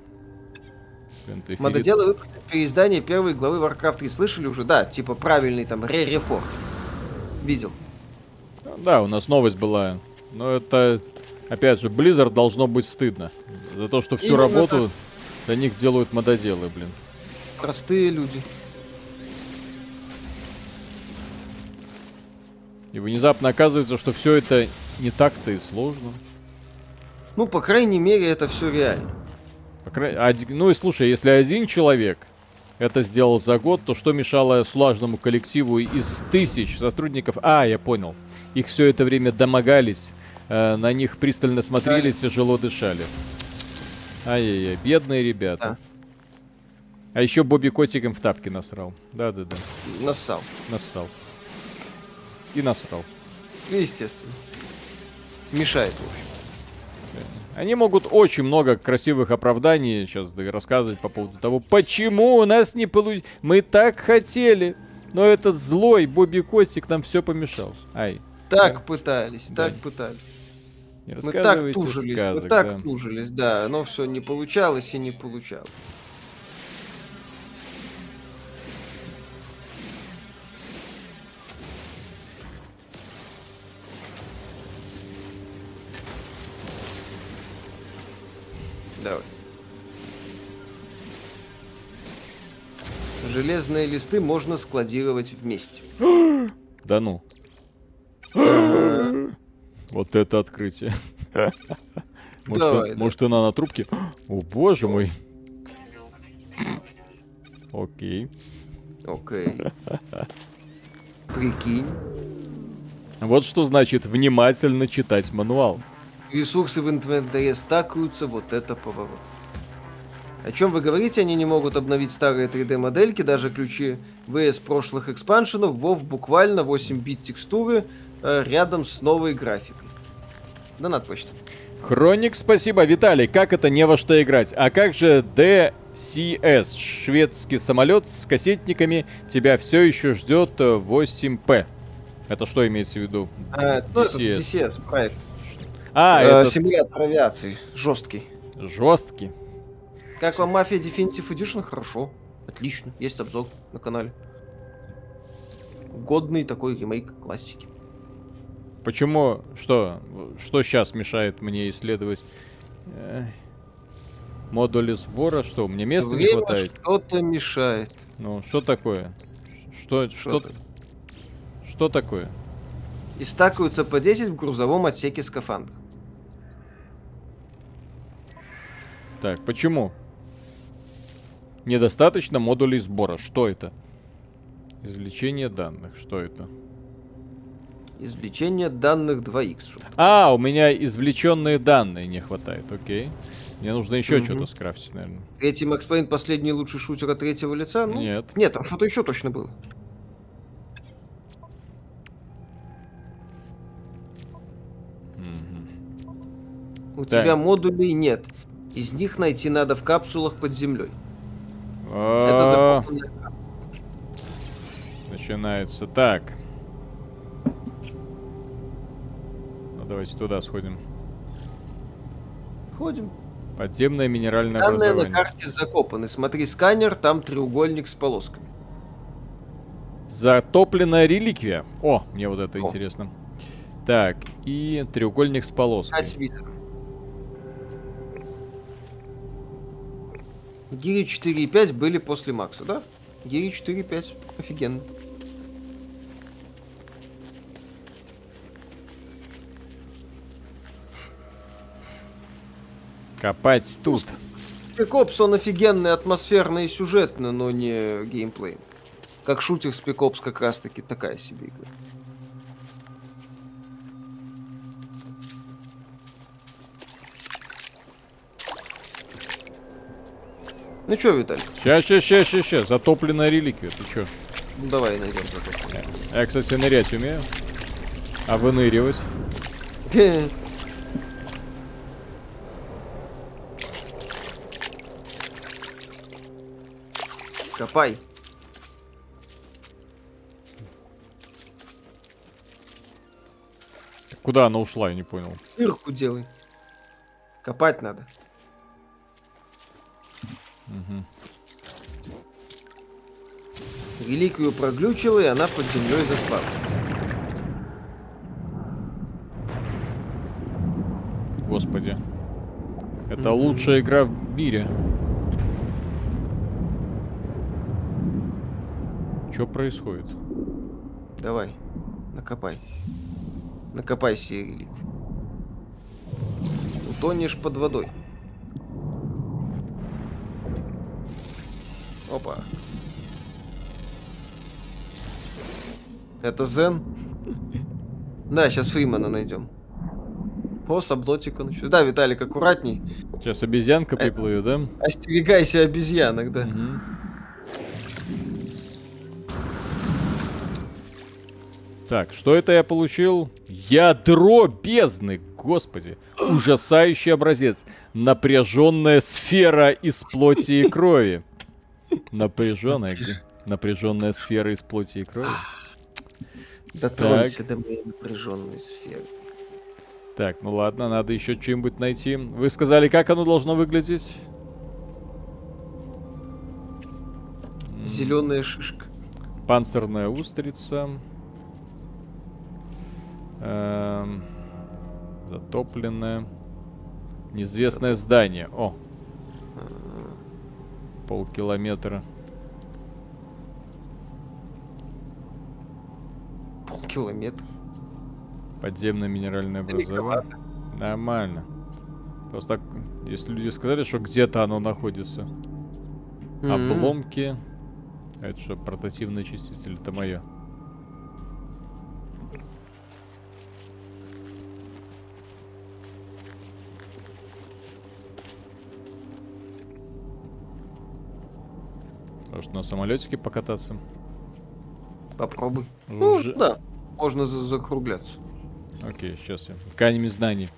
Мододелы выпустили переиздание первой главы Warcraft 3. Слышали уже? Да, типа правильный там Re-Reforge. Видел. Да, у нас новость была. Но это, опять же, Blizzard должно быть стыдно. За то, что всю Именно работу так. Для них делают мододелы, блин. Простые люди. И внезапно оказывается, что все это не так-то и сложно. Ну, по крайней мере, это все реально. Ну и слушай, если один человек это сделал за год, то что мешало слаженному коллективу из тысяч сотрудников? А, я понял. Их все это время домогались, э, на них пристально смотрели, да. тяжело дышали. Ай-яй-яй, бедные ребята. Да. А еще Бобби котиком в тапки насрал. Да-да-да. Нассал. Нассал. И насрал. Естественно. Мешает, в общем. Они могут очень много красивых оправданий сейчас рассказывать по поводу того, почему у нас не получилось. Мы так хотели, но этот злой Бобби Котик нам все помешал. Ай. Так да. пытались, да. так пытались. Мы так тужились, сказок, мы так да. тужились, да, но все не получалось и не получалось. Давай. Железные листы можно складировать вместе. Да ну. Вот это открытие. Может, Давай, да. может она на трубке? О, боже мой. Окей. Окей. Прикинь. Вот что значит внимательно читать мануал. Ресурсы в инвентаре стакаются, вот это поворот. О чем вы говорите, они не могут обновить старые 3D-модельки, даже ключи VS прошлых экспаншенов, WoW буквально 8-бит текстуры э, рядом с новой графикой. Донат почта. Хроник, спасибо. Виталий, как это не во что играть? А как же DCS, шведский самолет с кассетниками, тебя все еще ждет 8P? Это что имеется в виду? А, ну, DCS. это DCS, проект. А, э, это... Симулятор авиации. Жесткий. Жесткий. Как вам Мафия Definitive Edition? Хорошо. Отлично. Есть обзор на канале. Годный такой ремейк классики. Почему? Что? Что сейчас мешает мне исследовать модули сбора? Что, мне места Время не хватает? что-то мешает. Ну, что такое? Что, что, что, что такое? И стакаются по 10 в грузовом отсеке скафандра. Так, почему? Недостаточно модулей сбора. Что это? Извлечение данных. Что это? Извлечение данных 2х. А, у меня извлеченные данные не хватает. Окей. Мне нужно еще угу. что-то скрафтить, наверное. Третий Макс Пейн последний лучший шутер от третьего лица? Ну, нет. Нет, там что-то еще точно было. Угу. У так. тебя модулей нет. Из них найти надо в капсулах под землей. Это Начинается так. Давайте туда сходим. Ходим. Подземное минеральное Данные на карте закопаны. Смотри сканер, там треугольник с полосками. Затопленная реликвия. О, мне вот это О. интересно. Так, и треугольник с полоской. 5 видов. Гири 4.5 были после Макса, да? Гири 4.5. Офигенно. Копать тут. Ops, он офигенный, атмосферный и сюжетный, но не геймплей. Как шутер Ops как раз таки такая себе игра. Ну чё, Виталий? Ща, ща, ща, ща, ща. Затопленная реликвия, ты чё? Ну давай найдем затопленную. Я, кстати, нырять умею. А выныривать? Копай. Куда она ушла, я не понял. Дырку делай. Копать надо. Мгм. Реликвию проглючила, и она под землей заспала. Господи. Это Мгм. лучшая игра в мире. Что происходит? Давай, накопай. Накопай себе реликвию. Утонешь под водой. Опа. Это Зен? Да, сейчас Фримана найдем. О, сабнотика началась. Да, Виталик, аккуратней. Сейчас обезьянка Э. приплывет, да? Остерегайся обезьянок, да. Мгм. Так, что это я получил? Ядро бездны, господи. Ужасающий образец. Напряженная сфера из плоти и крови. Напряженная? Напряженная сфера из плоти и крови. Дотронься до моей напряженной сферы. Так, ну ладно, надо еще что-нибудь найти. Вы сказали, как оно должно выглядеть? Зеленая шишка. Панцирная устрица. Эм, затопленное. Неизвестное здание. О, полкилометра. Полкилометра. Подземное минеральное образование. Нормально. Просто так, если люди сказали, что где-то оно находится. М. Обломки. Это что, портативный очиститель? Это мое. Может на самолетике покататься? Попробуй. Ну, Уже- да. Можно за- закругляться. Окей, сейчас я. Тканями знаний.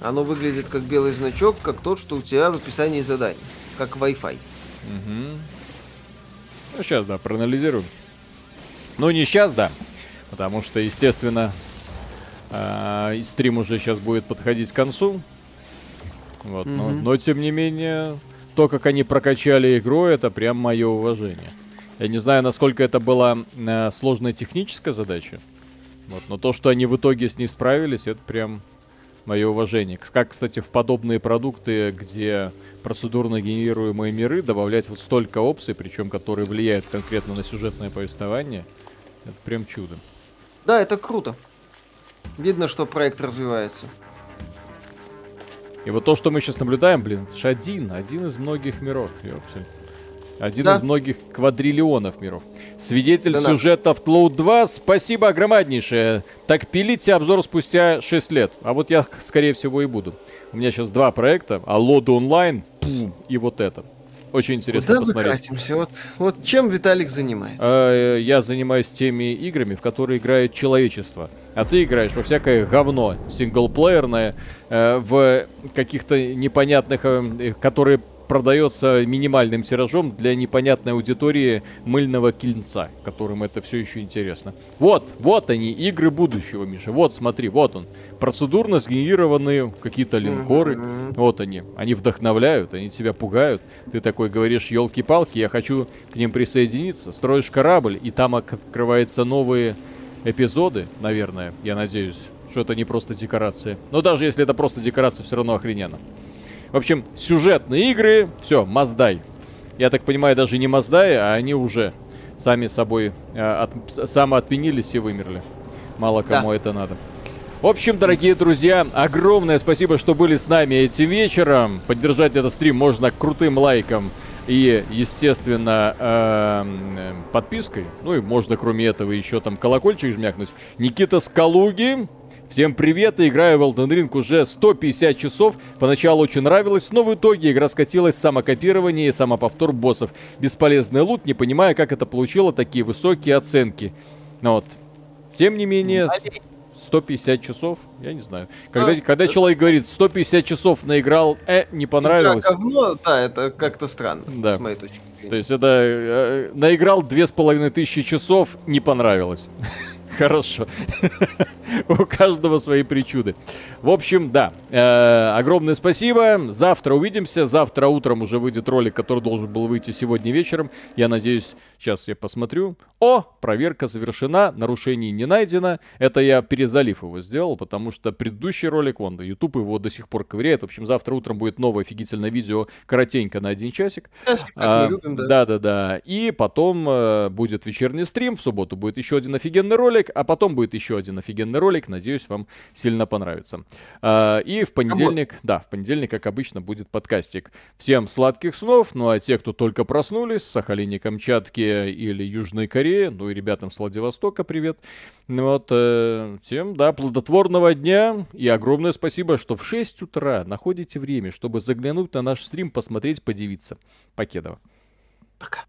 Оно выглядит как белый значок, как тот, что у тебя в описании заданий. Как Wi-Fi. Угу. Ну, сейчас, да, проанализируем. Ну, не сейчас, да. Потому что, естественно, а, и стрим уже сейчас будет подходить к концу. Вот, но, Мгм. но, тем не менее, то, как они прокачали игру, это прям мое уважение. Я не знаю, насколько это была э, сложная техническая задача. Вот, но то, что они в итоге с ней справились, это прям мое уважение. Как, кстати, в подобные продукты, где процедурно генерируемые миры, добавлять вот столько опций, причем которые влияют конкретно на сюжетное повествование, это прям чудо. Да, это круто. Видно, что проект развивается. И вот то, что мы сейчас наблюдаем, блин, это же один, один из многих миров, ёпсель. Один Да. из многих квадриллионов миров. Свидетель Да сюжета в Cloud 2, спасибо огромнейшее. Так пилите обзор спустя 6 лет. А вот я, скорее всего, и буду. У меня сейчас два проекта, а Лода онлайн пум, и вот это. Очень интересно Куда мы посмотреть. катимся? Вот, вот чем Виталик занимается? А, я занимаюсь теми играми, в которые играет человечество. А ты играешь во всякое говно синглплеерное, э, в каких-то непонятных, э, которые продается минимальным тиражом для непонятной аудитории мыльного кинца, которым это все еще интересно. Вот, вот они, игры будущего, Миша. Вот, смотри, вот он. Процедурно сгенерированные какие-то линкоры. Вот они. Они вдохновляют, они тебя пугают. Ты такой говоришь, елки-палки, я хочу к ним присоединиться. Строишь корабль, и там открываются новые эпизоды, наверное, я надеюсь, что это не просто декорация. Но даже если это просто декорация, все равно охрененно. В общем, сюжетные игры, все, Маздай. Я так понимаю, даже не Маздай, а они уже сами собой э, от, самоотменились и вымерли. Мало Да. кому это надо. В общем, дорогие друзья, огромное спасибо, что были с нами этим вечером. Поддержать этот стрим можно крутым лайком и, естественно, э, подпиской. Ну и можно, кроме этого, еще там колокольчик жмякнуть. Никита Скалуги, Всем привет, я играю в Elden Ring уже 150 часов. Поначалу очень нравилось, но в итоге игра скатилась в самокопирование и самоповтор боссов. Бесполезный лут, не понимая, как это получило такие высокие оценки. Вот. Тем не менее, 150 часов, я не знаю. Когда, а, когда человек говорит 150 часов наиграл, э, не понравилось. Да, говно, да, это как-то странно, да. с моей точки зрения. То есть это э, наиграл две с половиной тысячи часов, не понравилось. Хорошо. У каждого свои причуды. В общем, да. Э, огромное спасибо. Завтра увидимся. Завтра утром уже выйдет ролик, который должен был выйти сегодня вечером. Я надеюсь, сейчас я посмотрю. О, проверка завершена, нарушений не найдено. Это я перезалив его сделал, потому что предыдущий ролик, вон, YouTube его до сих пор ковыряет. В общем, завтра утром будет новое офигительное видео, коротенько на один часик. А, любим, да. Да-да-да. И потом э, будет вечерний стрим, в субботу будет еще один офигенный ролик, а потом будет еще один офигенный ролик. Надеюсь, вам сильно понравится. А, и в понедельник, вот. да, в понедельник, как обычно, будет подкастик. Всем сладких снов, ну а те, кто только проснулись, Сахалине, Камчатке или Южной Корее, Кореи, ну и ребятам с Владивостока привет. Вот, э, всем, да, плодотворного дня и огромное спасибо, что в 6 утра находите время, чтобы заглянуть на наш стрим, посмотреть, подивиться. Покедова. Пока.